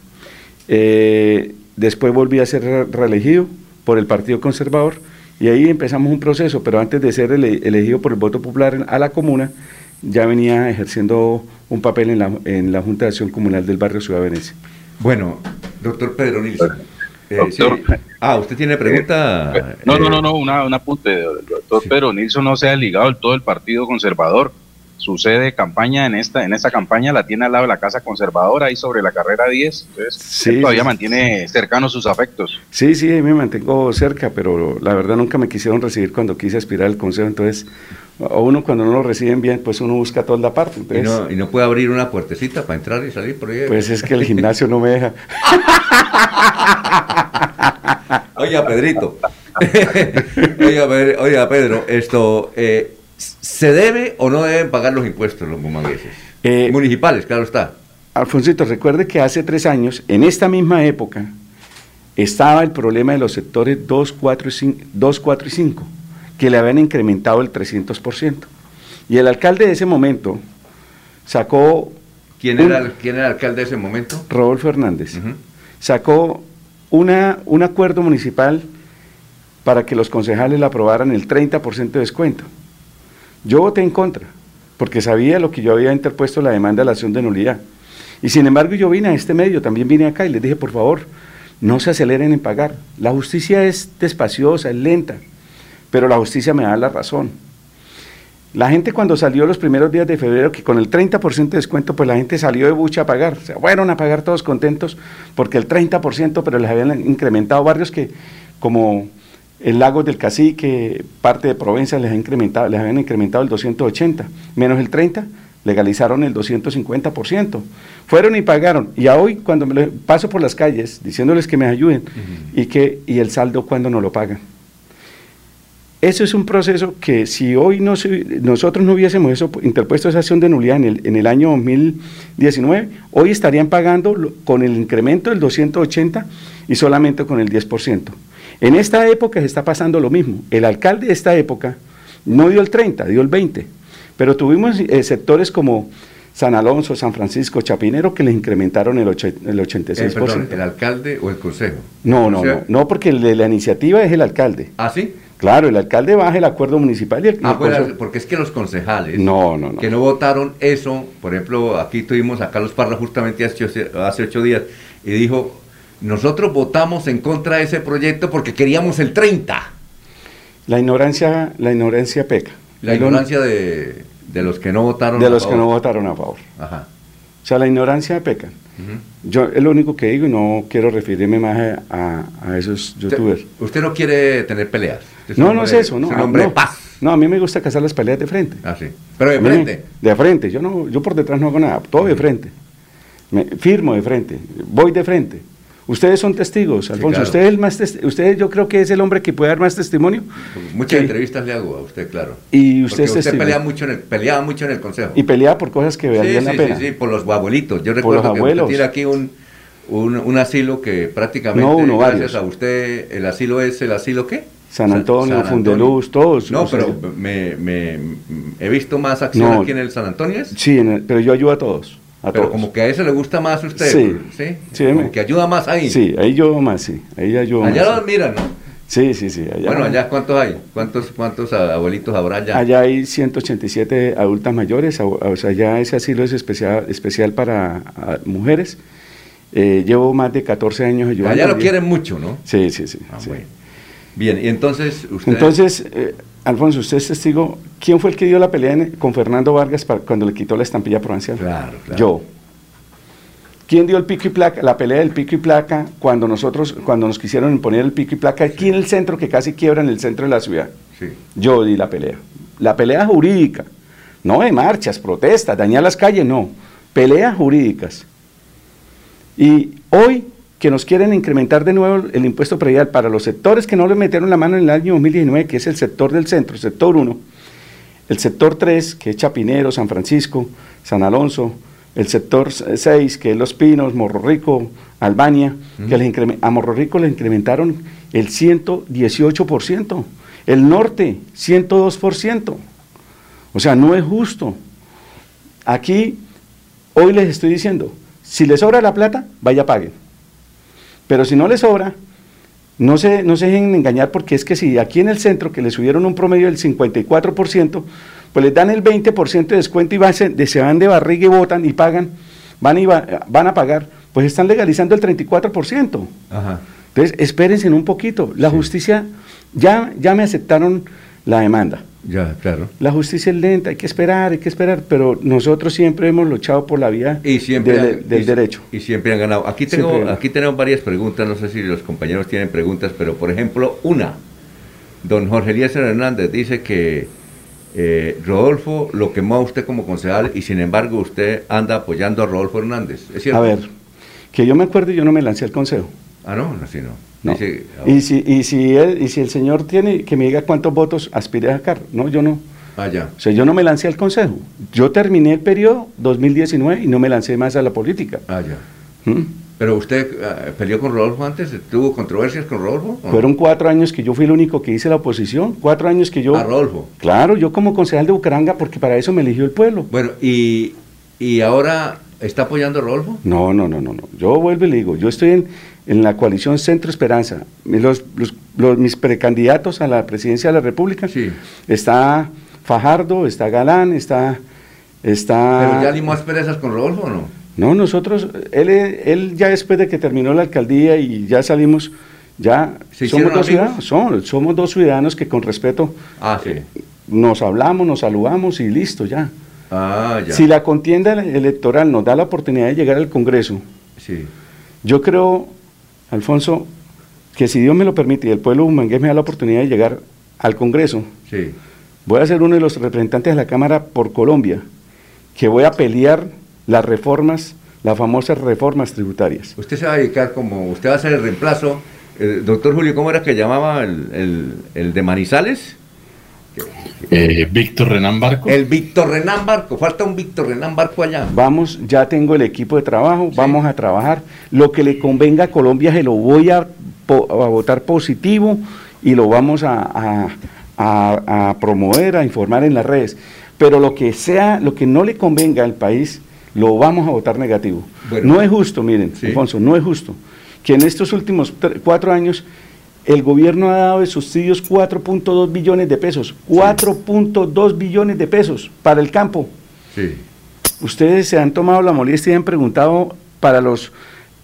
Speaker 19: Eh, después volví a ser re- reelegido por el Partido Conservador y ahí empezamos un proceso, pero antes de ser ele- elegido por el voto popular en- a la comuna, ya venía ejerciendo un papel en la, en la Junta de Acción Comunal del barrio Ciudad de Venecia.
Speaker 1: Bueno, doctor Pedro Nilsson. eh,
Speaker 6: Doctor.
Speaker 1: sí. Ah, ¿usted tiene pregunta?
Speaker 6: No, no,
Speaker 1: Eh,
Speaker 6: no, no, una, un apunte, doctor Pedro Nilsson no se ha ligado del todo el Partido Conservador. Su sede de campaña en esta, en esta campaña la tiene al lado de la Casa Conservadora, ahí sobre la carrera 10. Entonces,
Speaker 19: Sí,
Speaker 6: él todavía
Speaker 19: sí.
Speaker 6: mantiene cercanos sus afectos.
Speaker 19: Sí, sí, me mantengo cerca, pero la verdad nunca me quisieron recibir cuando quise aspirar al consejo, entonces a uno cuando no lo reciben bien, pues uno busca toda la parte.
Speaker 1: Y no, y no puede abrir una puertecita para entrar y salir por ahí.
Speaker 19: Pues es que el gimnasio no me deja.
Speaker 1: Oiga, Pedrito. oiga, Pedro, oiga, Pedro, esto, eh, ¿se debe o no deben pagar los impuestos los bumangueses?
Speaker 19: Eh,
Speaker 1: Municipales, claro está.
Speaker 19: Alfonsito, recuerde que hace tres años, en esta misma época, estaba el problema de los sectores 2, 4 y 5, 2, 4 y 5, que le habían incrementado el 300%. Y el alcalde de ese momento sacó...
Speaker 1: ¿Quién
Speaker 19: un-
Speaker 1: era, el, ¿Quién era el alcalde de ese momento?
Speaker 19: Rodolfo Hernández, sacó una, un acuerdo municipal para que los concejales le aprobaran el 30% de descuento. Yo voté en contra, porque sabía lo que yo había interpuesto la demanda de la acción de nulidad. Y sin embargo yo vine a este medio, también vine acá y les dije, por favor, no se aceleren en pagar. La justicia es despaciosa, es lenta, pero la justicia me da la razón. La gente cuando salió los primeros días de febrero, que con el 30% de descuento, pues la gente salió de bucha a pagar. Se fueron a pagar todos contentos porque el 30%, pero les habían incrementado barrios que, como el Lago del Cacique, parte de Provenza, les, ha incrementado, les habían incrementado el 280, menos el 30, legalizaron el 250%. Fueron y pagaron. Y a hoy, cuando me paso por las calles diciéndoles que me ayuden y, que, y el saldo cuando no lo pagan. Eso es un proceso que si hoy no se- nosotros no hubiésemos eso, interpuesto esa acción de nulidad en el, en el año 2019, hoy estarían pagando con el incremento del 280 y solamente con el 10%. En esta época se está pasando lo mismo. El alcalde de esta época no dio el 30, dio el 20, pero tuvimos eh, sectores como San Alonso, San Francisco, Chapinero que les incrementaron el, oche- el 86%.
Speaker 1: Eh, perdón, ¿el alcalde o el consejo?
Speaker 19: No, no,
Speaker 1: O sea-
Speaker 19: no, no, porque el de la iniciativa es el alcalde.
Speaker 1: ¿Ah, sí?
Speaker 19: Claro, el alcalde baja el acuerdo municipal y el,
Speaker 1: Ah, pues, porque es que los concejales
Speaker 19: No, no, no.
Speaker 1: que no votaron eso, por ejemplo, aquí tuvimos a Carlos Parra justamente hace ocho días y dijo, nosotros votamos en contra de ese proyecto porque queríamos el 30.
Speaker 19: La ignorancia, la ignorancia peca.
Speaker 1: La
Speaker 19: lo-
Speaker 1: ignorancia de, de los que no votaron
Speaker 19: de
Speaker 1: a
Speaker 19: los que no votaron a favor.
Speaker 1: Ajá.
Speaker 19: O sea, la ignorancia peca. Yo es lo único que digo y no quiero referirme más a, a- esos youtubers.
Speaker 1: Usted no quiere tener peleas. Usted
Speaker 19: No, no es eso, no.
Speaker 1: Es un
Speaker 19: ah,
Speaker 1: hombre
Speaker 19: no.
Speaker 1: de paz.
Speaker 19: No, a mí me gusta cazar las peleas de frente.
Speaker 1: Ah, sí. Pero de frente.
Speaker 19: De frente. Yo no, yo por detrás no hago nada, todo de frente. Me, firmo de frente, voy de frente. Ustedes son testigos, Alfonso.
Speaker 1: claro.
Speaker 19: Usted es el más testi- usted yo creo que es el hombre que puede dar más testimonio.
Speaker 1: Muchas
Speaker 19: que-
Speaker 1: entrevistas le hago a usted, claro.
Speaker 19: Y usted es
Speaker 1: pelea mucho en el, peleaba mucho en el consejo.
Speaker 19: Y pelea por cosas que
Speaker 1: Sí,
Speaker 19: valían
Speaker 1: sí,
Speaker 19: la pena.
Speaker 1: sí, sí, por los abuelitos. Yo
Speaker 19: Por
Speaker 1: recuerdo
Speaker 19: los
Speaker 1: que usted tiene aquí un, un, un asilo que prácticamente,
Speaker 19: No, uno,
Speaker 1: gracias
Speaker 19: varios.
Speaker 1: a usted, el asilo es el asilo qué?
Speaker 19: San Antonio,
Speaker 1: San
Speaker 19: Fundeluz, todos.
Speaker 1: No, pero me, me- he visto más acción
Speaker 19: No.
Speaker 1: aquí en el San Antonio. ¿es?
Speaker 19: Sí, en el- pero yo ayudo a todos. A
Speaker 1: Pero
Speaker 19: todos.
Speaker 1: como que a eso le gusta más a usted.
Speaker 19: Sí.
Speaker 1: ¿sí?
Speaker 19: Sí,
Speaker 1: como
Speaker 19: me-
Speaker 1: que ayuda más ahí.
Speaker 19: Sí, ahí yo más, sí. Ahí ayudo
Speaker 1: Allá
Speaker 19: más.
Speaker 1: lo admiran, ¿no?
Speaker 19: Sí, sí, sí. Allá,
Speaker 1: Bueno, allá ¿cuántos hay? ¿Cuántos, cuántos abuelitos habrá allá?
Speaker 19: Allá hay 187 adultas mayores, o sea, ya ese asilo es especial, especial para mujeres. Eh, llevo más de 14 años ayudando.
Speaker 1: Allá lo quieren mucho, ¿no?
Speaker 19: Sí, sí, sí.
Speaker 1: Ah,
Speaker 19: sí.
Speaker 1: bueno. Bien, y entonces usted...
Speaker 19: Entonces, eh, Alfonso, usted es testigo. ¿Quién fue el que dio la pelea en- con Fernando Vargas para- cuando le quitó la estampilla provincial?
Speaker 1: Claro, claro.
Speaker 19: Yo. ¿Quién dio el pico y placa, la pelea del pico y placa cuando nosotros, cuando nos quisieron imponer el pico y placa aquí en el centro, que casi quiebra en el centro de la ciudad?
Speaker 1: Sí.
Speaker 19: Yo di la pelea. La pelea jurídica. No de marchas, protestas, dañar las calles, no. Peleas jurídicas. Y hoy que nos quieren incrementar de nuevo el impuesto predial para los sectores que no le metieron la mano en el año 2019, que es el sector del centro, el sector 1, el sector 3, que es Chapinero, San Francisco, San Alonso, el sector 6, que es Los Pinos, Morro Rico, Albania, que les a Morro Rico le incrementaron el 118%, el norte 102%. O sea, no es justo. Aquí, hoy les estoy diciendo, si les sobra la plata, vaya paguen. Pero si no les sobra, no se, no se dejen engañar porque es que si aquí en el centro, que les subieron un promedio del 54%, pues les dan el 20% de descuento y van, se, se van de barriga y votan y pagan, van, y va- van a pagar, pues están legalizando el 34%.
Speaker 1: Ajá.
Speaker 19: Entonces, espérense un poquito. La justicia, ya, ya me aceptaron la demanda.
Speaker 1: Ya, claro.
Speaker 19: La justicia es lenta, hay que esperar, hay que esperar, pero nosotros siempre hemos luchado por la vía
Speaker 1: Y siempre
Speaker 19: del,
Speaker 1: han-
Speaker 19: del
Speaker 1: y-
Speaker 19: derecho.
Speaker 1: Y siempre han ganado. Aquí tengo, aquí tenemos varias preguntas, no sé si los compañeros tienen preguntas, pero por ejemplo, una. Don Jorge Eliezer Hernández dice que eh, Rodolfo lo quemó a usted como concejal y sin embargo usted anda apoyando a Rodolfo Hernández. ¿Es cierto?
Speaker 19: A ver, que yo me acuerdo, yo no me lancé al consejo.
Speaker 1: Ah, no, así no.
Speaker 19: No.
Speaker 1: Dice,
Speaker 19: Y si, y, si él- y si el señor tiene, que me diga cuántos votos aspire a sacar. No, yo no.
Speaker 1: ah, ya.
Speaker 19: O sea, yo no me lancé al consejo. Yo terminé el periodo 2019 y no me lancé más a la política.
Speaker 1: Ah, ya.
Speaker 19: ¿Mm?
Speaker 1: Pero usted ah, peleó con Rodolfo antes, tuvo controversias con Rodolfo.
Speaker 19: Fueron cuatro años que yo fui el único que hice la oposición. Cuatro años que yo...
Speaker 1: A Rodolfo.
Speaker 19: Claro, yo como concejal de Bucaranga, porque para eso me eligió el pueblo.
Speaker 1: Bueno, y, y ahora está apoyando a Rodolfo.
Speaker 19: No, no, no, no, no. Yo vuelvo y le digo, yo estoy en, en la coalición Centro Esperanza. Los, los- los- mis precandidatos a la presidencia de la República está Fajardo, está Galán, está, está.
Speaker 1: Pero ya limó asperezas con Rodolfo o no?
Speaker 19: No, nosotros, él, él ya después de que terminó la alcaldía y ya salimos, ya
Speaker 1: ¿Se
Speaker 19: somos dos ciudadanos, somos, somos dos ciudadanos que con respeto
Speaker 1: Ah, sí.
Speaker 19: nos hablamos, nos saludamos y listo, ya.
Speaker 1: Ah, ya.
Speaker 19: Si la contienda ele- electoral nos da la oportunidad de llegar al Congreso,
Speaker 1: Sí.
Speaker 19: yo creo, Alfonso, que si Dios me lo permite y el pueblo humangués me da la oportunidad de llegar al Congreso,
Speaker 1: Sí.
Speaker 19: voy a ser uno de los representantes de la Cámara por Colombia que voy a pelear las reformas, las famosas reformas tributarias.
Speaker 1: Usted se va a dedicar como, usted va a ser el reemplazo. Eh, doctor Julio, ¿cómo era que llamaba el, el- el de Manizales?
Speaker 5: Eh, Víctor Renán Barco.
Speaker 1: El Víctor Renán Barco, falta un Víctor Renán Barco allá.
Speaker 19: Vamos, ya tengo el equipo de trabajo, vamos a trabajar. Lo que le convenga a Colombia se lo voy a, votar positivo y lo vamos a, a- a- a promover, a informar en las redes. Pero lo que sea, lo que no le convenga al país, lo vamos a votar negativo.
Speaker 1: Bueno.
Speaker 19: no es justo, miren, Alfonso, no es justo que en estos últimos cuatro años el gobierno ha dado de subsidios 4.2 billones de pesos, 4.2 billones de pesos para el campo.
Speaker 1: Sí.
Speaker 19: Ustedes se han tomado la molestia y han preguntado para los,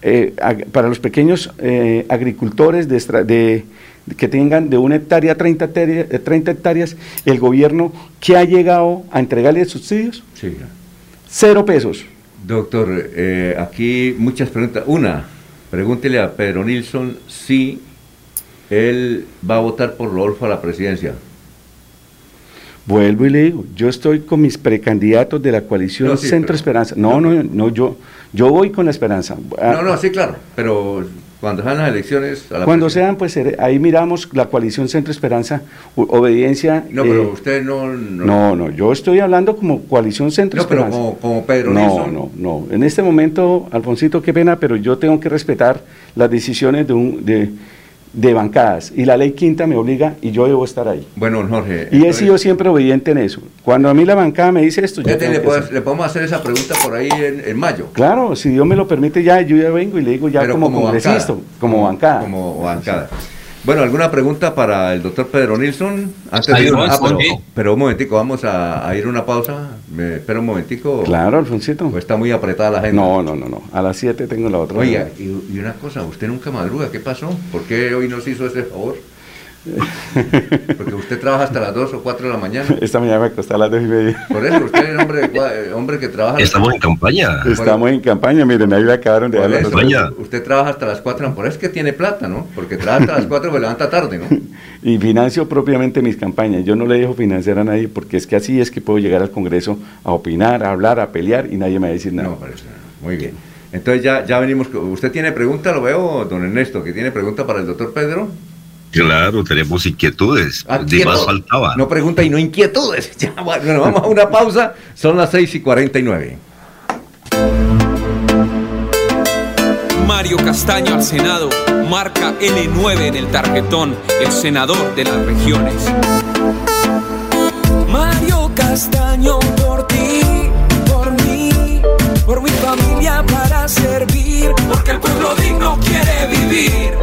Speaker 19: eh, ag- para los pequeños eh, agricultores de, que tengan de una hectárea a 30 hectáreas, eh, 30 hectáreas, el gobierno que ha llegado a entregarles subsidios,
Speaker 1: Sí.
Speaker 19: cero pesos.
Speaker 1: Doctor, eh, aquí muchas preguntas. Una, pregúntele a Pedro Nilsson si él va a votar por Rodolfo a la presidencia.
Speaker 19: Vuelvo y le digo, yo estoy con mis precandidatos de la coalición
Speaker 1: No, sí,
Speaker 19: Centro
Speaker 1: pero-
Speaker 19: Esperanza. No, no, no, yo, yo voy con la esperanza. Ah,
Speaker 1: No, no, sí, claro, pero cuando sean las elecciones... A la
Speaker 19: Cuando sean, pues seré- ahí miramos la coalición Centro Esperanza, obediencia.
Speaker 1: No, pero
Speaker 19: eh,
Speaker 1: usted no... No,
Speaker 19: No, no, yo estoy hablando como coalición Centro
Speaker 1: No, pero
Speaker 19: Esperanza.
Speaker 1: como- como Pedro
Speaker 19: No,
Speaker 1: Nilsson.
Speaker 19: no, no. En este momento, Alfonsito, qué pena, pero yo tengo que respetar las decisiones de, un, de, de bancadas. Y la ley quinta me obliga y yo debo estar ahí.
Speaker 1: Bueno, Jorge...
Speaker 19: Y he sido siempre obediente en eso. Cuando a mí la bancada me dice esto, yo
Speaker 1: le,
Speaker 19: hacer.
Speaker 1: le podemos hacer esa pregunta por ahí en, en mayo.
Speaker 19: Claro, si Dios me lo permite, ya yo ya vengo y le digo ya
Speaker 1: Pero
Speaker 19: como, congresista, como bancada.
Speaker 1: Como bancada. Bueno, ¿alguna pregunta para el doctor Pedro Nilsson? Antes de
Speaker 19: una,
Speaker 1: ah, pero, pero un momentico, vamos a, a ir a una pausa. Me espera un momentico.
Speaker 19: Claro, Alfonsito.
Speaker 1: Pues está muy apretada la agenda.
Speaker 19: No, no, no, no. A las 7 tengo la otra.
Speaker 1: Oiga, y, y una cosa, usted nunca madruga, ¿qué pasó? ¿Por qué hoy nos hizo ese favor? Porque usted trabaja hasta las 2 o 4 de la mañana.
Speaker 19: Esta mañana me acosté a las 2 y media.
Speaker 1: Por eso, usted es hombre, cua- eh, hombre que trabaja...
Speaker 11: Estamos en campaña.
Speaker 19: Estamos en campaña, miren, ahí le acabaron de dar la
Speaker 1: usted trabaja hasta las 4, por eso es que tiene plata, ¿no? Porque trabaja hasta las 4 pues levanta tarde, ¿no?
Speaker 19: Y financio propiamente mis campañas. Yo no le dejo financiar a nadie porque es que así es que puedo llegar al Congreso a opinar, a hablar, a pelear y nadie me va a decir nada.
Speaker 1: No, parece. Muy bien. Entonces ya, ya venimos. con- ¿Usted tiene pregunta? Lo veo, don Ernesto, que tiene pregunta para el doctor Pedro.
Speaker 11: Claro, tenemos inquietudes.
Speaker 1: Ah,
Speaker 11: Ni más faltaba.
Speaker 1: No pregunta y no inquietudes. Ya, bueno, vamos a una pausa. Son las 6 y 49.
Speaker 20: Mario Castaño al Senado, marca L9 en el tarjetón, el senador de las regiones.
Speaker 21: Mario Castaño por ti, por mí, por mi familia para servir, porque el pueblo digno quiere vivir.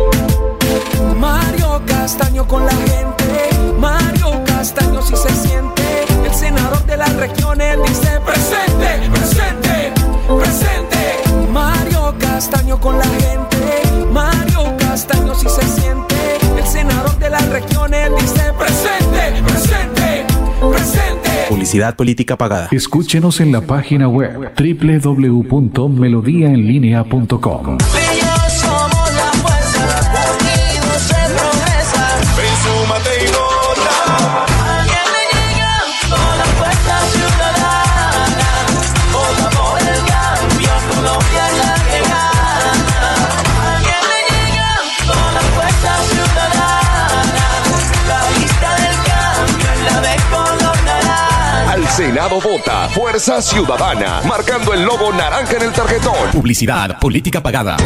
Speaker 21: Mario Castaño con la gente, Mario Castaño si se siente, el senador de las regiones dice presente, presente, presente. Mario Castaño con la gente, Mario Castaño si se siente, el senador de las regiones dice presente, presente, presente.
Speaker 22: Publicidad política pagada.
Speaker 23: Escúchenos en la página web www.melodiaenlinea.com.
Speaker 9: Senado vota Fuerza Ciudadana, marcando el logo naranja en el tarjetón.
Speaker 16: Publicidad política pagada.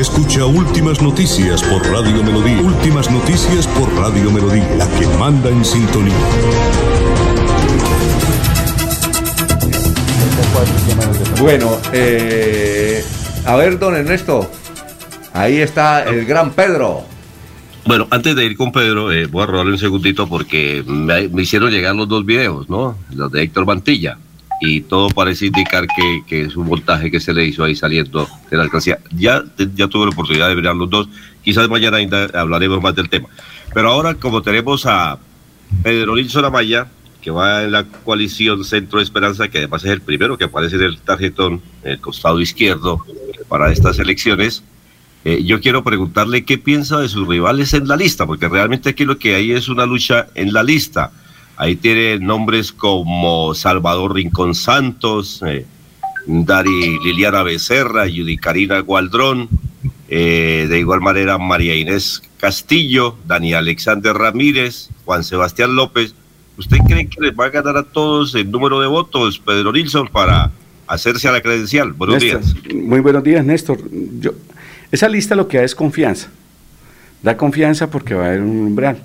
Speaker 8: Escucha Últimas Noticias por Radio Melodía. Últimas Noticias por Radio Melodía, la que manda en sintonía.
Speaker 1: Bueno, eh, a ver, don Ernesto. Ahí está el gran Pedro.
Speaker 11: Bueno, antes de ir con Pedro, eh, voy a robarle un segundito porque me, hicieron llegar los dos videos, ¿no? Los de Héctor Mantilla. Y todo parece indicar que, es un montaje que se le hizo ahí saliendo de la alcancía. Ya, ya tuve la oportunidad de mirar los dos. Quizás mañana ainda hablaremos más del tema. Pero ahora, como tenemos a Pedro Nilsson Amaya, que va en la coalición Centro de Esperanza, que además es el primero que aparece en el tarjetón, en el costado izquierdo, para estas elecciones. Eh, yo quiero preguntarle qué piensa de sus rivales en la lista, porque realmente aquí lo que hay es una lucha en la lista. Ahí tiene nombres como Salvador Rincón Santos, eh, Dari Liliana Becerra, Yudicarina Gualdrón, eh, de igual manera María Inés Castillo, Dani Alexander Ramírez, Juan Sebastián López. ¿Usted cree que les va a ganar a todos el número de votos, Pedro Nilsson, para hacerse a la credencial? Buenos
Speaker 19: Néstor,
Speaker 11: días.
Speaker 19: Muy buenos días, Néstor. Yo, esa lista lo que da es confianza. Da confianza porque va a haber un umbral.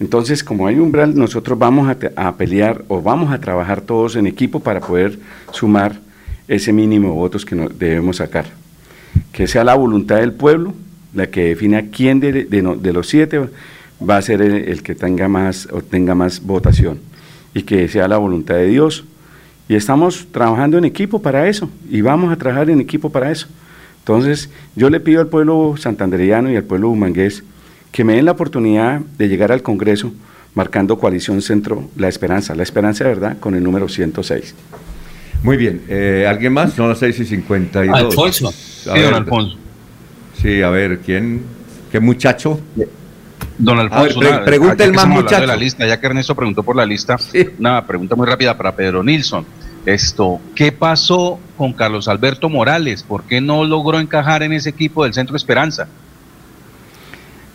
Speaker 19: Entonces, como hay umbral, nosotros vamos a, a pelear o vamos a trabajar todos en equipo para poder sumar ese mínimo de votos que debemos sacar. Que sea la voluntad del pueblo la que defina quién de, de los siete va a ser el, el que tenga más o tenga más votación y que sea la voluntad de Dios. Y estamos trabajando en equipo para eso y vamos a trabajar en equipo para eso. Entonces, yo le pido al pueblo santandereano y al pueblo humangués que me den la oportunidad de llegar al Congreso marcando coalición centro La Esperanza, La Esperanza de verdad, con el número 106.
Speaker 1: Muy bien. eh, ¿Alguien más? Son las 6 y 52.
Speaker 6: Alfonso.
Speaker 1: A
Speaker 6: Sí, don Alfonso.
Speaker 1: Sí, a ver, ¿quién? ¿Qué muchacho?
Speaker 6: Don
Speaker 1: ver,
Speaker 6: Alfonso,
Speaker 1: pre-
Speaker 6: una-
Speaker 1: pregunta el más muchacho.
Speaker 6: de la lista, ya que Ernesto preguntó por la lista, una pregunta muy rápida para Pedro Nilsson. Esto, ¿qué pasó con Carlos Alberto Morales? ¿Por qué no logró encajar en ese equipo del Centro Esperanza?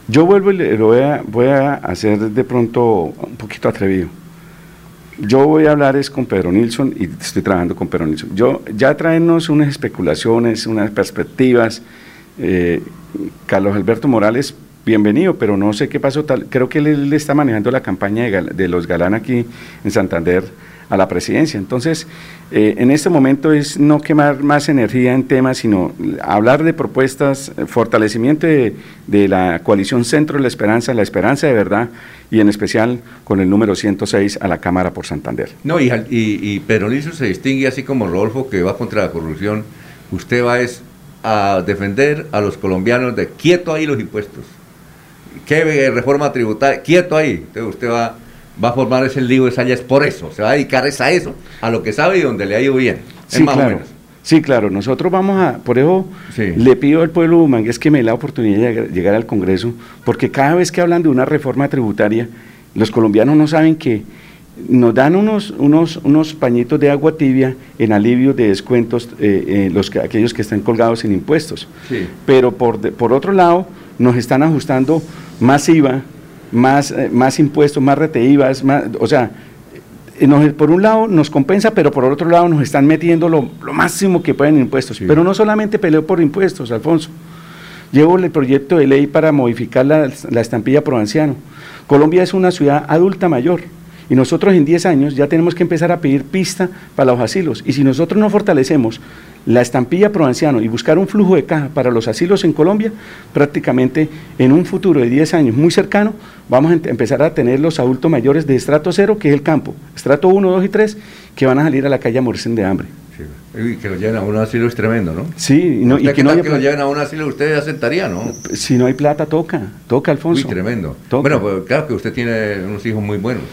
Speaker 19: Yo vuelvo y lo voy a, hacer de pronto un poquito atrevido. Yo voy a hablar es con Pedro Nilsson y estoy trabajando con Pedro Nilsson. Yo ya traernos unas especulaciones, unas perspectivas. eh, Carlos Alberto Morales, bienvenido, pero no sé qué pasó. Creo que él, está manejando la campaña de los Galán aquí en Santander a la presidencia. Entonces, eh, en este momento es no quemar más energía en temas, sino hablar de propuestas, eh, fortalecimiento de, la coalición Centro de la Esperanza, la Esperanza de verdad, y en especial con el número 106 a la Cámara por Santander.
Speaker 1: No, y, y, se distingue así como Rodolfo, que va contra la corrupción. Usted va es a defender a los colombianos de quieto ahí los impuestos. ¿Qué eh, reforma tributaria? Quieto ahí. Entonces usted va, va a formar ese lío de sayas por eso. Se va a dedicar es a eso, a lo que sabe y donde le ha ido bien. Es
Speaker 19: Sí,
Speaker 1: más o
Speaker 19: claro.
Speaker 1: menos.
Speaker 19: Sí, claro. Nosotros vamos a, por eso le pido al pueblo humangués que me dé la oportunidad de llegar, llegar al Congreso, porque cada vez que hablan de una reforma tributaria, los colombianos no saben que nos dan unos, unos, unos pañitos de agua tibia en alivio de descuentos, eh, eh, los que, aquellos que están colgados en impuestos.
Speaker 1: Sí.
Speaker 19: Pero por, por otro lado, nos están ajustando más IVA, más, eh, más impuestos, más reteivas, más, o sea, eh, nos- por un lado nos compensa, pero por otro lado nos están metiendo lo, lo máximo que pueden en impuestos. Pero no solamente peleo por impuestos, Alfonso. Llevo el proyecto de ley para modificar la, la estampilla pro anciano. Colombia es una ciudad adulta mayor y nosotros en 10 años ya tenemos que empezar a pedir pista para los asilos. Y si nosotros no fortalecemos la estampilla pro anciano y buscar un flujo de caja para los asilos en Colombia, prácticamente en un futuro de 10 años muy cercano, vamos a empezar a tener los adultos mayores de estrato cero, que es el campo, estrato 1, 2 y 3, que van a salir a la calle a morirse de hambre.
Speaker 1: Y que lo lleven a un asilo es tremendo, ¿no?
Speaker 19: Sí, y no- y que no haya
Speaker 1: que lo lleven a un asilo, usted aceptaría, ¿no?
Speaker 19: Si no hay plata, toca, toca, Alfonso.
Speaker 1: Uy, tremendo.
Speaker 19: Toca.
Speaker 1: Bueno, pues claro que usted tiene unos hijos muy buenos.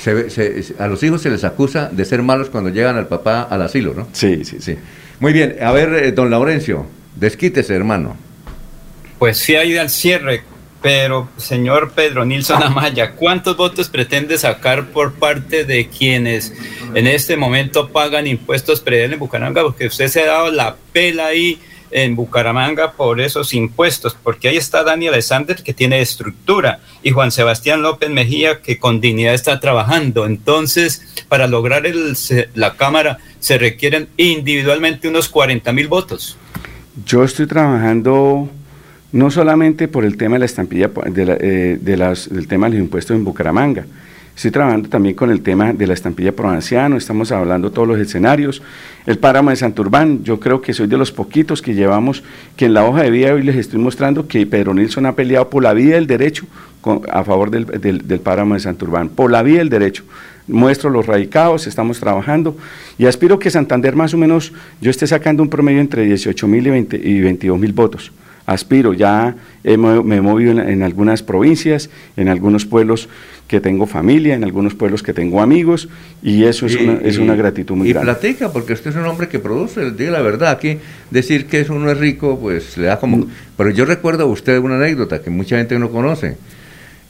Speaker 1: Se- se- a los hijos se les acusa de ser malos cuando llegan al papá al asilo, ¿no?
Speaker 19: Sí, sí,
Speaker 1: sí. Muy bien, a ver, eh, don Laurencio, desquítese, hermano.
Speaker 3: Pues sí ha ido al cierre, pero señor Pedro Nilsson Amaya, ¿cuántos votos pretende sacar por parte de quienes en este momento pagan impuestos predial en Bucaramanga? Porque usted se ha dado la pela ahí en Bucaramanga por esos impuestos, porque ahí está Daniel Alexander que tiene estructura y Juan Sebastián López Mejía que con dignidad está trabajando. Entonces, para lograr el, la Cámara se requieren individualmente unos 40 mil votos.
Speaker 19: Yo estoy trabajando no solamente por el tema de la estampilla, de la- eh, de las- del tema de los impuestos en Bucaramanga, estoy trabajando también con el tema de la estampilla pro anciano, estamos hablando todos los escenarios, el páramo de Santurbán, yo creo que soy de los poquitos que llevamos, que en la hoja de vida hoy les estoy mostrando que Pedro Nilsson ha peleado por la vida y el derecho a favor del, del, del páramo de Santurbán, por la vida y el derecho. Muestro los radicados, estamos trabajando y aspiro que Santander más o menos yo esté sacando un promedio entre 18 mil y, 20 y 22 mil votos. Aspiro, ya me he movido en algunas provincias, en algunos pueblos que tengo familia, en algunos pueblos que tengo amigos y eso es,
Speaker 1: Y-
Speaker 19: una, es
Speaker 1: y-
Speaker 19: una gratitud muy
Speaker 1: y
Speaker 19: grande.
Speaker 1: platica, porque usted es un hombre que produce, diga la verdad, aquí decir que uno es rico, pues le da
Speaker 19: Mm.
Speaker 1: como... Pero yo recuerdo a usted una anécdota que mucha gente no conoce.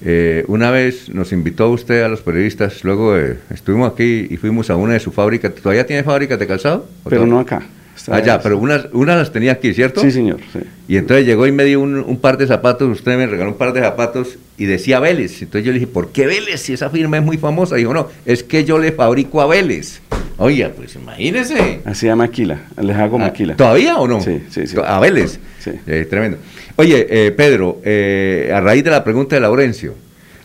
Speaker 1: Eh, una vez nos invitó usted a los periodistas, luego eh, estuvimos aquí y fuimos a una de sus fábricas. ¿Todavía tiene fábricas de calzado? ¿O
Speaker 19: Pero no acá.
Speaker 1: Allá, pero una, una las tenía aquí, ¿cierto?
Speaker 19: Sí, señor. sí.
Speaker 1: Y entonces llegó y me dio un, un par de zapatos, usted me regaló un par de zapatos y decía Vélez. Entonces yo le dije, ¿por qué Vélez? Si esa firma es muy famosa. Dijo, no, es que yo le fabrico a Vélez. Oiga, pues imagínese.
Speaker 19: Así a maquila, les hago
Speaker 1: Ah,
Speaker 19: maquila.
Speaker 1: ¿Todavía o no?
Speaker 19: Sí, sí, sí.
Speaker 1: A Vélez.
Speaker 19: Sí.
Speaker 1: Eh, tremendo. Oye, eh, Pedro, eh, a raíz de la pregunta de Laurencio,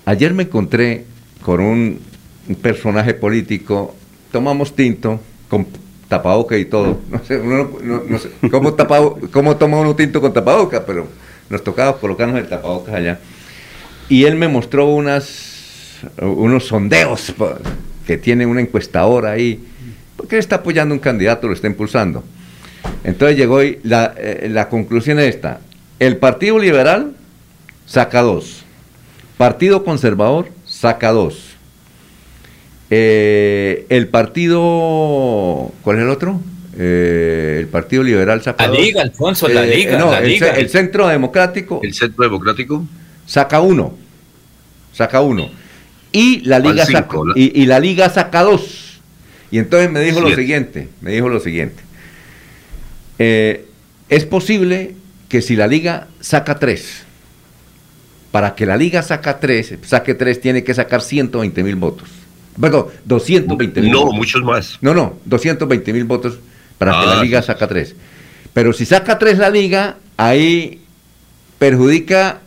Speaker 1: ayer me encontré con un, un personaje político, tomamos tinto, con tapaboca y todo. No sé, uno no- sé cómo, tapabo- cómo toma uno tinto con tapaboca, pero nos tocaba colocarnos el tapabocas allá. Y él me mostró unos sondeos que tiene una encuestadora ahí, porque él está apoyando a un candidato, lo está impulsando. Entonces llegó y la, eh, la conclusión es esta. El Partido Liberal saca dos. Partido Conservador saca dos. Eh, el Partido... ¿Cuál es el otro? Eh, el Partido Liberal saca
Speaker 3: La
Speaker 1: dos.
Speaker 3: Liga, Alfonso, la
Speaker 1: Eh,
Speaker 3: Liga,
Speaker 1: no,
Speaker 3: la
Speaker 1: el,
Speaker 3: Liga.
Speaker 1: ce- el Centro Democrático
Speaker 11: El Centro Democrático.
Speaker 1: saca uno. Saca uno. Y la liga,
Speaker 11: cinco,
Speaker 1: saca, y, y la liga saca dos. Y entonces me dijo lo siguiente, me dijo lo siguiente. Eh, es posible que si la liga saca tres, para que la liga saca tres, saque tres, tiene que sacar 120 mil votos. Perdón, 220 mil
Speaker 11: No,
Speaker 1: votos.
Speaker 11: muchos más.
Speaker 1: No, no, 220 mil votos para que
Speaker 11: Ah,
Speaker 1: la liga
Speaker 11: sí.
Speaker 1: saca tres. Pero si saca tres la liga, ahí perjudica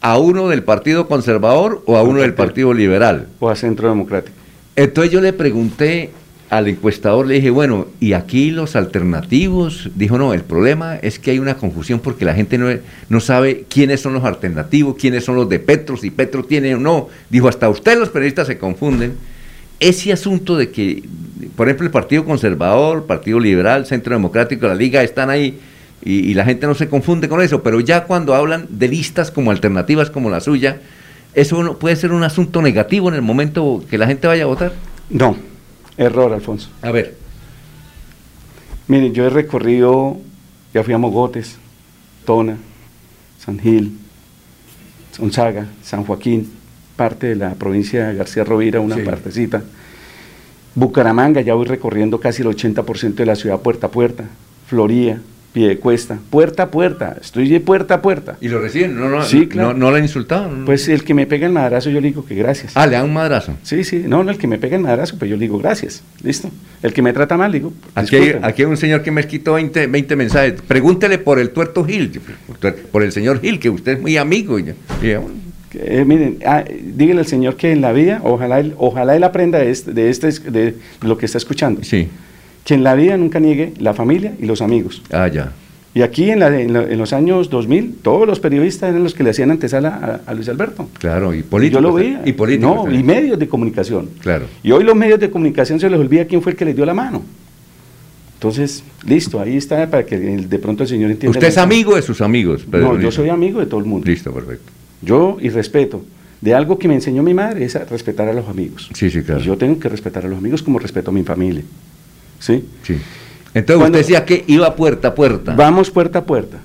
Speaker 1: a uno del Partido Conservador o a uno del Partido Liberal.
Speaker 19: O a Centro Democrático.
Speaker 1: Entonces yo le pregunté al encuestador, le dije, bueno, ¿y aquí los alternativos? Dijo, no, el problema es que hay una confusión porque la gente no, no sabe quiénes son los alternativos, quiénes son los de Petro, si Petro tiene o no. Dijo, hasta ustedes los periodistas se confunden. Ese asunto de que, por ejemplo, el Partido Conservador, Partido Liberal, Centro Democrático, la Liga están ahí y, y la gente no se confunde con eso, pero ya cuando hablan de listas como alternativas como la suya, ¿eso puede ser un asunto negativo en el momento que la gente vaya a votar?
Speaker 19: No, error, Alfonso.
Speaker 1: A ver.
Speaker 19: Miren, yo he recorrido, ya fui a Mogotes, Tona, San Gil, Gonzaga, San Joaquín, parte de la provincia de García Rovira, una
Speaker 1: Sí.
Speaker 19: partecita. Bucaramanga, ya voy recorriendo casi el 80% de la ciudad puerta a puerta. Floría, Piedecuesta, puerta a puerta, estoy de puerta a puerta.
Speaker 1: ¿Y lo reciben? No, no,
Speaker 19: Sí, claro.
Speaker 1: no, no insultado. no?
Speaker 19: Pues el que me pega el madrazo, yo le digo que gracias.
Speaker 1: Ah, le dan un madrazo.
Speaker 19: Sí, sí, no, no, el que me pega el madrazo, pues yo le digo gracias, listo. El que me trata mal, digo,
Speaker 1: Aquí hay, aquí hay un señor que me esquitó 20, 20 mensajes. Pregúntele por el tuerto Gil, por el señor Gil, que usted es muy amigo. Y yo- y
Speaker 19: eh, miren, ah, dígale al Señor que en la vida, ojalá él, ojalá él aprenda de, este, de, este, de lo que está escuchando.
Speaker 1: Sí.
Speaker 19: Que en la vida nunca niegue la familia y los amigos.
Speaker 1: Ah, ya.
Speaker 19: Y aquí en, la, en, la- en los años 2000, todos los periodistas eran los que le hacían antesala a, a Luis Alberto.
Speaker 1: Claro, y políticos.
Speaker 19: yo lo veía.
Speaker 1: Y políticos.
Speaker 19: No,
Speaker 1: también.
Speaker 19: y medios de comunicación.
Speaker 1: Claro.
Speaker 19: Y hoy los medios de comunicación se les olvida quién fue el que les dio la mano. Entonces, listo, ahí está para que el- de pronto el Señor entienda.
Speaker 1: Usted es amigo de sus amigos, Pedro
Speaker 19: No, yo soy amigo de todo el mundo.
Speaker 1: Listo, perfecto.
Speaker 19: Yo, y respeto, de algo que me enseñó mi madre es a respetar a los amigos.
Speaker 1: Sí, sí, claro.
Speaker 19: Y yo tengo que respetar a los amigos como respeto a mi familia. ¿Sí?
Speaker 1: Sí. Entonces
Speaker 19: Cuando-
Speaker 1: usted decía que iba puerta a puerta.
Speaker 19: Vamos puerta a puerta.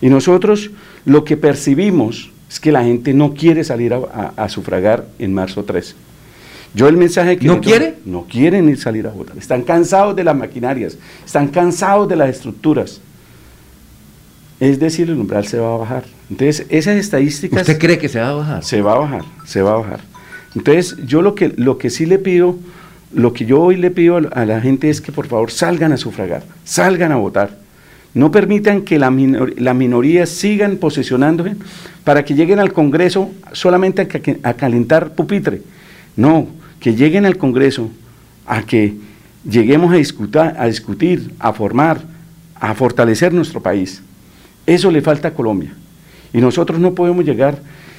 Speaker 19: Y nosotros lo que percibimos es que la gente no quiere salir a, a- a sufragar en marzo 13. Yo el mensaje que...
Speaker 1: ¿No quiere?
Speaker 19: No quieren ir salir a votar. Están cansados de las maquinarias, están cansados de las estructuras. Es decir, el umbral se va a bajar. Entonces, esas estadísticas...
Speaker 1: ¿Usted cree que se va a bajar?
Speaker 19: Se va a bajar, se va a bajar. Entonces, yo lo que, lo que sí le pido, lo que yo hoy le pido a la- gente es que por favor salgan a sufragar, salgan a votar. No permitan que la, minor- la minoría sigan posesionándose para que lleguen al Congreso solamente a, a calentar pupitre. No, que lleguen al Congreso a que lleguemos a discutir, a discutir, a formar, a fortalecer nuestro país. Eso le falta a Colombia. Y nosotros no podemos llegar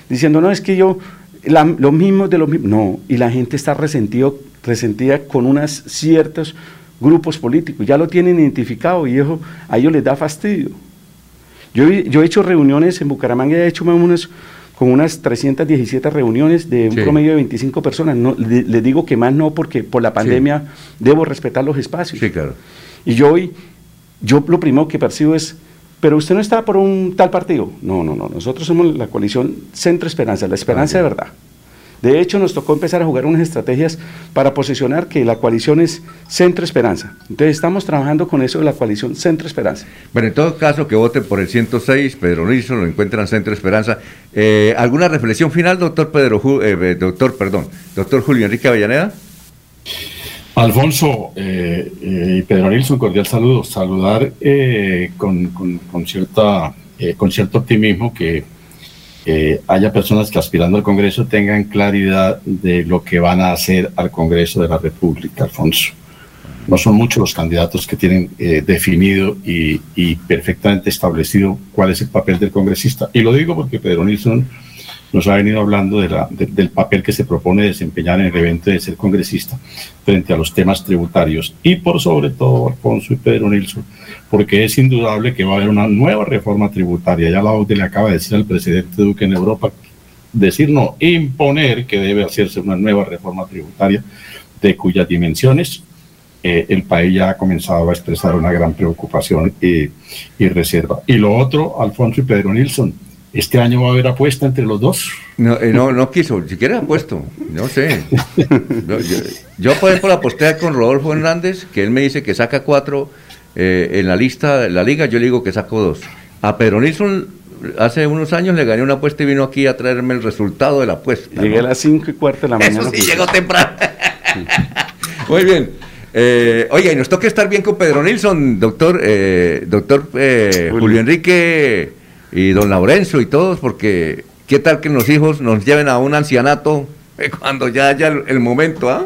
Speaker 19: diciendo, no, es que yo, la- lo mismo de lo mismo. No, y la gente está resentido, resentida con unos ciertos grupos políticos. Ya lo tienen identificado y eso a ellos les da fastidio. Yo, he- yo he hecho reuniones en Bucaramanga, he hecho más o menos como unas 317 reuniones de un
Speaker 1: Sí.
Speaker 19: promedio de 25 personas. No, le- les digo que más no porque por la pandemia debo respetar los espacios.
Speaker 1: Sí, claro.
Speaker 19: Y yo hoy, yo lo primero que percibo es pero usted no está por un tal partido. No, no, no. Nosotros somos la coalición Centro Esperanza, la esperanza de verdad. De hecho, nos tocó empezar a jugar unas estrategias para posicionar que la coalición es Centro Esperanza. Entonces, estamos trabajando con eso de la coalición Centro Esperanza.
Speaker 1: Bueno, en todo caso, que voten por el 106, Pedro Nilsson, lo encuentran Centro Esperanza. Eh, ¿Alguna reflexión final, doctor Pedro, Ju- eh, doctor, perdón, doctor Julio Enrique Avellaneda?
Speaker 5: Alfonso eh, eh, y Pedro Nilsson, cordial saludo. Saludar eh, con, con- cierta, eh, con cierto optimismo que haya personas que aspirando al Congreso tengan claridad de lo que van a hacer al Congreso de la República, Alfonso. No son muchos los candidatos que tienen definido y, y perfectamente establecido cuál es el papel del congresista. Y lo digo porque Pedro Nilsson nos ha venido hablando de la- de- del papel que se propone desempeñar en el evento de ser congresista frente a los temas tributarios y por sobre todo Alfonso y Pedro Nilsson, porque es indudable que va a haber una nueva reforma tributaria. Ya la OCDE le acaba de decir al presidente Duque en Europa, decir no, imponer que debe hacerse una nueva reforma tributaria de cuyas dimensiones eh, el país ya ha comenzado a expresar una gran preocupación y, y reserva. Y lo otro, Alfonso y Pedro Nilsson, ¿este año va a haber apuesta entre los dos?
Speaker 1: No, eh, no, no quiso, siquiera ha puesto, no sé. Yo, yo, yo, por ejemplo, aposté con Rodolfo Hernández, que él me dice que saca cuatro eh, en la lista de la liga, yo le digo que saco dos. A Pedro Nilsson hace unos años le gané una apuesta y vino aquí a traerme el resultado de la apuesta.
Speaker 19: Llegué
Speaker 1: ¿no?
Speaker 19: a las 5 y cuarto de la mañana.
Speaker 1: Eso sí, llegó temprano. Muy bien. Eh, oiga, y nos toca estar bien con Pedro Nilsson, doctor, eh, doctor eh, Julio. Enrique y don Laurencio y todos, porque qué tal que los hijos nos lleven a un ancianato eh, cuando ya haya el, el momento, ¿ah?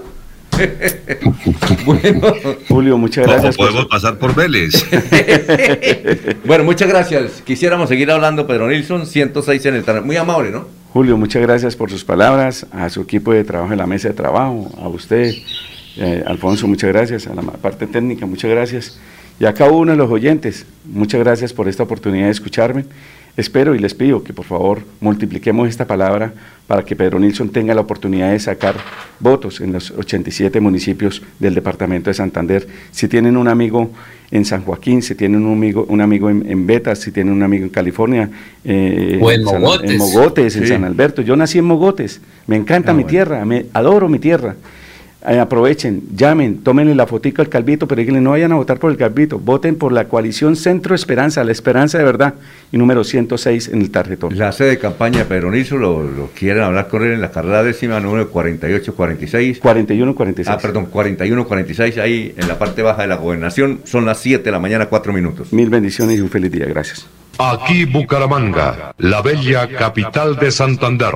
Speaker 1: bueno.
Speaker 19: Julio, muchas gracias. por
Speaker 11: podemos pasar por Vélez.
Speaker 1: bueno, muchas gracias. Quisiéramos seguir hablando, Pedro Nilsson, 106 en el Tan- Muy amable, ¿no?
Speaker 19: Julio, muchas gracias por sus palabras, a su equipo de trabajo en la mesa de trabajo, a usted, eh, Alfonso, muchas gracias, a la parte técnica, muchas gracias, y a cada uno de los oyentes, muchas gracias por esta oportunidad de escucharme. Espero y les pido que por favor multipliquemos esta palabra para que Pedro Nilsson tenga la oportunidad de sacar votos en los 87 municipios del departamento de Santander. Si tienen un amigo en San Joaquín, si tienen un amigo, un amigo en, en Betas, si tienen un amigo en California, eh,
Speaker 3: O en
Speaker 19: San-
Speaker 3: Mogotes.
Speaker 19: en Mogotes, en. San Alberto. Yo nací en Mogotes, me encanta
Speaker 3: Ah,
Speaker 19: mi
Speaker 3: bueno.
Speaker 19: tierra, me adoro mi tierra. Eh, aprovechen, llamen, tómenle la fotico al Calvito, pero díganle, no vayan a votar por el Calvito, voten por la coalición Centro Esperanza, la esperanza de verdad, y número 106 en el tarjetón.
Speaker 1: La sede de campaña Nilsson lo, lo quieren hablar con él en la carrera décima, número 4846.
Speaker 19: 4146.
Speaker 1: Ah, perdón, 4146, ahí en la parte baja de la gobernación. Son las 7 de la mañana, 4 minutos.
Speaker 19: Mil bendiciones y un feliz día, gracias.
Speaker 24: Aquí Bucaramanga, la bella capital de Santander.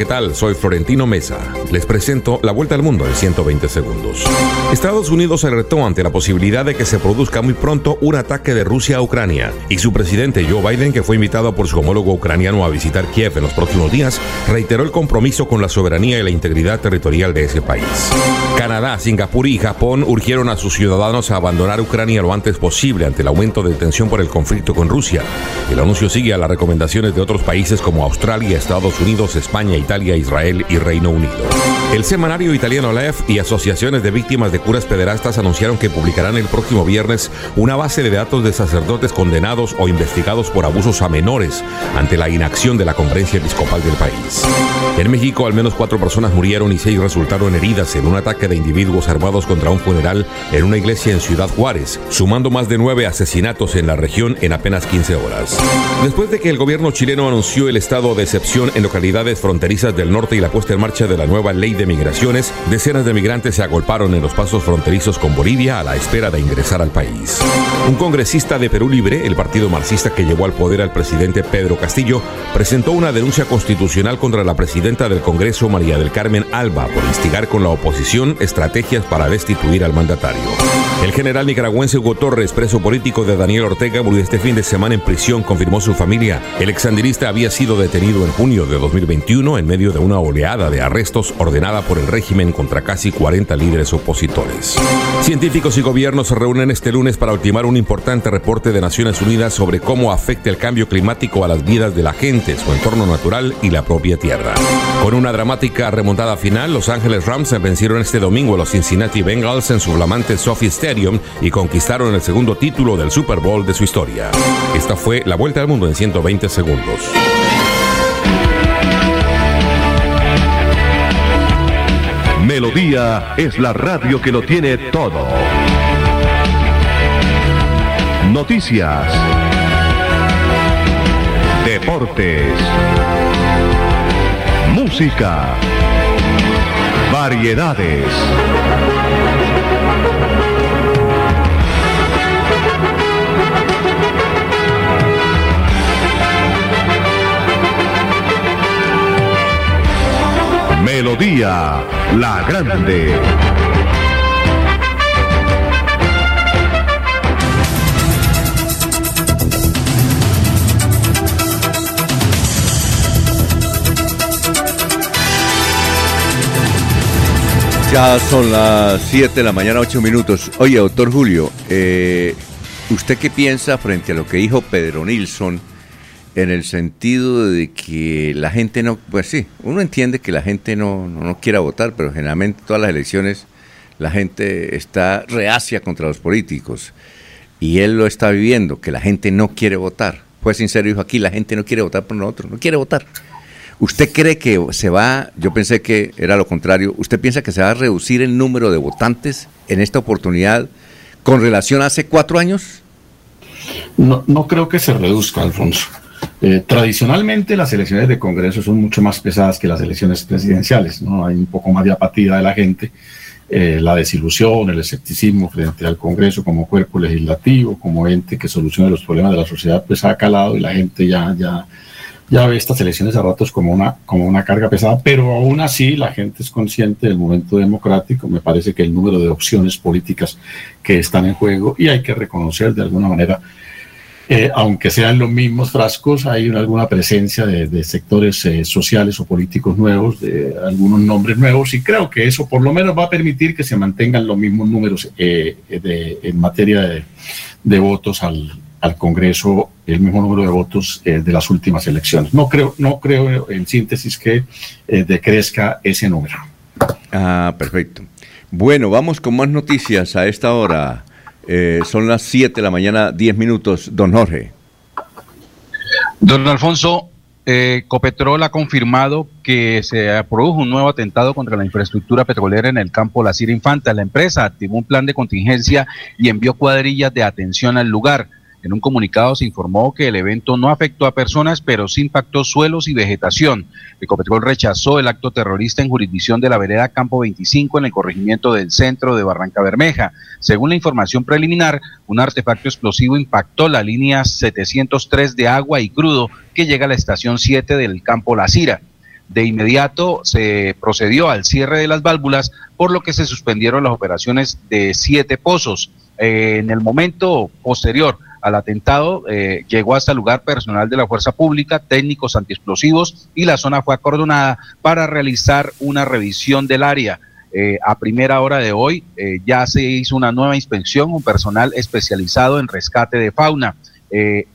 Speaker 22: ¿Qué tal? Soy Florentino Mesa. Les presento la vuelta al mundo en 120 segundos. Estados Unidos se retó ante la posibilidad de que se produzca muy pronto un ataque de Rusia a Ucrania y su presidente Joe Biden, que fue invitado por su homólogo ucraniano a visitar Kiev en los próximos días, reiteró el compromiso con la soberanía y la integridad territorial de ese país. Canadá, Singapur y Japón urgieron a sus ciudadanos a abandonar Ucrania lo antes posible ante el aumento de tensión por el conflicto con Rusia. El anuncio sigue a las recomendaciones de otros países como Australia, Estados Unidos, España, Italia Italia, Israel y Reino Unido. El semanario italiano Lef y asociaciones de víctimas de curas pederastas anunciaron que publicarán el próximo viernes una base de datos de sacerdotes condenados o investigados por abusos a menores ante la inacción de la conferencia episcopal del país. En México, al menos cuatro personas murieron y seis resultaron heridas en un ataque de individuos armados contra un funeral en una iglesia en Ciudad Juárez, sumando más de nueve asesinatos en la región en apenas 15 horas. Después de que el gobierno chileno anunció el estado de excepción en localidades fronterizas del norte y la puesta en marcha de la nueva ley de migraciones, decenas de migrantes se agolparon en los pasos fronterizos con Bolivia a la espera de ingresar al país. Un congresista de Perú Libre, el partido marxista que llevó al poder al presidente Pedro Castillo, presentó una denuncia constitucional contra la presidenta del Congreso, María del Carmen Alba, por instigar con la oposición estrategias para destituir al mandatario. El general nicaragüense Hugo Torres, preso político de Daniel Ortega, murió este fin de semana en prisión, confirmó su familia. El exandinista había sido detenido en junio de 2021 en medio de una oleada de arrestos ordenada por el régimen contra casi 40 líderes opositores. Científicos y gobiernos se reúnen este lunes para ultimar un importante reporte de Naciones Unidas sobre cómo afecta el cambio climático a las vidas de la gente, su entorno natural y la propia tierra. Con una dramática remontada final, Los Ángeles Rams vencieron este domingo a los Cincinnati Bengals en su flamante Sophie y conquistaron el segundo título del Super Bowl de su historia. Esta fue la vuelta al mundo en 120 segundos.
Speaker 24: Melodía es la radio que lo tiene todo. Noticias. Deportes. Música. Variedades. Melodía La Grande.
Speaker 1: Ya son las 7 de la mañana, 8 minutos. Oye, doctor Julio, eh, ¿usted qué piensa frente a lo que dijo Pedro Nilsson en el sentido de que la gente no, pues sí, uno entiende que la gente no, no, no quiera votar, pero generalmente todas las elecciones la gente está reacia contra los políticos y él lo está viviendo, que la gente no quiere votar. Fue sincero, dijo aquí, la gente no quiere votar por nosotros, no quiere votar. ¿Usted cree que se va, yo pensé que era lo contrario, ¿usted piensa que se va a reducir el número de votantes en esta oportunidad con relación a hace cuatro años?
Speaker 5: No, no creo que se reduzca, Alfonso. Eh, tradicionalmente las elecciones de Congreso son mucho más pesadas que las elecciones presidenciales, ¿no? Hay un poco más de apatía de la gente, eh, la desilusión, el escepticismo frente al Congreso como cuerpo legislativo, como ente que solucione los problemas de la sociedad, pues ha calado y la gente ya, ya, ya ve estas elecciones a ratos como una, como una carga pesada, pero aún así la gente es consciente del momento democrático, me parece que el número de opciones políticas que están en juego y hay que reconocer de alguna manera eh, aunque sean los mismos frascos, hay una, alguna presencia de, sectores eh, sociales o políticos nuevos, de algunos nombres nuevos, y creo que eso por lo menos va a permitir que se mantengan los mismos números eh, de, en materia de, votos al, al, Congreso, el mismo número de votos de las últimas elecciones. No creo, no creo en síntesis que decrezca ese número.
Speaker 1: Ah, perfecto. Bueno, vamos con más noticias a esta hora. Eh, son las 7 de la mañana, 10 minutos. Don Jorge.
Speaker 6: Don Alfonso, eh, Copetrol ha confirmado que se produjo un nuevo atentado contra la infraestructura petrolera en el campo La Cira Infanta. La empresa activó un plan de contingencia y envió cuadrillas de atención al lugar. En un comunicado se informó que el evento no afectó a personas, pero sí impactó suelos y vegetación. Ecopetrol rechazó el acto terrorista en jurisdicción de la vereda Campo 25 en el corregimiento del centro de Barranca Bermeja. Según la información preliminar, un artefacto explosivo impactó la línea 703 de agua y crudo que llega a la estación 7 del Campo La Cira. De inmediato se procedió al cierre de las válvulas, por lo que se suspendieron las operaciones de siete pozos. Eh, en el momento posterior al atentado eh, llegó hasta el lugar personal de la fuerza pública, técnicos antiexplosivos y la zona fue acordonada para realizar una revisión del área. Eh, a primera hora de hoy eh, ya se hizo una nueva inspección, un personal especializado en rescate de fauna.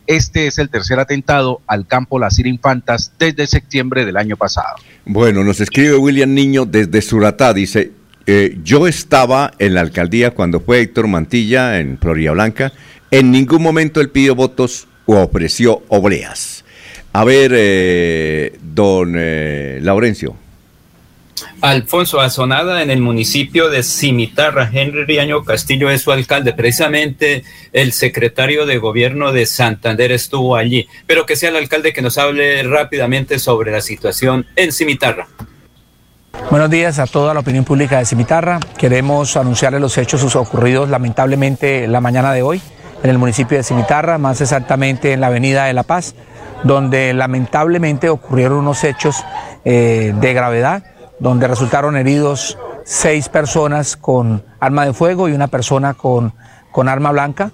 Speaker 6: este es el tercer atentado al campo Las Infantas desde septiembre del año pasado.
Speaker 1: Bueno, nos escribe William Niño desde Suratá, dice, eh, yo estaba en la alcaldía cuando fue Héctor Mantilla en Florida Blanca, en ningún momento él pidió votos o ofreció obleas. A ver, eh, don eh, Laurencio.
Speaker 3: Alfonso Azonada en el municipio de Cimitarra, Henry Año Castillo es su alcalde. Precisamente el secretario de gobierno de Santander estuvo allí. Pero que sea el alcalde que nos hable rápidamente sobre la situación en Cimitarra.
Speaker 25: Buenos días a toda la opinión pública de Cimitarra. Queremos anunciarles los hechos ocurridos lamentablemente la mañana de hoy en el municipio de Cimitarra, más exactamente en la avenida de La Paz, donde lamentablemente ocurrieron unos hechos eh, de gravedad, donde resultaron heridos seis personas con arma de fuego y una persona con, con arma blanca.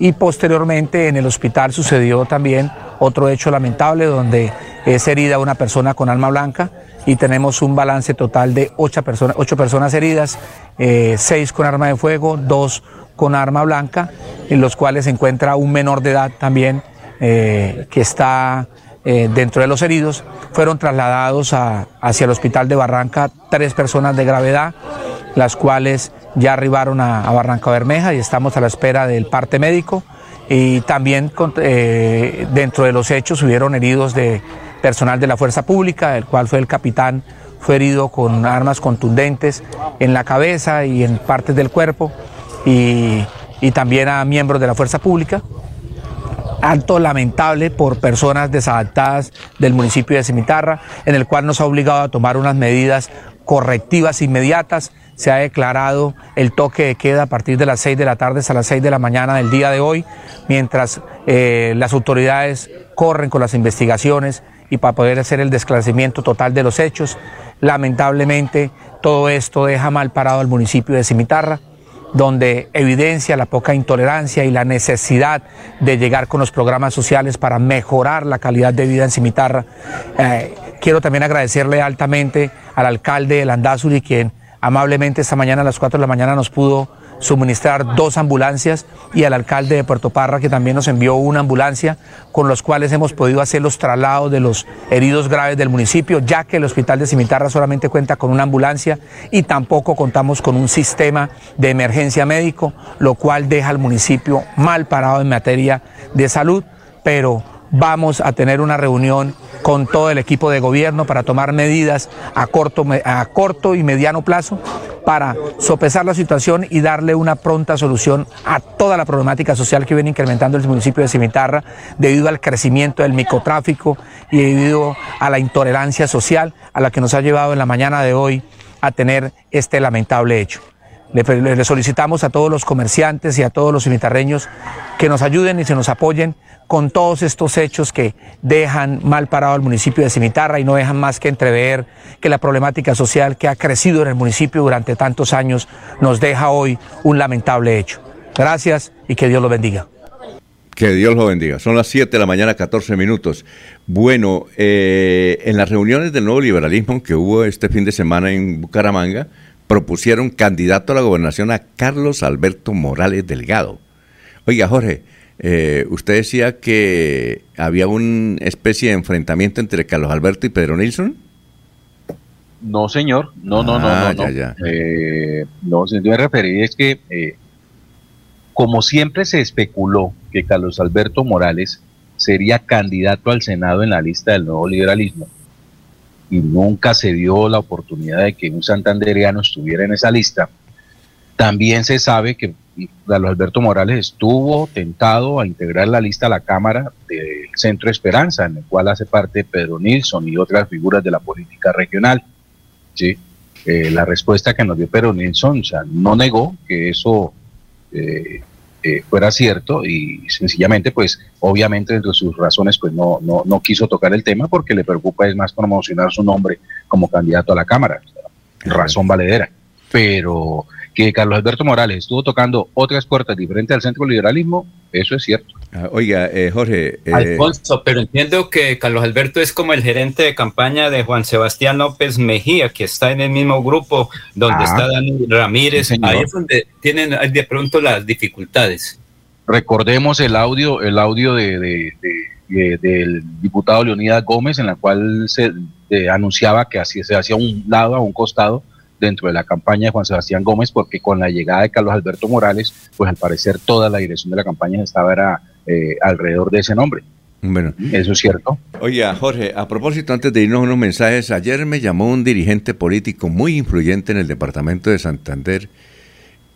Speaker 25: Y posteriormente en el hospital sucedió también otro hecho lamentable donde es herida una persona con arma blanca y tenemos un balance total de ocho personas, ocho personas heridas, eh, seis con arma de fuego, dos con arma blanca, en los cuales se encuentra un menor de edad también eh, que está eh, dentro de los heridos. Fueron trasladados a- hacia el hospital de Barranca tres personas de gravedad, las cuales ya arribaron a, a Barranca Bermeja y estamos a la espera del parte médico. Y también dentro de los hechos hubieron heridos de personal de la fuerza pública, el cual fue el capitán, fue herido con armas contundentes en la cabeza y en partes del cuerpo, y, también a miembros de la fuerza pública acto lamentable por personas desadaptadas del municipio de Cimitarra, en el cual nos ha obligado a tomar unas medidas correctivas inmediatas. Se ha declarado el toque de queda a partir de las 6 de la tarde hasta las 6 de la mañana del día de hoy, mientras eh, las autoridades corren con las investigaciones y para poder hacer el desclarecimiento total de los hechos. Lamentablemente, todo esto deja mal parado al municipio de Cimitarra donde evidencia la poca intolerancia y la necesidad de llegar con los programas sociales para mejorar la calidad de vida en Cimitarra. Eh, quiero también agradecerle altamente al alcalde de Landazuri, quien amablemente esta mañana a las 4 de la mañana nos pudo suministrar dos ambulancias y al alcalde de Puerto Parra que también nos envió una ambulancia con los cuales hemos podido hacer los traslados de los heridos graves del municipio, ya que el hospital de Cimitarra solamente cuenta con una ambulancia y tampoco contamos con un sistema de emergencia médico, lo cual deja al municipio mal parado en materia de salud, pero vamos a tener una reunión con todo el equipo de gobierno para tomar medidas a corto, a corto y mediano plazo para sopesar la situación y darle una pronta solución a toda la problemática social que viene incrementando el municipio de Cimitarra debido al crecimiento del microtráfico y debido a la intolerancia social a la que nos ha llevado en la mañana de hoy a tener este lamentable hecho. Le, solicitamos a todos los comerciantes y a todos los cimitarreños que nos ayuden y se nos apoyen con todos estos hechos que dejan mal parado al municipio de Cimitarra y no dejan más que entrever que la problemática social que ha crecido en el municipio durante tantos años nos deja hoy un lamentable hecho. Gracias y que Dios los bendiga.
Speaker 1: Que Dios lo bendiga. Son las 7 de la mañana, 14 minutos. Bueno, eh, en las reuniones del nuevo liberalismo que hubo este fin de semana en Bucaramanga, propusieron candidato a la gobernación a Carlos Alberto Morales Delgado. Oiga, Jorge, eh, usted decía que había una especie de enfrentamiento entre Carlos Alberto y Pedro Nilsson.
Speaker 6: No, señor. No, no, no,
Speaker 1: Ah,
Speaker 6: no. no.
Speaker 1: ya, ya.
Speaker 6: Eh, no, se me referí es que, eh, como siempre se especuló que Carlos Alberto Morales sería candidato al Senado en la lista del nuevo liberalismo, y nunca se dio la oportunidad de que un santandereano estuviera en esa lista, también se sabe que Carlos Alberto Morales estuvo tentado a integrar la lista a la Cámara del Centro Esperanza, en el cual hace parte Pedro Nilsson y otras figuras de la política regional. ¿sí? Eh, la respuesta que nos dio Pedro Nilsson no negó que eso eh, eh, fuera cierto y sencillamente, pues, obviamente, entre sus razones, pues no, no, no quiso tocar el tema porque le preocupa es más promocionar su nombre como candidato a la Cámara. Razón valedera. Pero que Carlos Alberto Morales estuvo tocando otras puertas diferentes al centro liberalismo, eso es cierto.
Speaker 1: Ah, Oiga, eh, Jorge. eh,
Speaker 3: Alfonso, pero entiendo que Carlos Alberto es como el gerente de campaña de Juan Sebastián López Mejía, que está en el mismo grupo donde
Speaker 6: Ah,
Speaker 3: está Dani Ramírez.
Speaker 6: sí.
Speaker 3: Ahí es donde tienen de pronto las dificultades.
Speaker 6: recordemos el audio, el audio de, de- de- de- del diputado Leonidas Gómez, en la cual se anunciaba que así se hacía un lado, a un costado, dentro de la campaña de Juan Sebastián Gómez, porque con la llegada de Carlos Alberto Morales, pues al parecer toda la dirección de la campaña estaba era, eh, alrededor de ese nombre.
Speaker 1: Bueno.
Speaker 6: Eso es cierto.
Speaker 1: Oiga, Jorge, a propósito, antes de irnos unos mensajes, ayer me llamó un dirigente político muy influyente en el departamento de Santander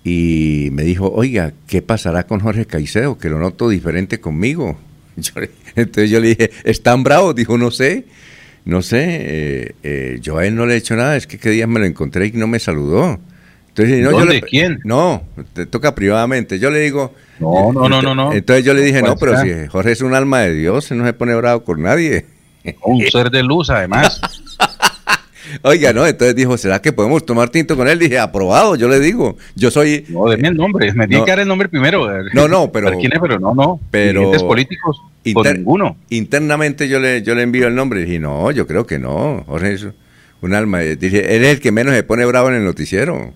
Speaker 1: y me dijo, oiga, ¿qué pasará con Jorge Caicedo? Que lo noto diferente conmigo. Yo entonces yo le dije, ¿están bravos? Dijo, no sé, no sé, eh, eh, yo a él no le he hecho nada, es que qué días me lo encontré y no me saludó. Entonces, no, yo le-
Speaker 6: ¿Quién?
Speaker 1: No, te toca privadamente. Yo le digo...
Speaker 6: No, no, no, no, no.
Speaker 1: Entonces yo le dije, no, pero si Jorge es un alma de Dios, no se pone bravo con nadie.
Speaker 6: Un ser de luz, además.
Speaker 1: Oiga, no, entonces dijo, ¿será que podemos tomar tinto con él? Dije, aprobado, yo le digo. Yo soy...
Speaker 6: No, deme el nombre, me tiene
Speaker 1: No.
Speaker 6: que dar el nombre primero.
Speaker 1: No, no, pero...
Speaker 6: ¿Quién es? Pero no, no.
Speaker 1: Pero...
Speaker 6: Políticos,
Speaker 1: Inter-
Speaker 6: ninguno.
Speaker 1: Internamente yo le, yo le envío el nombre. Dije, no, yo creo que no. Jorge es un alma. Dije, él es el que menos se pone bravo en el noticiero.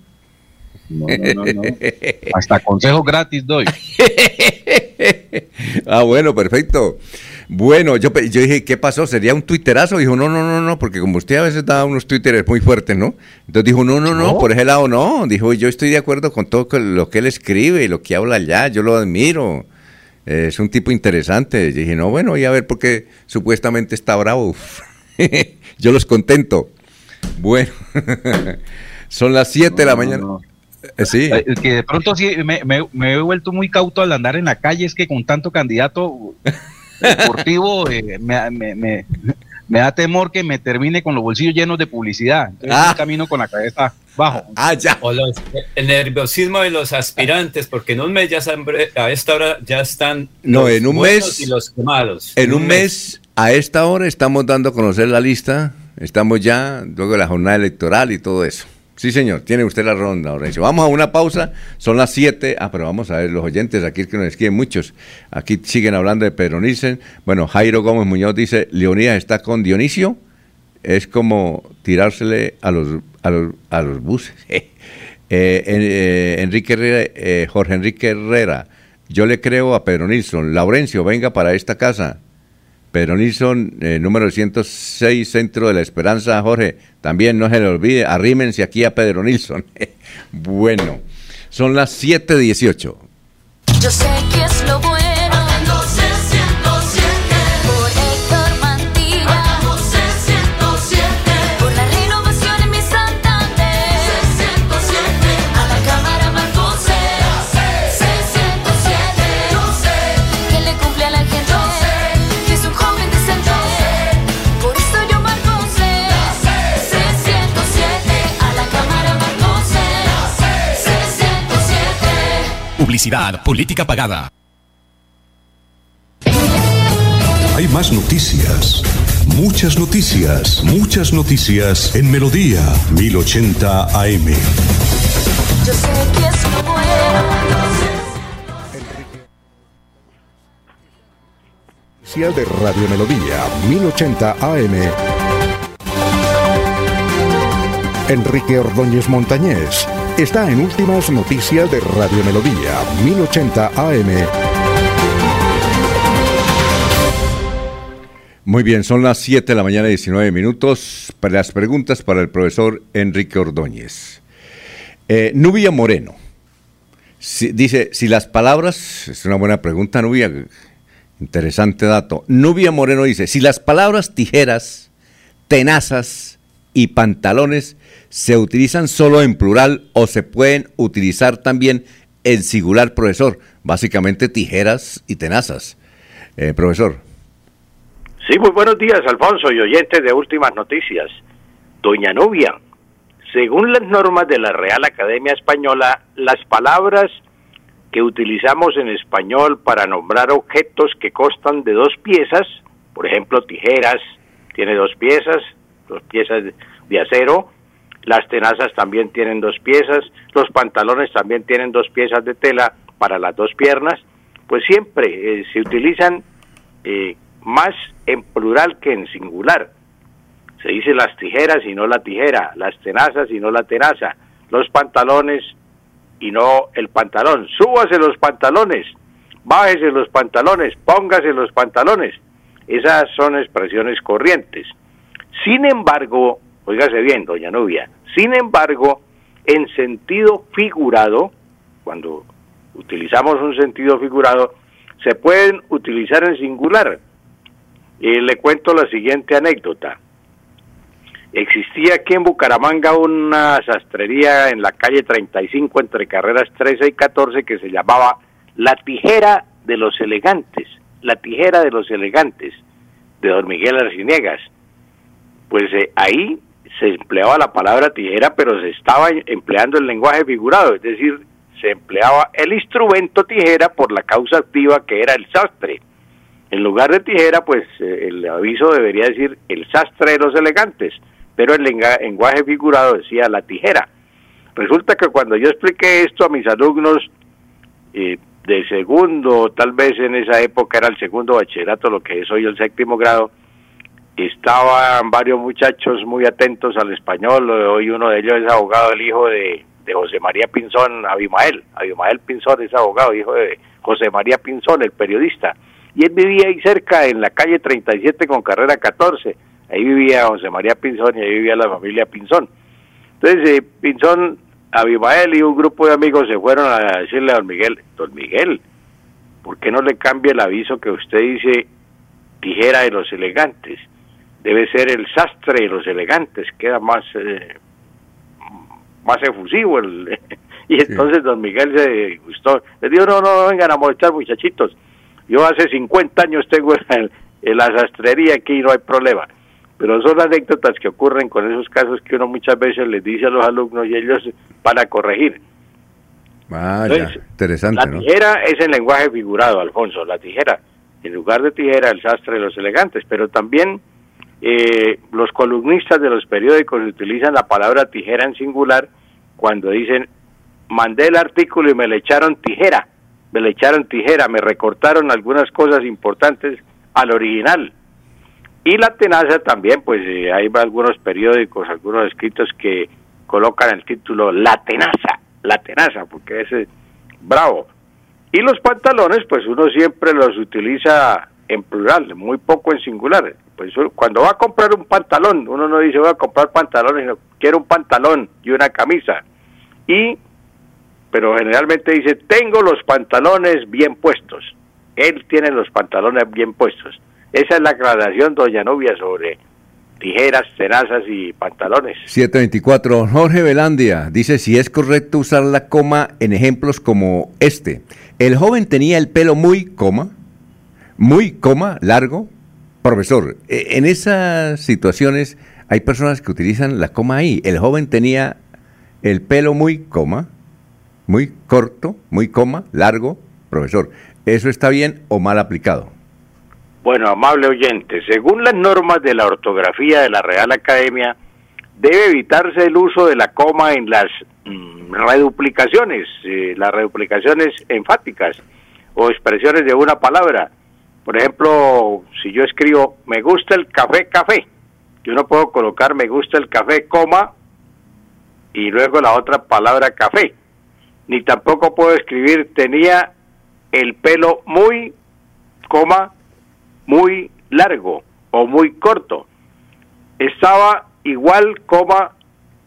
Speaker 6: No, no, no, no. Hasta consejos gratis doy.
Speaker 1: ah, bueno, perfecto. Bueno, yo, yo dije, ¿qué pasó? ¿Sería un tuiterazo? Dijo, no, no, no, no, porque como usted a veces da unos twitteres muy fuertes, ¿no? Entonces dijo, no, no, no,
Speaker 6: No.
Speaker 1: por ese lado no. Dijo, yo estoy de acuerdo con todo lo que él escribe y lo que habla allá, yo lo admiro. Es un tipo interesante. Yo dije, no, bueno, voy a ver por qué supuestamente está bravo. yo los contento. Bueno, son las 7 de la mañana. Eh, Sí.
Speaker 6: Eh, Que de pronto sí me, me- me he vuelto muy cauto al andar en la calle, es que con tanto candidato deportivo eh, me, me- me- me da temor que me termine con los bolsillos llenos de publicidad. Entonces
Speaker 3: Ah.
Speaker 6: camino con la cabeza bajo.
Speaker 1: Ah, ya.
Speaker 3: O los- el nerviosismo de los aspirantes, porque en un mes ya están- a esta hora ya están
Speaker 1: No,
Speaker 3: los
Speaker 1: en un
Speaker 3: buenos
Speaker 1: mes-
Speaker 3: y los malos.
Speaker 1: En un mes, a esta hora, estamos dando a conocer la lista. Estamos ya, luego de la jornada electoral y todo eso. Sí, señor, tiene usted la ronda, Horacio. Vamos a una pausa, son las 7. Ah, pero vamos a ver, los oyentes aquí que nos escriben muchos. Aquí siguen hablando de Pedro Nielsen. Bueno, Jairo Gómez Muñoz dice: Leonidas está con Dionisio. Es como tirársele a los, a los, a los buses. Eh, eh, Enrique Herrera, eh, Jorge Enrique Herrera, yo le creo a Pedro Nilsson. Laurencio, venga para esta casa. Pedro Nilsson, eh, número 106, Centro de la Esperanza, Jorge. También no se le olvide, arrímense aquí a Pedro Nilsson. bueno, son las 7.18.
Speaker 12: Yo sé que es lo bueno.
Speaker 9: Publicidad, política pagada.
Speaker 8: Hay más noticias. Muchas noticias. Muchas noticias en Melodía 1080 AM.
Speaker 12: Yo sé que es lo bueno.
Speaker 2: Oficial de Radio Melodía 1080 AM. Enrique Ordóñez Montañés está en Últimas Noticias de Radio Melodía 1080 AM.
Speaker 1: Muy bien, son las 7 de la mañana, 19 minutos. Para las preguntas para el profesor Enrique Ordóñez. Eh, Nubia Moreno. Dice, si las palabras, es una buena pregunta, Nubia, interesante dato. Nubia Moreno dice, si las palabras tijeras, tenazas y pantalones se utilizan solo en plural o se pueden utilizar también en singular, profesor. Básicamente tijeras y tenazas. Eh, profesor.
Speaker 26: Sí, muy buenos días, Alfonso y oyentes de Últimas Noticias. Doña Nubia, según las normas de la Real Academia Española, las palabras que utilizamos en español para nombrar objetos que constan de dos piezas, por ejemplo, tijeras, tiene dos piezas, dos piezas de- acero, las tenazas también tienen dos piezas, los pantalones también tienen dos piezas de tela para las dos piernas, pues siempre eh, se utilizan eh, más en plural que en singular. Se dice las tijeras y no la tijera, las tenazas y no la tenaza, los pantalones y no el pantalón. Súbase los pantalones. bájese los pantalones, póngase los pantalones. Esas son expresiones corrientes. Sin embargo, óigase bien, doña Nubia, sin embargo, en sentido figurado, cuando utilizamos un sentido figurado, se pueden utilizar en singular. Y le cuento la siguiente anécdota. Existía aquí en Bucaramanga una sastrería en la calle 35 entre carreras 13 y 14 que se llamaba La Tijera de los Elegantes. La Tijera de los Elegantes, de don Miguel Arciniegas. Pues eh, ahí se empleaba la palabra tijera, pero se estaba empleando el lenguaje figurado, es decir, se empleaba el instrumento tijera por la causa activa que era el sastre. En lugar de tijera, pues eh, el aviso debería decir el sastre de los elegantes, pero el lenguaje figurado decía la tijera. Resulta que cuando yo expliqué esto a mis alumnos eh, de segundo, tal vez en esa época era el segundo bachillerato, lo que es hoy el séptimo grado, estaban varios muchachos muy atentos al español, hoy uno de ellos es abogado, el hijo de, José María Pinzón, Abimael, Abimael Pinzón es abogado, hijo de José María Pinzón, el periodista, y él vivía ahí cerca, en la calle 37 con carrera 14, ahí vivía José María Pinzón y ahí vivía la familia Pinzón. Entonces, eh, Pinzón, Abimael y un grupo de amigos se fueron a decirle a don Miguel, don Miguel, ¿por qué no le cambia el aviso que usted dice tijera de los elegantes? Debe ser el sastre de los elegantes, queda más eh, más efusivo. El, y entonces don Miguel se gustó. Le dijo, no, no, vengan a molestar muchachitos. Yo hace 50 años tengo en, en la sastrería aquí y no hay problema. Pero son anécdotas que ocurren con esos casos que uno muchas veces les dice a los alumnos y ellos van a corregir.
Speaker 1: Vaya,
Speaker 26: Entonces,
Speaker 1: interesante,
Speaker 26: La
Speaker 1: ¿no?
Speaker 26: tijera es el lenguaje figurado, Alfonso, la tijera. En lugar de tijera, el sastre de los elegantes, pero también eh, los columnistas de los periódicos utilizan la palabra tijera en singular cuando dicen, mandé el artículo y me le echaron tijera, me le echaron tijera, me recortaron algunas cosas importantes al original. Y la tenaza también, pues eh, hay algunos periódicos, algunos escritos que colocan el título La tenaza, la tenaza, porque es eh, bravo. Y los pantalones, pues uno siempre los utiliza en plural, muy poco en singular. Pues uno- cuando va a comprar un pantalón, uno no dice voy a comprar pantalones, sino quiero un pantalón y una camisa. Y, pero generalmente dice, tengo los pantalones bien puestos. Él tiene los pantalones bien puestos. Esa es la aclaración, doña Novia, sobre tijeras, tenazas y pantalones.
Speaker 1: 724. Jorge Velandia dice si es correcto usar la coma en ejemplos como este. El joven tenía el pelo muy coma, muy coma, largo. Profesor, e- en esas situaciones hay personas que utilizan la coma ahí. El joven tenía el pelo muy coma, muy corto, muy coma, largo. Profesor, ¿eso está bien o mal aplicado?
Speaker 26: Bueno, amable oyente, según las normas de la ortografía de la Real Academia, debe evitarse el uso de la coma en las mm, reduplicaciones, eh, las reduplicaciones enfáticas o expresiones de una palabra. Por ejemplo, si yo escribo me gusta el café, café, yo no puedo colocar me gusta el café, coma, y luego la otra palabra café. Ni tampoco puedo escribir tenía el pelo muy, coma, muy largo o muy corto. Estaba igual, coma,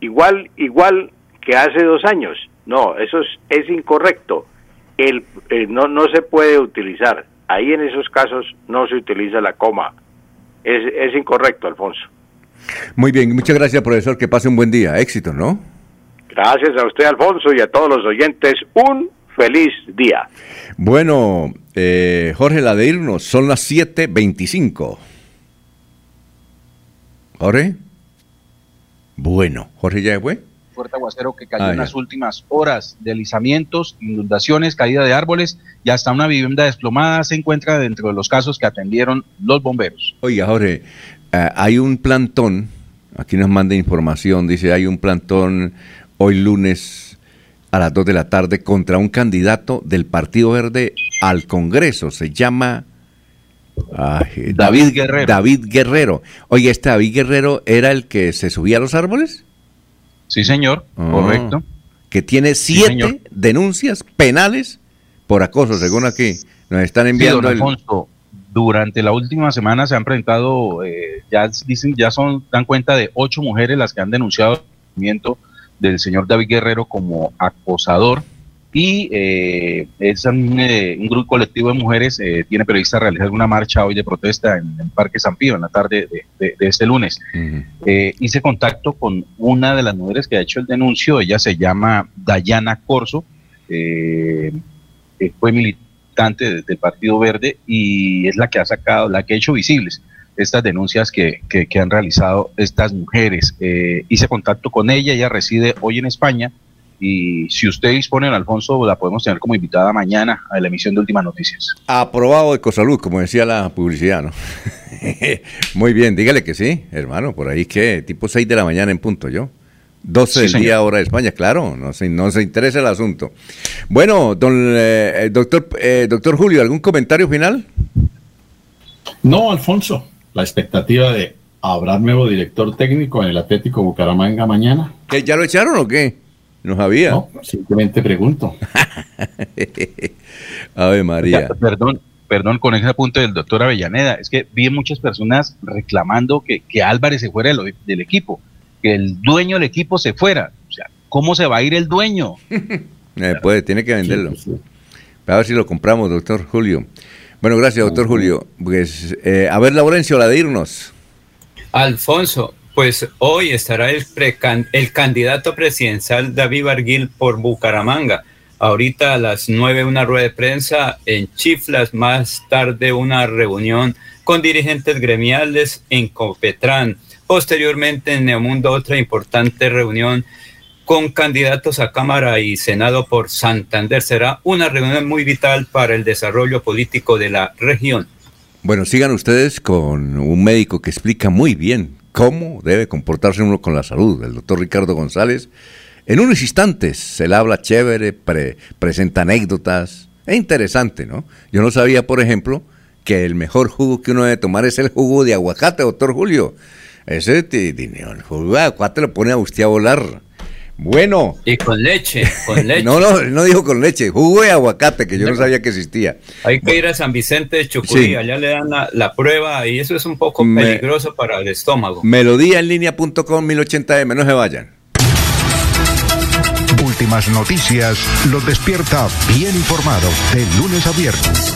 Speaker 26: igual, igual que hace dos años. No, eso es, es incorrecto. El, eh, no, no se puede utilizar. Ahí en esos casos no se utiliza la coma. Es, es incorrecto, Alfonso.
Speaker 1: Muy bien, muchas gracias, profesor. Que pase un buen día. Éxito, ¿no?
Speaker 26: Gracias a usted, Alfonso, y a todos los oyentes. Un feliz día.
Speaker 1: Bueno, eh, Jorge, la de irnos son las 7.25. Jorge. Bueno, Jorge ya fue.
Speaker 6: Fuerte aguacero que cayó
Speaker 1: Ah,
Speaker 6: en las últimas horas, deslizamientos, inundaciones, caída de árboles y hasta una vivienda desplomada se encuentra dentro de los casos que atendieron los bomberos.
Speaker 1: Oiga, Jorge, eh, hay un plantón, aquí nos manda información, dice, hay un plantón hoy lunes a las 2 de la tarde contra un candidato del Partido Verde al Congreso. Se llama ay,
Speaker 6: David Guerrero.
Speaker 1: David Guerrero. Oye, ¿este David Guerrero era el que se subía a los árboles?
Speaker 6: Sí, señor,
Speaker 1: Ah,
Speaker 6: correcto.
Speaker 1: Que tiene
Speaker 6: Sí,
Speaker 1: siete denuncias penales por acoso, según aquí. Nos están
Speaker 6: Sí,
Speaker 1: enviando
Speaker 6: don
Speaker 1: el-
Speaker 6: Alfonso, durante la última semana se han presentado, eh, ya dicen, ya son, dan cuenta de ocho mujeres las que han denunciado el movimiento del señor David Guerrero como acosador y eh, es un, eh, un grupo colectivo de mujeres eh, tiene prevista realizar una marcha hoy de protesta en el Parque San Pío en la tarde de, de- de este lunes. Eh, hice contacto con una de las mujeres que ha hecho el denuncio, ella se llama Dayana Corso, eh, fue militante de- del Partido Verde y es la que ha sacado, la que ha hecho visibles estas denuncias que, que- que han realizado estas mujeres. Eh, hice contacto con ella, ella reside hoy en España y si usted dispone, don Alfonso, la podemos tener como invitada mañana a la emisión de Últimas Noticias.
Speaker 1: Aprobado Ecosalud, como decía la publicidad, ¿no? Muy bien, dígale que sí, hermano, por ahí que tipo 6 de la mañana en punto, yo. 12
Speaker 6: Sí,
Speaker 1: del
Speaker 6: señor.
Speaker 1: día hora de España, claro, no se, no se interesa el asunto. Bueno, don, eh, eh, doctor, eh, doctor Julio, ¿algún comentario final?
Speaker 5: No, Alfonso, la expectativa de habrá nuevo director técnico en el Atlético Bucaramanga mañana.
Speaker 1: ¿Que ¿Ya lo echaron o qué? No sabía.
Speaker 5: No, simplemente pregunto.
Speaker 1: Ave María.
Speaker 6: Ya, Perdón, perdón con ese apunte del doctor Avellaneda. Es que vi muchas personas reclamando que, que Álvarez se fuera del, del equipo, que el dueño del equipo se fuera. O sea, ¿cómo se va a ir el dueño?
Speaker 1: Eh, puede, tiene que venderlo. A ver si lo compramos, doctor Julio. Bueno, gracias, doctor Julio. Pues, eh, a ver, Laurencio, la de irnos.
Speaker 3: Alfonso, pues hoy estará el, el candidato presidencial David Barguil por Bucaramanga. Ahorita a las nueve una rueda de prensa en Chiflas, más tarde una reunión con dirigentes gremiales en Copetrán. Posteriormente en Neomundo otra importante reunión con candidatos a Cámara y Senado por Santander. Será una reunión muy vital para el desarrollo político de la región.
Speaker 1: Bueno, sigan ustedes con un médico que explica muy bien cómo debe comportarse uno con la salud, el doctor Ricardo González. En unos instantes, él habla chévere, pre- presenta anécdotas. Es interesante, ¿no? Yo no sabía, por ejemplo, que el mejor jugo que uno debe tomar es el jugo de aguacate, doctor Julio. Ese el jugo de aguacate lo pone a usted a volar. Bueno.
Speaker 3: Y con leche, con leche.
Speaker 1: No, no, no dijo con leche, jugo de aguacate, que yo no sabía que existía.
Speaker 3: Hay que ir a San Vicente de Chucurí,
Speaker 1: Sí.
Speaker 3: allá le dan la, la prueba y eso es un poco
Speaker 1: Me-
Speaker 3: peligroso para el estómago.
Speaker 1: Melodíaenlínea.com 1080m, no se vayan.
Speaker 2: Últimas noticias los despierta bien informados de lunes a viernes.